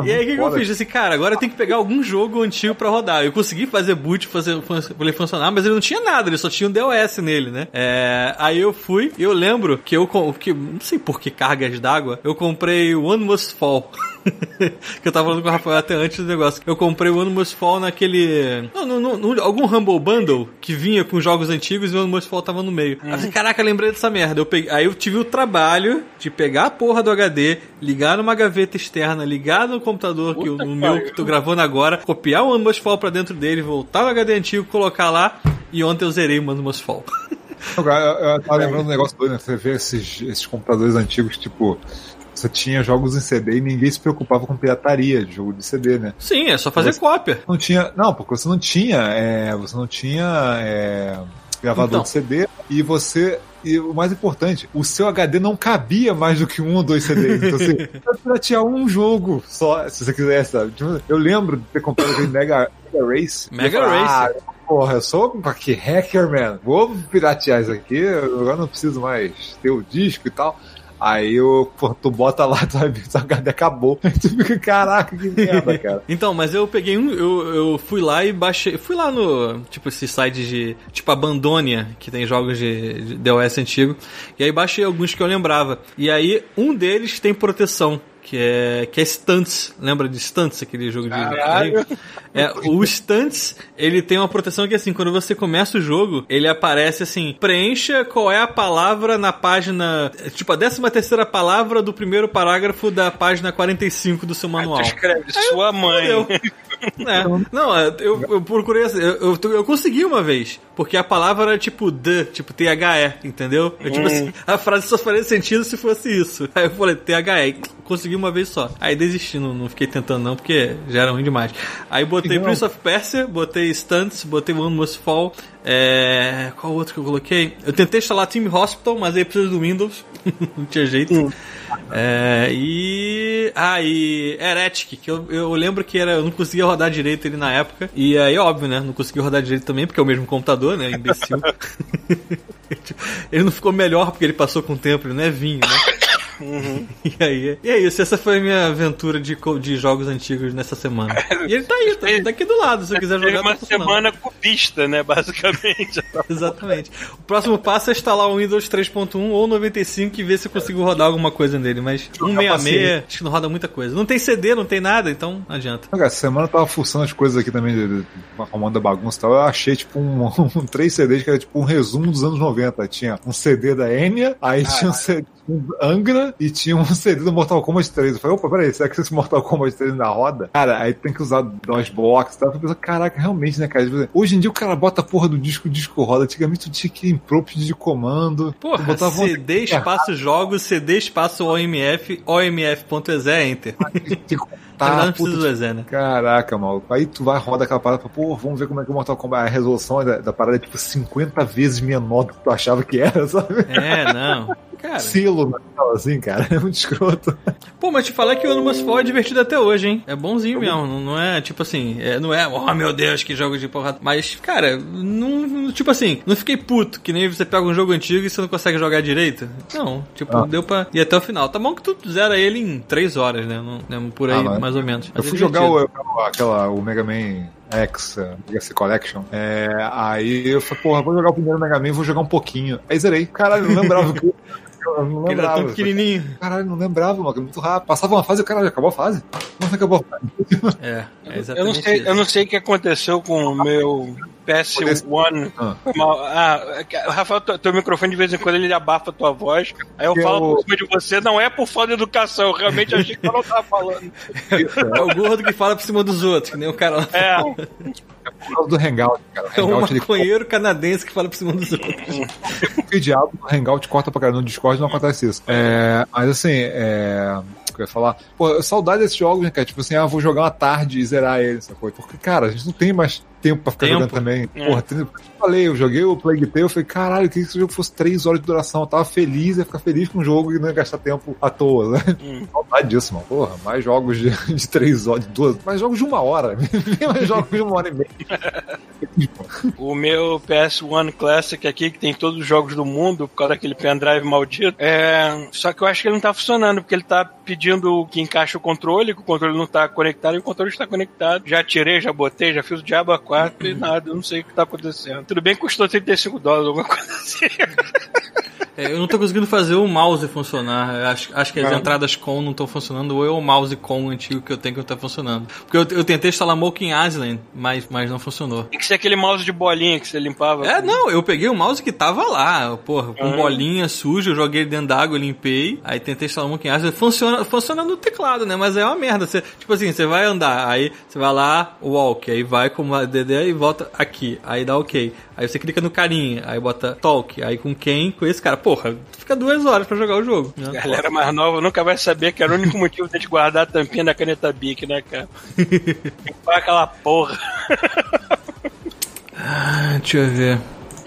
E aí o que, que eu fiz? Assim, cara, agora eu tenho que pegar algum jogo antigo pra rodar. Eu consegui fazer boot, fazer ele funcionar, mas ele não tinha nada, ele só tinha um DOS nele, né? É, aí eu fui, e eu lembro que eu, que, não sei por que cargas d'água, eu comprei One Must Fall. [LAUGHS] [LAUGHS] que eu tava falando com o Rafael até antes do negócio. Eu comprei o One Must Fall naquele. Não, não, não, não- algum Humble Bundle que vinha com jogos antigos e o One Must Fall tava no meio. Falei, caraca, lembrei dessa merda. Eu peguei, aí eu tive o trabalho de pegar a porra do HD, ligar numa gaveta externa, ligar no computador, que, o- no meu que tô gravando agora, copiar o One Must Fall pra dentro dele, voltar no HD antigo, colocar lá. E ontem eu zerei o One Must Fall. [LAUGHS]
Eu, eu, eu tava lembrando um negócio doido, né? Você vê esses, esses computadores antigos, tipo, você tinha jogos em CD e ninguém se preocupava com pirataria de jogo de CD, né?
Sim, é só fazer
Você-
cópia.
Não tinha. Não, porque você não tinha. é, você não tinha é, gravador
Então.
de CD e você. E o mais importante, o seu HD não cabia mais do que um ou dois CDs. Então, assim, [LAUGHS] você piratear um jogo só, se você quisesse, sabe? Tipo, Eu lembro de ter comprado aquele Mega, Mega Race.
Mega
falei,
Race.
Ah, porra, eu sou que hacker, man. Vou piratear isso aqui, agora não preciso mais ter o disco e tal. Aí eu, pô, tu bota lá, [LAUGHS] tu vai ver, seu HD acabou. Aí [LAUGHS] tu fica, caraca, que merda, [LAUGHS] cara.
Então, mas eu peguei um, eu, eu fui lá e baixei, fui lá no, tipo, esses sites de, tipo, Abandonia, que tem jogos de, de DOS antigo, e aí baixei alguns que eu lembrava. E aí, um deles tem proteção, que é, que é Stunts, lembra de Stunts, aquele jogo de... É, o Stunts, ele tem uma proteção que assim, quando você começa o jogo, ele aparece assim, preencha qual é a palavra na página, tipo, a 13 terceira palavra do primeiro parágrafo da página 45 do seu manual.
Tu escreve sua mãe. [LAUGHS] [LAUGHS]
É. Não, é, eu, eu procurei. assim, Eu, eu, eu consegui uma vez. Porque a palavra era tipo the, tipo T-H-E, entendeu? Eu, tipo assim, a frase só faria sentido se fosse isso. Aí eu falei T-H-E. Consegui uma vez só. Aí desisti, não, não fiquei tentando não, porque já era ruim demais. Aí botei. Prince of Persia, botei Stunts, botei One Must Fall. É... Qual outro que eu coloquei? Eu tentei instalar Team Hospital, mas aí precisa do Windows. [LAUGHS] não tinha jeito. É, e. Ah, e Heretic, que eu, eu lembro que era, eu não conseguia rodar direito ele na época. E aí, óbvio, né? Não conseguia rodar direito também, porque é o mesmo computador, né? Imbecil. [LAUGHS] ele não ficou melhor porque ele passou com o tempo, ele não é vinho, né? [LAUGHS] E aí, e é isso, essa foi a minha aventura de, de jogos antigos nessa semana. E ele tá aí, tá daqui do lado, se eu quiser jogar.
uma
tá funcionando.
semana cubista, né? Basicamente. [LAUGHS]
Exatamente. O próximo passo é instalar o Windows 3.1 ou 95 e ver se eu consigo rodar alguma coisa nele. Mas 166, acho que não roda muita coisa. Não tem CD, não tem nada, então não adianta.
Cara, essa semana eu tava fuçando as coisas aqui também, arrumando da bagunça e tal. Eu achei, tipo, um, [LAUGHS] um três CDs que era tipo um resumo dos anos 90. Tinha um CD da Enya, aí tinha um CD Angra e tinha um CD do Mortal Kombat 3. Eu falei, opa, peraí, será que esse Mortal Kombat 3 ainda roda? Cara, aí tem que usar DOSBox e tal. Eu pensei, caraca, realmente, né, cara? Hoje em dia o cara bota a porra do disco, o disco roda. Antigamente tu tinha que ir em prompt de comando.
Porra, CD espaço jogos, CD espaço OMF, OMF.exe, enter.
que
Tá, não precisa do EXE, né?
Caraca, maluco. Aí tu vai, roda aquela parada, pô, vamos ver como é que o Mortal Kombat, a resolução da, da parada é tipo 50 vezes menor do que tu achava que era, [LAUGHS] sabe?
É, não. Cara,
Silo, né? assim, cara, [LAUGHS] é muito escroto.
pô, mas te falar que o Animus Fall é divertido até hoje, hein? É bonzinho mesmo, não, é tipo assim, é, não é, oh meu Deus, que jogo de porrada. Mas, cara, não, tipo assim, não fiquei puto, que nem você pega um jogo antigo e você não consegue jogar direito. Não, tipo,
Ah.
deu pra ir até o final. Tá bom que tu zera ele em 3 horas, né? Não, por aí,
Ah, mas-
mais ou menos.
Eu
Mas é
fui jogar
divertido.
o, aquela, o Mega Man X, Legacy Collection. É, aí eu falei, porra, vou jogar o primeiro Mega Man, vou jogar um pouquinho. Aí zerei. Caralho, não lembrava [LAUGHS] que. Eu não
Ele era
lembrava.
tão pequenininho.
Caralho, não lembrava, mano. Muito rápido. Passava uma fase e o caralho, acabou a fase? Não acabou a fase.
É, é exatamente
Eu não, sei,
isso.
eu não sei o que aconteceu com o meu PS1.
Ah.
Ah, Rafael, teu, teu microfone de vez em quando ele abafa a tua voz. Aí eu
Que
falo por cima de você, não é por falta de educação. Eu realmente achei que eu não tava falando.
É o gordo que fala por cima dos outros, que nem o cara lá.
É,
Por causa do Hangout, cara. O
É um
Hangout ele
maconheiro canadense que fala por cima dos outros. [LAUGHS]
que diabo no Hangout corta pra caramba. No Discord não acontece isso. É, mas assim, é. o que Eu ia falar, pô, saudade desses jogos, né, cara? Tipo assim, ah, vou jogar uma tarde e zerar ele, sacou? Porque, cara, a gente não tem mais tempo pra ficar
Tempo.
jogando também.
É.
Porra, eu falei, eu joguei o Plague Tale, eu falei, caralho, eu queria que esse jogo fosse 3 horas de duração. Eu tava feliz, ia ficar feliz com o jogo e não ia gastar tempo à toa, né?
Hum. [LAUGHS]
Saudade disso, mano. Porra, mais jogos de, [LAUGHS] de 3 horas, de 2, mais jogos de uma hora. [LAUGHS] mais jogos de uma hora e meia.
o meu PS1 Classic aqui, que tem todos os jogos do mundo, por causa daquele pendrive maldito. É, só que eu acho que ele não tá funcionando, porque ele tá pedindo que encaixe o controle, que o controle não tá conectado e o controle está conectado. Já tirei, já botei, já fiz o diabo a 4 e nada, eu não sei o que tá acontecendo. Tudo bem que custou 35 dólares, alguma coisa assim. [LAUGHS]
É, eu não tô conseguindo fazer o mouse funcionar. Acho, acho que as
Não.
entradas com não estão funcionando, ou é o mouse com antigo que eu tenho que não tá funcionando. Porque eu, eu tentei instalar Moking Island, mas, mas não funcionou.
Tem que ser aquele mouse de bolinha que você limpava.
É, não, eu peguei o mouse que tava lá, porra, com
Ah.
bolinha suja, eu joguei ele dentro d'água, limpei, aí tentei instalar Monkey Island, funciona, funciona no teclado, né, mas é uma merda, você, tipo assim, você vai andar, aí você vai lá, walk, aí vai com uma DD e volta aqui, aí dá ok, aí você clica no carinha, aí bota talk, aí com quem, com esse cara, porra, fica duas horas pra jogar o jogo. né?
Galera mais nova nunca vai saber que era o único motivo de guardar a tampinha da caneta Bic, né, cara? [LAUGHS] Vai aquela porra.
Ah, deixa eu ver.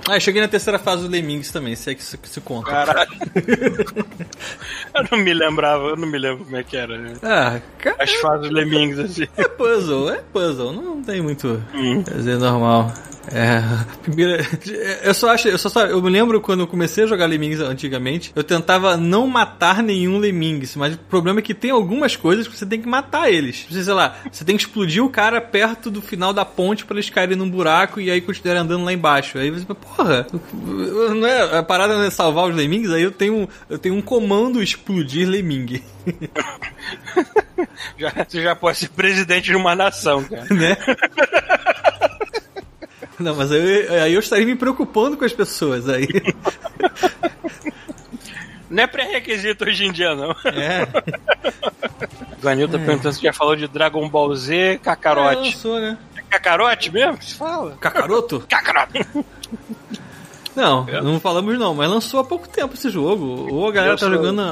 Ah, eu cheguei na terceira fase do Lemmings também, se é que isso se conta.
Caralho. [LAUGHS] eu não me lembrava, eu não me lembro como é que era. né?
Ah, cara,
As fases Lemmings, assim.
É puzzle, é puzzle, não tem muito.
Hum.
Quer dizer, normal. É. [LAUGHS] Primeira. Eu só acho. Eu, só, só- eu me lembro quando eu comecei a jogar Lemmings antigamente, eu tentava não matar nenhum Lemmings, mas o problema é que tem algumas coisas que você tem que matar eles. Você, sei lá, você tem que explodir o cara perto do final da ponte pra eles caírem num buraco e aí continuarem andando lá embaixo. Aí você porra, não é, a parada não é salvar os Lemmings, aí eu tenho, eu tenho um comando explodir Lemming. [LAUGHS]
Já, você já pode ser presidente de uma nação, cara. [LAUGHS]
né? [LAUGHS] Não, mas aí, aí eu estaria me preocupando com as pessoas aí. [LAUGHS]
Não é pré-requisito hoje em dia, não.
É. [LAUGHS]
O Anil tá perguntando se já falou de Dragon Ball Z,
É,
Kakarote.
lançou, né?
É Kakarote mesmo? que se fala?
Cacaroto?
Kakarote!
Não, não falamos não, mas lançou há pouco tempo esse jogo. Ou a galera
Eu
tá
sou-
jogando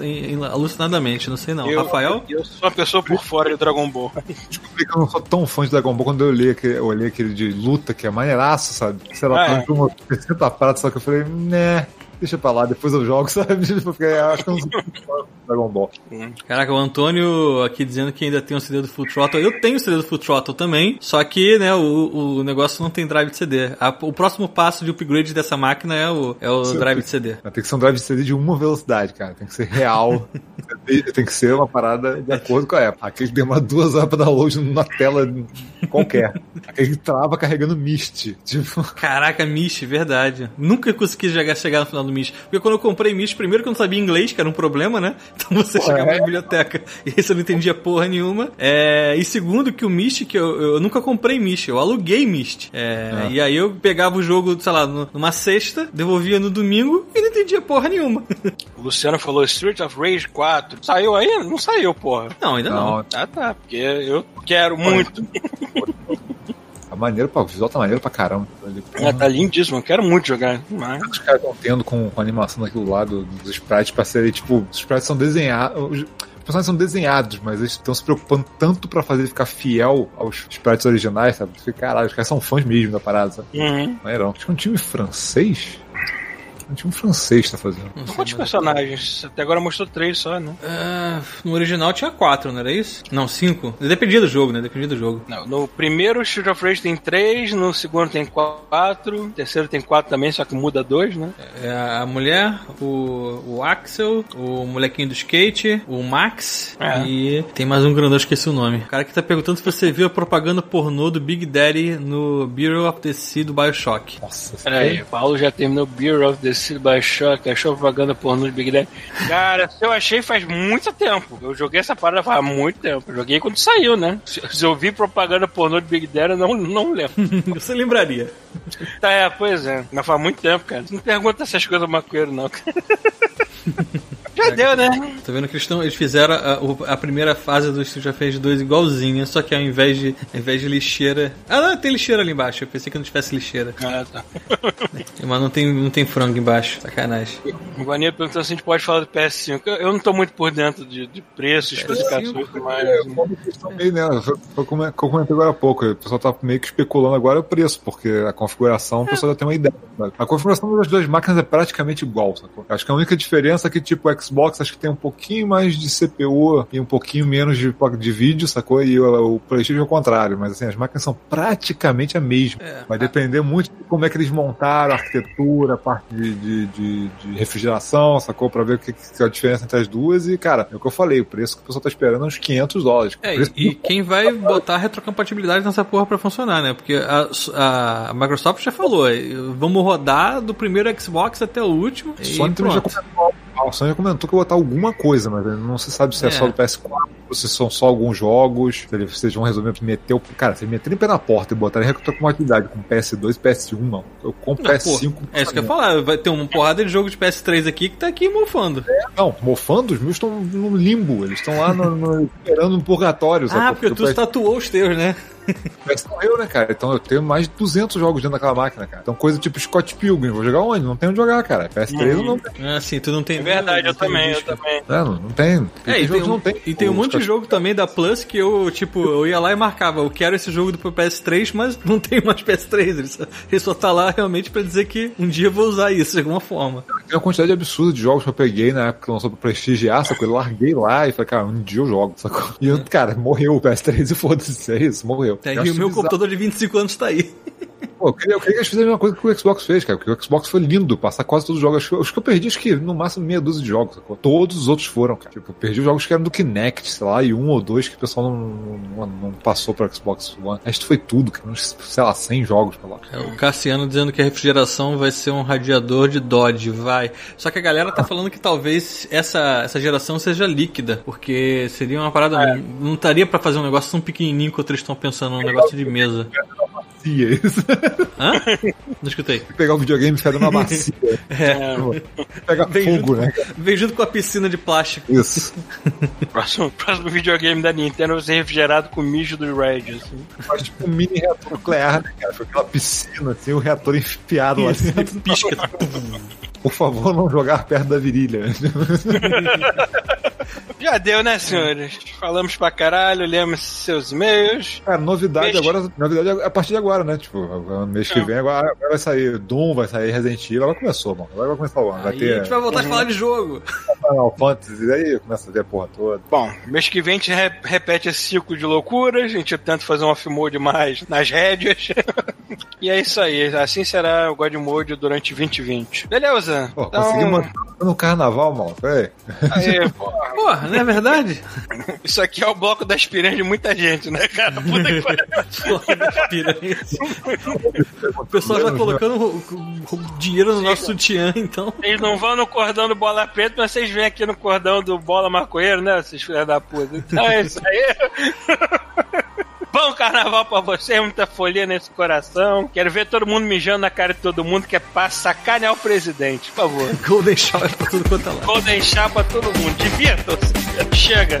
em- alucinadamente, não sei não.
Eu-
Rafael?
Eu sou uma pessoa por fora de Dragon Ball. [LAUGHS]
Descobri que eu não sou tão fã de Dragon Ball quando eu olhei aquele, eu olhei aquele de luta, que é maneiraço, sabe? Sei lá,
Ah, é.
é. uma 60 pratas, só que eu falei, né, deixa pra lá, depois eu jogo, [LAUGHS] sabe? Porque acho que eu não Dragon Ball.
Caraca, o Antônio aqui dizendo que ainda tem um CD do Full Throttle. Eu tenho o CD do Full Throttle também, só que, né, o, o negócio não tem drive de CD. A- o próximo passo de upgrade dessa máquina é o, é o
Sim.
drive de CD.
Tem que ser um drive de CD de uma velocidade, cara. Tem que ser real. [LAUGHS] tem que ser uma parada de acordo com a época. Aquele que demora duas horas pra download na tela qualquer. Aquele que trava carregando Mist. Tipo,
Caraca, Mish, verdade. Nunca consegui chegar, chegar no final do Mish. Porque quando eu comprei Mish, primeiro que eu não sabia inglês, que era um problema, né? [LAUGHS] Então você
Pô,
chegava
é?
na biblioteca [LAUGHS] e aí você não entendia porra nenhuma. É, e segundo que o Mist, que eu, eu nunca comprei Mist, eu aluguei Mist. É,
Ah.
E aí eu pegava o jogo, sei lá, numa sexta, devolvia no domingo e não entendia porra nenhuma.
O Luciano falou Street of Rage 4. Saiu aí? Não saiu, porra.
Não, ainda não.
não,
Ah, tá. Porque eu quero muito. [LAUGHS]
a maneira, pô, o visual tá maneiro pra caramba.
Ah, tá lindíssimo. Eu quero muito jogar. Mas...
Os caras estão tendo com, com a animação daquilo lá do- dos sprites pra serem, tipo, os sprites são desenhados. Os personagens são desenhados, mas eles estão se preocupando tanto pra fazer ele ficar fiel aos sprites originais, sabe? Caralho, os caras são fãs mesmo da parada, sabe?
Uhum.
Maneirão. Acho que é um time francês? Um time francês tá fazendo.
Não sei,
Quantos
mas-
personagens? Até agora mostrou três só, né?
Ah, no original tinha quatro, não era isso? Não, cinco. Dependia do jogo, né? Dependia do jogo.
Não, no primeiro Street of Rage tem três, no segundo tem quatro, no terceiro tem quatro também, só que muda dois, né?
É a mulher, o, o Axel, o molequinho do skate, o Max
É.
e tem mais um grandão, esqueci o nome. O cara que tá perguntando se você viu a propaganda pornô do Big Daddy no Bureau of the Sea do Bioshock.
Nossa,
Peraí, o Paulo já terminou Bureau of the Sea Bioshock, achou propaganda pornô de Big Daddy. Cara, se eu achei faz muito tempo. Eu joguei essa parada faz muito tempo. Eu joguei quando saiu, né? Se, se eu vi propaganda pornô de Big Daddy, eu não, não lembro. [LAUGHS]
você lembraria?
tá, é, pois é. Mas faz muito tempo, cara. Não pergunta essas coisas maconheiro, não. [LAUGHS] já deu, né?
Tá vendo que eles, tão, eles fizeram a, a primeira fase do Street of Rage 2 igualzinha, só que ao invés de, ao invés de lixeira. Ah, não, tem lixeira ali embaixo. Eu pensei que não tivesse lixeira.
Ah, tá. [LAUGHS]
Mas não tem, não tem frango embaixo. Sacanagem.
O Guaninha perguntou se a gente pode falar do PS5. Eu, eu não tô muito por dentro de, de preços, especificações, mas.
É, uma questão meio, né? Foi, como eu comentei agora há pouco. O pessoal tá meio que especulando agora o preço, porque a configuração o pessoal já tem uma ideia. sabe? A configuração das duas máquinas é praticamente igual, sacou? Acho que a única diferença é que, tipo, o Xbox acho que tem um pouquinho mais de CPU e um pouquinho menos de de vídeo, sacou? E o, o PlayStation é o contrário, mas assim, as máquinas são praticamente a mesma.
É.
Vai depender muito de como é que eles montaram a arquitetura, a parte de, de, de- de refrigeração, sacou? Pra ver o que, que é a diferença entre as duas. E, cara, é o que eu falei, o preço que o pessoal tá esperando é uns 500 dólares.
É, e quem vai botar retrocompatibilidade nessa porra pra funcionar, né? Porque a, a Microsoft já falou, vamos rodar do primeiro Xbox até o último.
A
e
também já Sony já comentou que vai botar alguma coisa, mas não se sabe se é,
É.
só do PS4, ou se são só alguns jogos, se eles vocês vão resolver meter o. Cara, se meterem pé na porta e botarem retrocompatibilidade com PS2 e PS1, não. Eu compro
Não,
PS5.
pô, é isso que eu ia falar, vai ter uma porrada de jogo de PS3 aqui que tá aqui mofando.
Não, mofando, os meus estão no limbo. Eles estão lá no, no- esperando um purgatório.
Ah,
sacou?
porque tu
o PS
tatuou os teus, né?
PS morreu, né, cara? Então eu tenho mais de 200 jogos dentro daquela máquina, cara. Então coisa tipo Scott Pilgrim, vou jogar onde? Não tem onde jogar, cara. PS3 eu não tenho.
Ah, sim, tu não tem
É verdade,
não
eu
tem
também, eu também.
É, não, não tem.
É, e tem, um,
não tem.
e tem um monte de jogo também da Plus que eu, tipo, eu ia lá e marcava, eu quero esse jogo do PS3, mas não tem mais PS3. Ele só, ele só tá lá realmente pra dizer que um dia eu vou usar isso de alguma forma.
Tem uma quantidade absurda de jogos que eu peguei na época que lançou pra prestigiar, sacou? Eu larguei lá e falei, cara, um dia eu jogo, sacou? E eu, cara, morreu o PS3 e foda-se, é isso, morreu.
É,
Eu
e o meu
bizarro.
computador de 25 anos tá aí.
Pô, eu queria, eu queria que eles fizessem a mesma coisa que o Xbox fez, cara, porque o Xbox foi lindo, passar quase todos os jogos. Acho que- Acho que eu perdi, acho que no máximo meia dúzia de jogos, sacou? Todos os outros foram, cara. Tipo, eu perdi os jogos que eram do Kinect, sei lá, e um ou dois que o pessoal não, não, não passou pro Xbox One. O resto foi tudo, cara. Uns, sei lá, 100 jogos pra lá.
É, o Cassiano dizendo que a refrigeração vai ser um radiador de Dodge, vai. Só que a galera tá falando que talvez essa, essa geração seja líquida, porque seria uma parada. Não estaria pra fazer um negócio tão pequenininho quanto eles estão pensando num negócio de mesa.
Bacia.
Hã? Não escutei.
Pegar o videogame e ficar numa bacia. [LAUGHS]
É.
Pega
Vem
fogo,
junto,
né?
vem junto com a piscina de plástico.
Isso.
Próximo, próximo videogame da Nintendo vai ser refrigerado com mijo do Red. Assim.
Faz tipo um mini reator nuclear, né, cara? Foi aquela piscina, assim, o reator enfiado lá dentro.
Pisca. [LAUGHS]
Por favor, não jogar perto da virilha. [LAUGHS]
Já deu, né, senhores? Falamos pra caralho, lemos seus e-mails.
Cara, novidade
Mês-
agora, novidade é a partir de agora, né? Tipo, mês que
É.
vem agora, agora vai sair Doom, vai sair Resident Evil, agora começou, mano. Agora vai começar o ano. Vai
Aí a
ter
gente vai voltar a falar de jogo.
Final Fantasy, aí começa a ver a porra toda.
Bom, mês que vem a gente re- repete esse ciclo de loucuras. A gente tenta fazer um off-mode mais nas rédeas. [LAUGHS] e é isso aí. Assim será o God Mode durante 2020. Beleza?
Pô, consegui manter no carnaval, mano. Peraí.
aí, [LAUGHS] pô,
Porra, não é verdade?
isso aqui é o bloco das piranhas de muita gente, né, cara? Puta que pariu. [LAUGHS]
Porra. O pessoal já colocando dinheiro no nosso sutiã, então.
Vocês não vão no cordão do Bola Preta, mas vocês vêm aqui no cordão do Bola Maconheiro, né, vocês filhos da puta? Então é isso aí. [LAUGHS] Bom carnaval pra vocês, muita folia nesse coração. Quero ver todo mundo mijando na cara de todo mundo, que é pra sacanear o presidente, por favor. [LAUGHS]
Golden Shower pra tudo quanto é lá.
Vou deixar pra todo mundo. Divirtam-se. Chega.